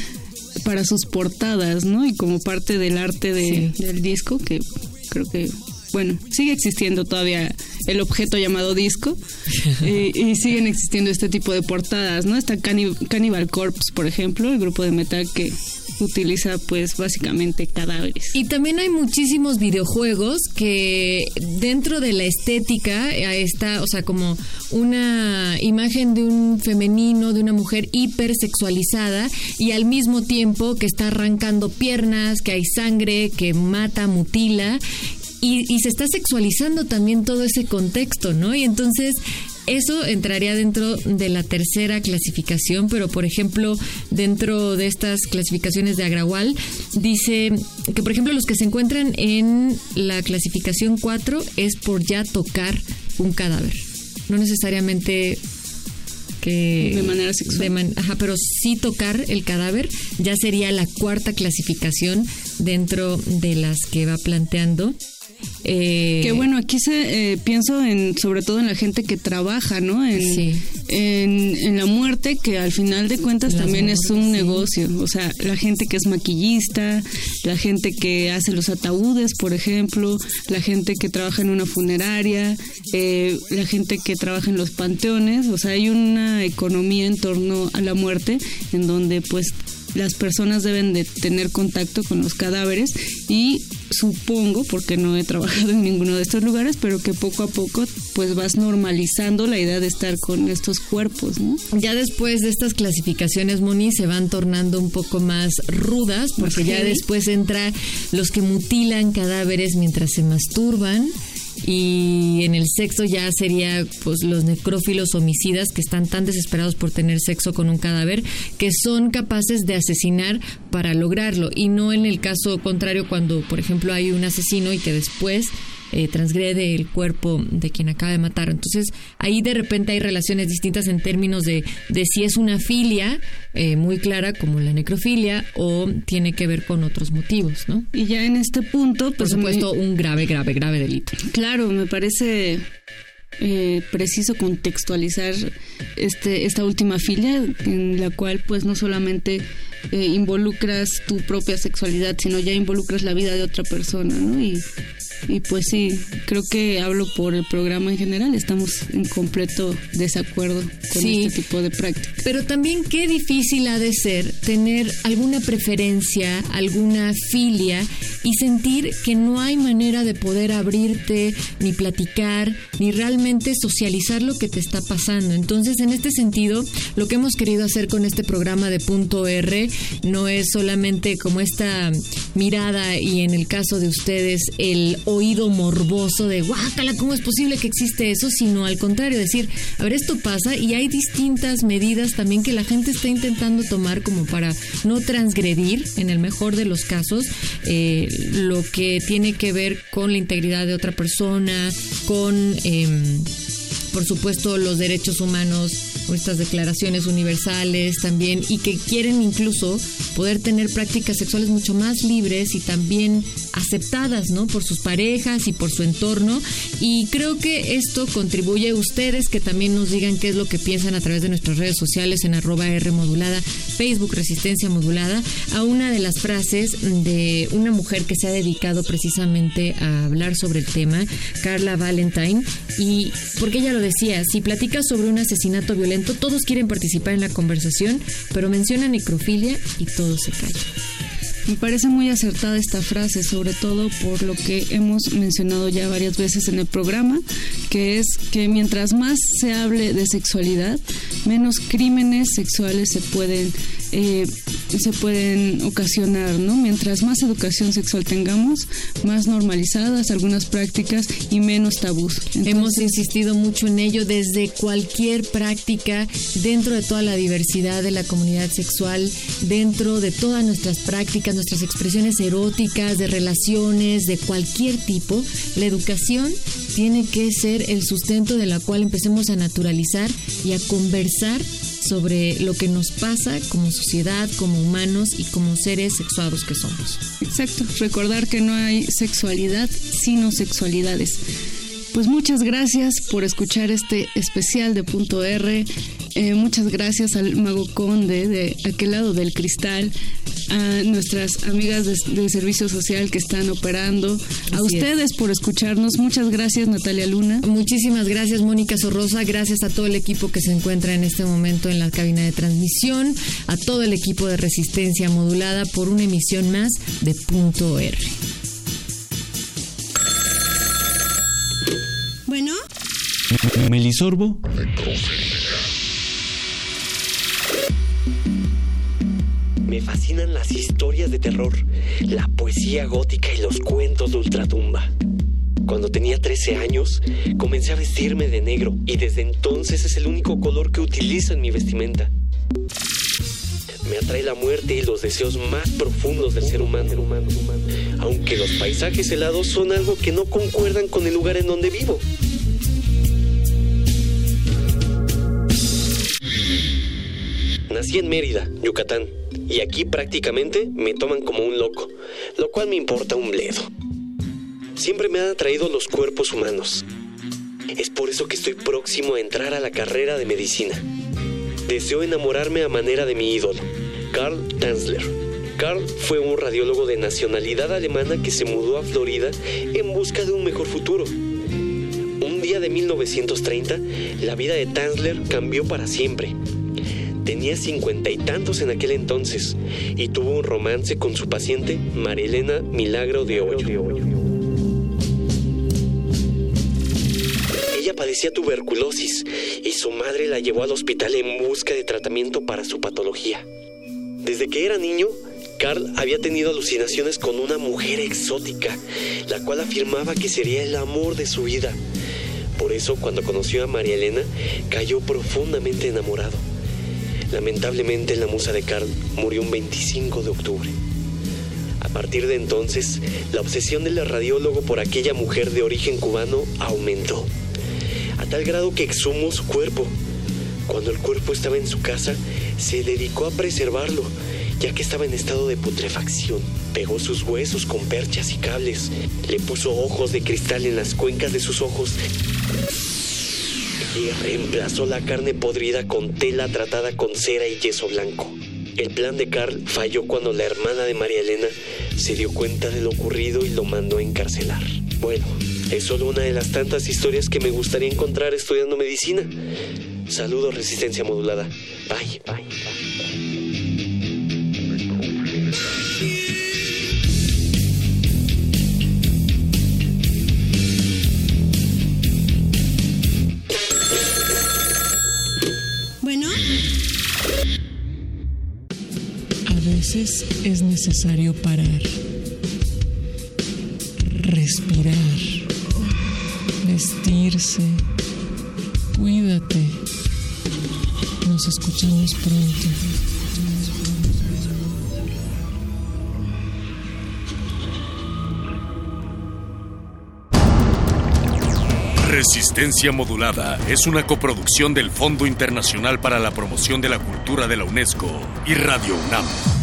para sus portadas, ¿no? Y como parte del arte de- del disco, que creo que, bueno, sigue existiendo todavía el objeto llamado disco y, y siguen existiendo este tipo de portadas, ¿no? Está Cannib- Cannibal Corpse, por ejemplo, el grupo de metal que utiliza pues básicamente cadáveres. Y también hay muchísimos videojuegos que dentro de la estética eh, está, o sea, como una imagen de un femenino, de una mujer hipersexualizada y al mismo tiempo que está arrancando piernas, que hay sangre, que mata, mutila. Y, y se está sexualizando también todo ese contexto, ¿no? Y entonces eso entraría dentro de la tercera clasificación, pero por ejemplo, dentro de estas clasificaciones de Agrawal, dice que por ejemplo los que se encuentran en la clasificación 4 es por ya tocar un cadáver. No necesariamente que De manera sexual. de man- ajá, pero sí tocar el cadáver ya sería la cuarta clasificación dentro de las que va planteando. Eh, Que bueno, aquí se eh, pienso en sobre todo en la gente que trabaja, ¿no? En, en, en la muerte, que al final de cuentas Las también es un sí. negocio. O sea, la gente que es maquillista, la gente que hace los ataúdes, por ejemplo, la gente que trabaja en una funeraria, eh, la gente que trabaja en los panteones. O sea, hay una economía en torno a la muerte en donde pues las personas deben de tener contacto con los cadáveres y supongo, porque no he trabajado en ninguno de estos lugares, pero que poco a poco pues vas normalizando la idea de estar con estos cuerpos, ¿no? Ya después de estas clasificaciones, Moni, se van tornando un poco más rudas, porque ya después entra los que mutilan cadáveres mientras se masturban. Y en el sexo ya sería pues los necrófilos homicidas que están tan desesperados por tener sexo con un cadáver que son capaces de asesinar para lograrlo. Y no en el caso contrario cuando por ejemplo hay un asesino y que después eh, transgrede el cuerpo de quien acaba de matar. Entonces, ahí de repente hay relaciones distintas en términos de, de si es una filia eh, muy clara como la necrofilia o tiene que ver con otros motivos, ¿no? Y ya en este punto, Por pues supuesto, me- un grave, grave, grave delito. Claro, me parece eh, preciso contextualizar este esta última filia en la cual pues no solamente eh, involucras tu propia sexualidad, sino ya involucras la vida de otra persona, ¿no? Y Y pues sí, creo que hablo por el programa en general, estamos en completo desacuerdo con Sí. este tipo de práctica. Pero también qué difícil ha de ser tener alguna preferencia, alguna filia y sentir que no hay manera de poder abrirte, ni platicar, ni realmente socializar lo que te está pasando. Entonces, en este sentido, lo que hemos querido hacer con este programa de punto R no es solamente como esta mirada y en el caso de ustedes el oído morboso de guácala, ¿cómo es posible que existe eso? Sino al contrario, decir, a ver, esto pasa y hay distintas medidas también que la gente está intentando tomar como para no transgredir, en el mejor de los casos, eh, lo que tiene que ver con la integridad de otra persona, con... em, por supuesto, los derechos humanos, estas declaraciones universales también, y que quieren incluso poder tener prácticas sexuales mucho más libres y también aceptadas, ¿no? Por sus parejas y por su entorno. Y creo que esto contribuye a ustedes que también nos digan qué es lo que piensan a través de nuestras redes sociales en arroba R modulada, Facebook Resistencia Modulada, a una de las frases de una mujer que se ha dedicado precisamente a hablar sobre el tema, Carla Valentine, y porque ella lo decía, si platicas sobre un asesinato violento, todos quieren participar en la conversación, pero menciona necrofilia y todos se callan. Me parece muy acertada esta frase, sobre todo por lo que hemos mencionado ya varias veces en el programa, que es que mientras más se hable de sexualidad, menos crímenes sexuales se pueden eh, se pueden ocasionar, ¿no? Mientras más educación sexual tengamos, más normalizadas algunas prácticas y menos tabús. Hemos insistido mucho en ello desde cualquier práctica, dentro de toda la diversidad de la comunidad sexual, dentro de todas nuestras prácticas, nuestras expresiones eróticas, de relaciones, de cualquier tipo, la educación tiene que ser el sustento de la cual empecemos a naturalizar y a conversar sobre lo que nos pasa como sociedad, como humanos y como seres sexuados que somos. Exacto, recordar que no hay sexualidad sino sexualidades. Pues muchas gracias por escuchar este especial de Punto R. Eh, muchas gracias al Mago Conde de aquel lado del cristal, a nuestras amigas de, de Servicio Social que están operando, a ustedes por escucharnos. Muchas gracias, Natalia Luna. Muchísimas gracias, Mónica Sorrosa. Gracias a todo el equipo que se encuentra en este momento en la cabina de transmisión, a todo el equipo de Resistencia Modulada por una emisión más de Punto R. Melisorbo, Me fascinan las historias de terror, la poesía gótica y los cuentos de ultratumba. Cuando tenía 13 años, comencé a vestirme de negro y desde entonces es el único color que utilizo en mi vestimenta. Me atrae la muerte y los deseos más profundos del ser humano. Aunque los paisajes helados son algo que no concuerdan con el lugar en donde vivo. Nací en Mérida, Yucatán, y aquí prácticamente me toman como un loco, lo cual me importa un bledo. Siempre me han atraído los cuerpos humanos. Es por eso que estoy próximo a entrar a la carrera de medicina. Deseo enamorarme a manera de mi ídolo, Karl Tanzler. Karl fue un radiólogo de nacionalidad alemana que se mudó a Florida en busca de un mejor futuro. Un día de 1930, la vida de Tanzler cambió para siempre. Tenía cincuenta y tantos en aquel entonces y tuvo un romance con su paciente Marilena Milagro de Hoyo. Ella padecía tuberculosis y su madre la llevó al hospital en busca de tratamiento para su patología. Desde que era niño, Carl había tenido alucinaciones con una mujer exótica, la cual afirmaba que sería el amor de su vida. Por eso, cuando conoció a María Elena, cayó profundamente enamorado. Lamentablemente, la musa de Carl murió un 25 de octubre. A partir de entonces, la obsesión del radiólogo por aquella mujer de origen cubano aumentó, a tal grado que exhumó su cuerpo. Cuando el cuerpo estaba en su casa, se dedicó a preservarlo, ya que estaba en estado de putrefacción. Pegó sus huesos con perchas y cables, le puso ojos de cristal en las cuencas de sus ojos y reemplazó la carne podrida con tela tratada con cera y yeso blanco. El plan de Carl falló cuando la hermana de María Elena se dio cuenta de lo ocurrido y lo mandó a encarcelar. Bueno, es solo una de las tantas historias que me gustaría encontrar estudiando medicina. Saludos, resistencia modulada. Bye, bye, bye. Veces es necesario parar, respirar, vestirse. Cuídate. Nos escuchamos pronto. Resistencia Modulada es una coproducción del Fondo Internacional para la Promoción de la Cultura de la UNESCO y Radio UNAM.